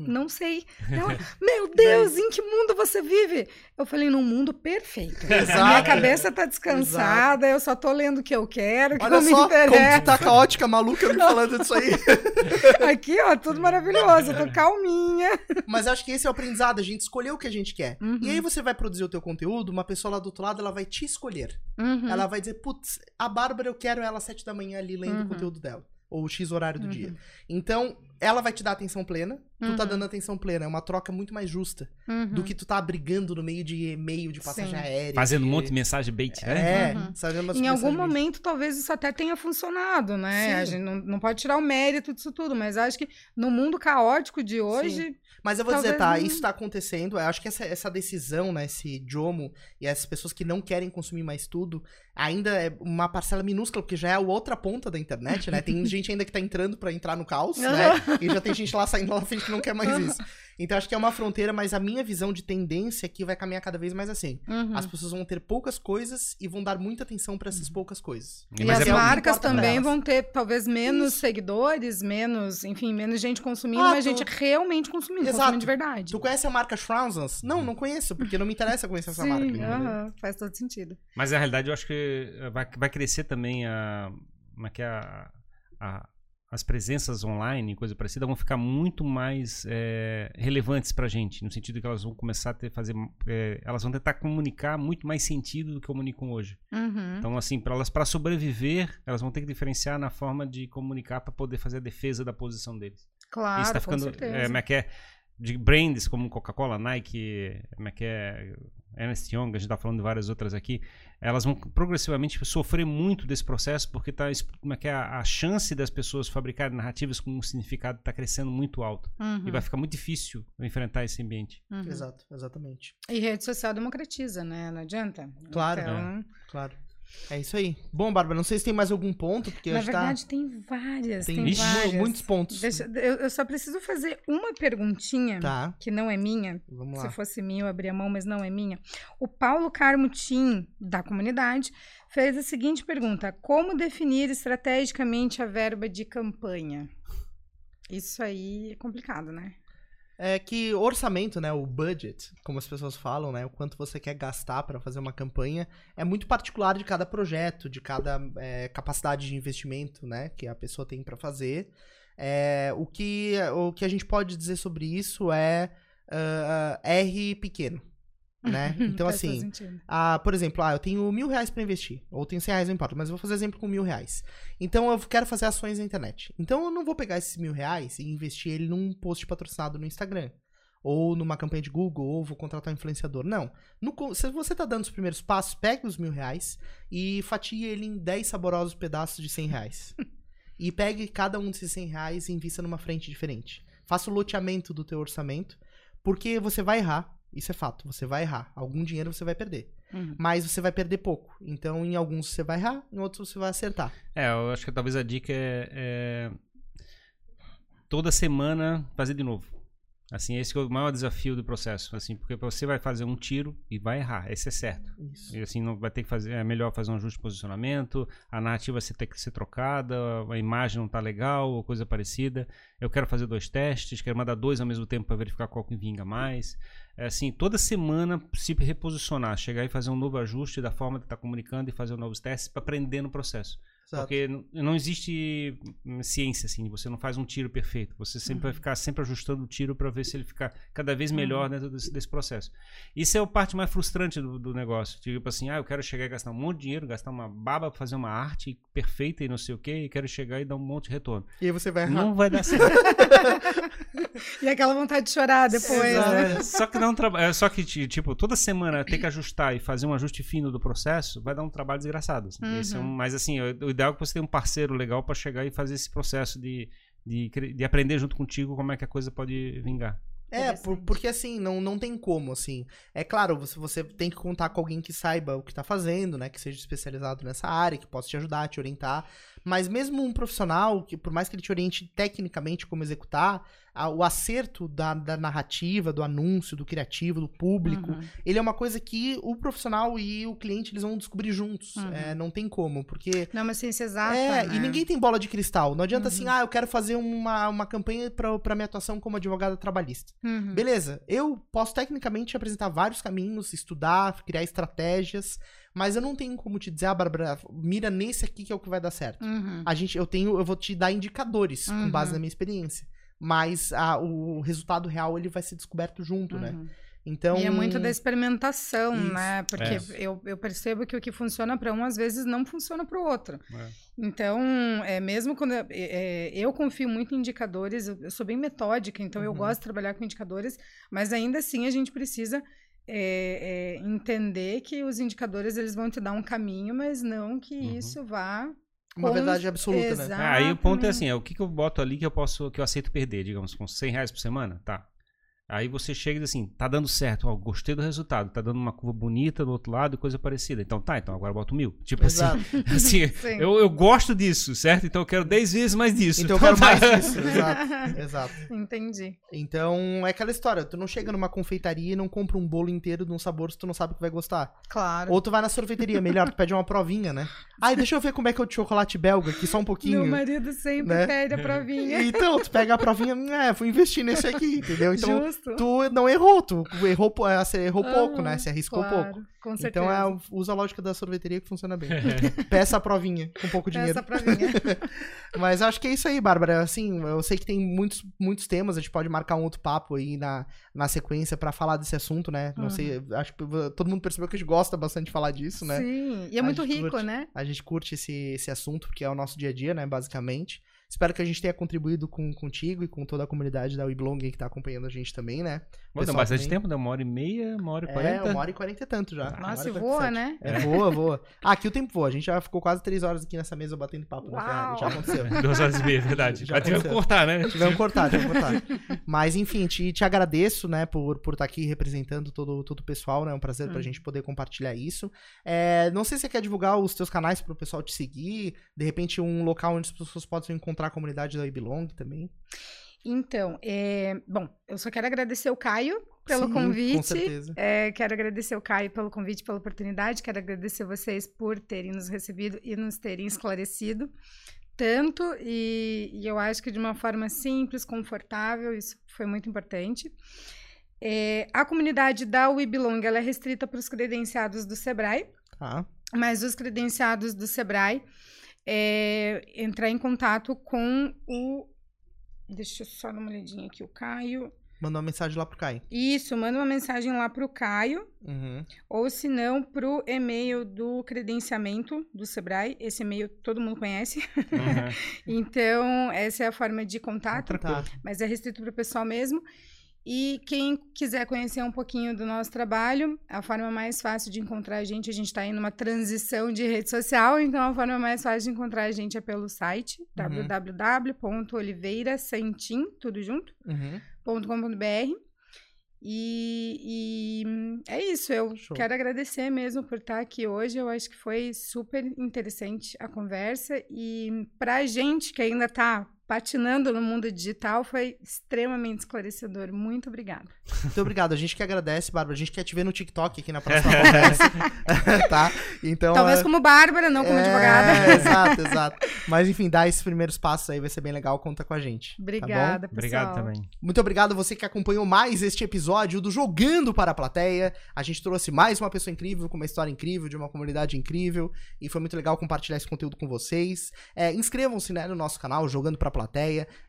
Não sei. Ela, meu Deus, em que mundo você vive? Eu falei, num mundo perfeito. Exato. Minha cabeça tá descansada, Exato. eu só tô lendo o que eu quero, que Olha não só, me interessa. Como tu tá caótica, maluca, me falando disso aí. Aqui, ó, tudo maravilhoso, eu tô calminha. Mas acho que esse é o aprendizado, a gente escolheu o que a gente quer. Uhum. E aí você vai produzir o teu conteúdo, uma pessoa lá do outro lado, ela vai te escolher. Uhum. Ela vai dizer, putz, a Bárbara, eu quero ela às sete da manhã ali lendo o uhum. conteúdo dela. Ou o X horário do dia. Uhum. Então, ela vai te dar atenção plena, tu tá uhum. tá dando atenção plena. É uma troca muito mais justa uhum. do que tu tá brigando no meio de e-mail de passagem Sim. aérea. Fazendo um monte de mensagem bait, né? É, uhum. Em algum momento, talvez isso até tenha funcionado, né? Sim. A gente não, não pode tirar o mérito disso tudo, mas acho que no mundo caótico de hoje. Sim. Mas eu vou dizer, tá, não... isso tá acontecendo. Eu acho que essa, essa decisão, né, esse Jomo e essas pessoas que não querem consumir mais tudo, ainda é uma parcela minúscula, porque já é a outra ponta da internet, né? Tem gente ainda que tá entrando para entrar no caos, né? E já tem gente lá saindo lá na frente que não quer mais isso. Então acho que é uma fronteira, mas a minha visão de tendência é que vai caminhar cada vez mais assim. Uhum. As pessoas vão ter poucas coisas e vão dar muita atenção para essas uhum. poucas coisas. E, as é marcas também vão ter talvez menos Isso. seguidores, menos, enfim, menos gente consumindo, ah, mas tu... gente realmente consumindo, Exato. consumindo de verdade. Tu conhece a marca Schrauzens? Não, não conheço, porque não me interessa conhecer essa Sim, marca. Uhum, faz todo sentido. Mas na realidade eu acho que vai, vai crescer também a, como é que é a, a as presenças online, coisa parecida, vão ficar muito mais é, relevantes para a gente, no sentido que elas vão começar a ter, fazer, é, elas vão tentar comunicar muito mais sentido do que comunicam hoje. Uhum. Então, assim, para elas para sobreviver, elas vão ter que diferenciar na forma de comunicar para poder fazer a defesa da posição deles. Claro, Isso tá ficando, com certeza. É, como é que é, de brands como Coca-Cola, Nike, como é que é, Ernest Young, a gente está falando de várias outras aqui, elas vão progressivamente sofrer muito desse processo porque tá, como é que é, a, chance das pessoas fabricarem narrativas com um significado está crescendo muito alto. Uhum. E vai ficar muito difícil enfrentar esse ambiente. Uhum. Exato, exatamente. E rede social democratiza, né? Não adianta. Claro, então... é. claro. É isso aí. Bom, Bárbara, não sei se tem mais algum ponto, porque Na tá verdade, tá... tem várias. Tem, tem várias. muitos pontos. Deixa, eu, eu, só preciso fazer uma perguntinha, tá. que não é minha. Vamos lá. Se fosse minha, eu abria a mão, mas não é minha. O Paulo Carmutim, da comunidade, fez a seguinte pergunta: Como definir estrategicamente a verba de campanha? Isso aí é complicado, né? É que orçamento, né, o budget, como as pessoas falam, né, o quanto você quer gastar para fazer uma campanha, é muito particular de cada projeto, de cada é, capacidade de investimento, né, que a pessoa tem para fazer. É, o, que, o que a gente pode dizer sobre isso é uh, R pequeno né? Então, assim, ah, por exemplo, ah, eu tenho mil reais para investir, ou tenho cem reais, não importa, mas eu vou fazer exemplo com mil reais. Então, eu quero fazer ações na internet. Então, eu não vou pegar esses mil reais e investir ele num post patrocinado no Instagram, ou numa campanha de Google, ou vou contratar um influenciador. Não. No, se você tá dando os primeiros passos, pegue os mil reais e fatie ele em dez saborosos pedaços de cem reais. e pegue cada um desses cem reais e invista numa frente diferente faça o loteamento do teu orçamento, porque você vai errar. Isso é fato, você vai errar. Algum dinheiro você vai perder. Uhum. Mas você vai perder pouco. Então, em alguns você vai errar, em outros você vai acertar. É, eu acho que talvez a dica é, é toda semana fazer de novo. Assim, esse é o maior desafio do processo, assim, porque você vai fazer um tiro e vai errar, esse é certo. Isso. E assim, não vai ter que fazer, é melhor fazer um ajuste de posicionamento, a narrativa vai ter que ser trocada, a imagem não tá legal, ou coisa parecida. Eu quero fazer dois testes, quero mandar dois ao mesmo tempo para verificar qual que vinga mais. É assim, toda semana se reposicionar, chegar e fazer um novo ajuste da forma que está comunicando e fazer novos testes para aprender no processo. Exato. Porque não existe ciência assim, você não faz um tiro perfeito. Você sempre uhum. vai ficar sempre ajustando o tiro para ver se ele fica cada vez melhor uhum. dentro desse, desse, processo. Isso é a parte mais frustrante do, do, negócio. Tipo assim, ah, eu quero chegar e gastar um monte de dinheiro, gastar uma baba para fazer uma arte perfeita e não sei o quê, e quero chegar e dar um monte de retorno. E aí você vai errar. Não vai dar certo. e aquela vontade de chorar depois. Né? É, só que não trabalho, é, só que tipo toda semana ter que ajustar e fazer um ajuste fino do processo vai dar um trabalho desgraçado. Assim. Uhum. É um, mas assim, o ideal é que você tenha um parceiro legal para chegar e fazer esse processo de, de, de aprender junto contigo como é que a coisa pode vingar. É, por, porque assim, não, não tem como, assim. É claro, você, você tem que contar com alguém que saiba o que tá fazendo, né? Que seja especializado nessa área, que possa te ajudar, te orientar. Mas mesmo um profissional, que por mais que ele te oriente tecnicamente como executar, a, o acerto da, da, narrativa, do anúncio, do criativo, do público, uhum. ele é uma coisa que o profissional e o cliente eles vão descobrir juntos. Uhum. É, não tem como, porque. Não é uma ciência exata. É, né? e ninguém tem bola de cristal. Não adianta assim, uhum. assim, ah, eu quero fazer uma, uma campanha para minha atuação como advogada trabalhista. Uhum. Beleza, eu posso tecnicamente apresentar vários caminhos, estudar, criar estratégias. Mas eu não tenho como te dizer, ah, Bárbara, mira nesse aqui que é o que vai dar certo. Uhum. A gente, eu tenho, eu vou te dar indicadores uhum. com base na minha experiência. Mas a, o resultado real ele vai ser descoberto junto, né? uhum. né? Então, e é muito da experimentação, isso. né? Porque é. eu, eu percebo que o que funciona para um, às vezes, não funciona para o outro. É. Então, é, mesmo quando eu, é, eu confio muito em indicadores, eu, eu sou bem metódica, então uhum. eu gosto de trabalhar com indicadores, mas ainda assim a gente precisa é, é, entender que os indicadores eles vão te dar um caminho, mas não que uhum. isso vá uma com... verdade absoluta, Exatamente. né? Ah, aí o ponto é assim, é o que, que eu boto ali que eu posso, que eu aceito perder, digamos, com 100 reais por semana, tá? Aí você chega e diz assim, tá dando certo, ó, gostei do resultado, tá dando uma curva bonita do outro lado e coisa parecida. Então tá, então agora eu boto mil. Tipo assim, Exato. assim, assim eu, eu gosto disso, certo? Então eu quero 10 vezes mais disso. Então eu quero mais disso, exato, exato. Entendi. Então é aquela história, tu não chega numa confeitaria e não compra um bolo inteiro de um sabor se tu não sabe o que vai gostar. Claro. Ou tu vai na sorveteria, melhor, tu pede uma provinha, né? Ai, deixa eu ver como é que é o de chocolate belga, aqui só um pouquinho. Meu marido sempre né? pede a provinha. Então, tu pega a provinha, é, vou investir nesse aqui, entendeu? Então, Justo. Tu não errou tu errou, é, você errou ah, pouco, né? Você arriscou claro, pouco. Com então é, usa a lógica da sorveteria que funciona bem. Peça a provinha, com pouco dinheiro. Peça a provinha. Mas acho que é isso aí, Bárbara. Assim, eu sei que tem muitos, muitos temas, a gente pode marcar um outro papo aí na, na sequência para falar desse assunto, né? Não uhum. sei, acho que todo mundo percebeu que a gente gosta bastante de falar disso, né? Sim, e é a muito rico, curte, né? A gente curte esse, esse assunto, porque é o nosso dia a dia, né, basicamente. Espero que a gente tenha contribuído com, contigo e com toda a comunidade da Weblong que está acompanhando a gente também, né? Mas deu bastante tempo, deu uma hora e meia, uma hora e quarenta. É, uma hora e quarenta e tanto já. Nossa, voa, né? É, voa, voa. Ah, aqui o tempo voa. A gente já ficou quase três horas aqui nessa mesa batendo papo. Né? Já, já aconteceu. Duas horas e meia, verdade. Já tivemos que cortar, né? Tivemos que cortar, tivemos que cortar. Mas, enfim, te, te agradeço, né, por, por estar tá aqui representando todo, todo o pessoal, né? É um prazer hum. pra gente poder compartilhar isso. É, não sei se você quer divulgar os teus canais pro pessoal te seguir, de repente um local onde as pessoas possam encontrar a comunidade da Weblong Long também. Então, é, bom, eu só quero agradecer o Caio pelo Sim, convite. Com certeza. É, quero agradecer o Caio pelo convite, pela oportunidade. Quero agradecer vocês por terem nos recebido e nos terem esclarecido tanto. E, e eu acho que de uma forma simples, confortável, isso foi muito importante. É, a comunidade da WeBelong ela é restrita para os credenciados do Sebrae. Ah. Mas os credenciados do Sebrae é, entrar em contato com o. Deixa eu só dar uma olhadinha aqui, o Caio. Manda uma mensagem lá pro Caio. Isso, manda uma mensagem lá pro Caio. Uhum. Ou se não, pro e-mail do credenciamento do Sebrae. Esse e-mail todo mundo conhece. Uhum. então, essa é a forma de contato. Tá. Mas é restrito pro pessoal mesmo. E quem quiser conhecer um pouquinho do nosso trabalho, a forma mais fácil de encontrar a gente, a gente está em uma transição de rede social, então a forma mais fácil de encontrar a gente é pelo site uhum. www.oliveirasantim, tudo junto, uhum. .com.br. E, e, é isso, eu Show. quero agradecer mesmo por estar aqui hoje. Eu acho que foi super interessante a conversa. E para a gente que ainda está patinando no mundo digital foi extremamente esclarecedor. Muito obrigada. Muito obrigado. A gente que agradece, Bárbara. A gente quer te ver no TikTok aqui na próxima conversa. tá? Então, Talvez é... como Bárbara, não como é... advogada. Exato, exato. Mas enfim, dar esses primeiros passos aí vai ser bem legal. Conta com a gente. Tá obrigada, tá pessoal. Obrigado também. Muito obrigado você que acompanhou mais este episódio do Jogando para a Plateia. A gente trouxe mais uma pessoa incrível, com uma história incrível, de uma comunidade incrível. E foi muito legal compartilhar esse conteúdo com vocês. É, Inscrevam-se né, no nosso canal, Jogando para a plateia.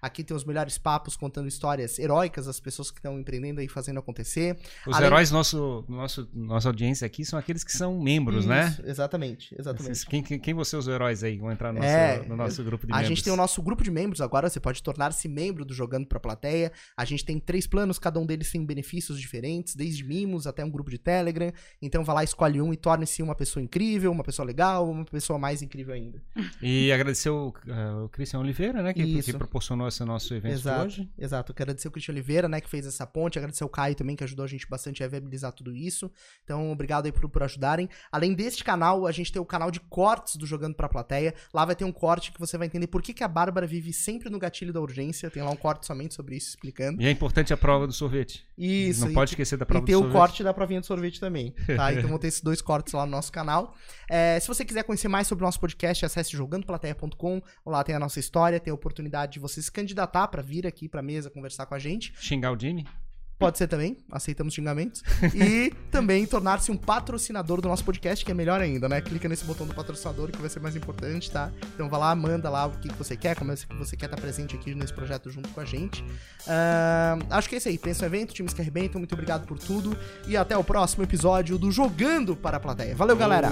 Aqui tem os melhores papos contando histórias heróicas das pessoas que estão empreendendo e fazendo acontecer. Os Além... heróis nosso, nosso nossa audiência aqui são aqueles que são membros, né? Isso, né? Exatamente, exatamente. Quem, quem, quem vão ser os heróis aí? Vão entrar no nosso, é, no nosso grupo de a membros. A gente tem o nosso grupo de membros agora, você pode tornar-se membro do Jogando pra Plateia. A gente tem três planos, cada um deles tem benefícios diferentes, desde mimos até um grupo de Telegram. Então vai lá, escolhe um e torne-se uma pessoa incrível, uma pessoa legal, uma pessoa mais incrível ainda. E agradecer o, uh, o Cristian Oliveira, né? Que, que proporcionou esse nosso evento exato, hoje. Exato. Quero agradecer o Cristian Oliveira, né, que fez essa ponte, agradecer o Caio também, que ajudou a gente bastante a viabilizar tudo isso. Então, obrigado aí por, por ajudarem. Além deste canal, a gente tem o canal de cortes do Jogando Pra Plateia. Lá vai ter um corte que você vai entender por que, que a Bárbara vive sempre no gatilho da urgência. Tem lá um corte somente sobre isso, explicando. E é importante a prova do sorvete. Isso. Não pode esquecer da prova do sorvete. E ter o corte da provinha do sorvete também, tá? Então vão ter esses dois cortes lá no nosso canal. É, se você quiser conhecer mais sobre o nosso podcast, acesse jogandoplateia.com. Lá tem a nossa história, tem a oportunidade de você se candidatar para vir aqui pra mesa conversar com a gente. Xingar o Jimmy? Pode ser também, aceitamos xingamentos. e também tornar-se um patrocinador do nosso podcast, que é melhor ainda, né? Clica nesse botão do patrocinador que vai ser mais importante, tá? Então vai lá, manda lá o que você quer, como é que você quer estar presente aqui nesse projeto junto com a gente. Uh, acho que é isso aí. Pensa no evento, times que arrebentam. Muito obrigado por tudo. E até o próximo episódio do Jogando para a Plateia. Valeu, galera!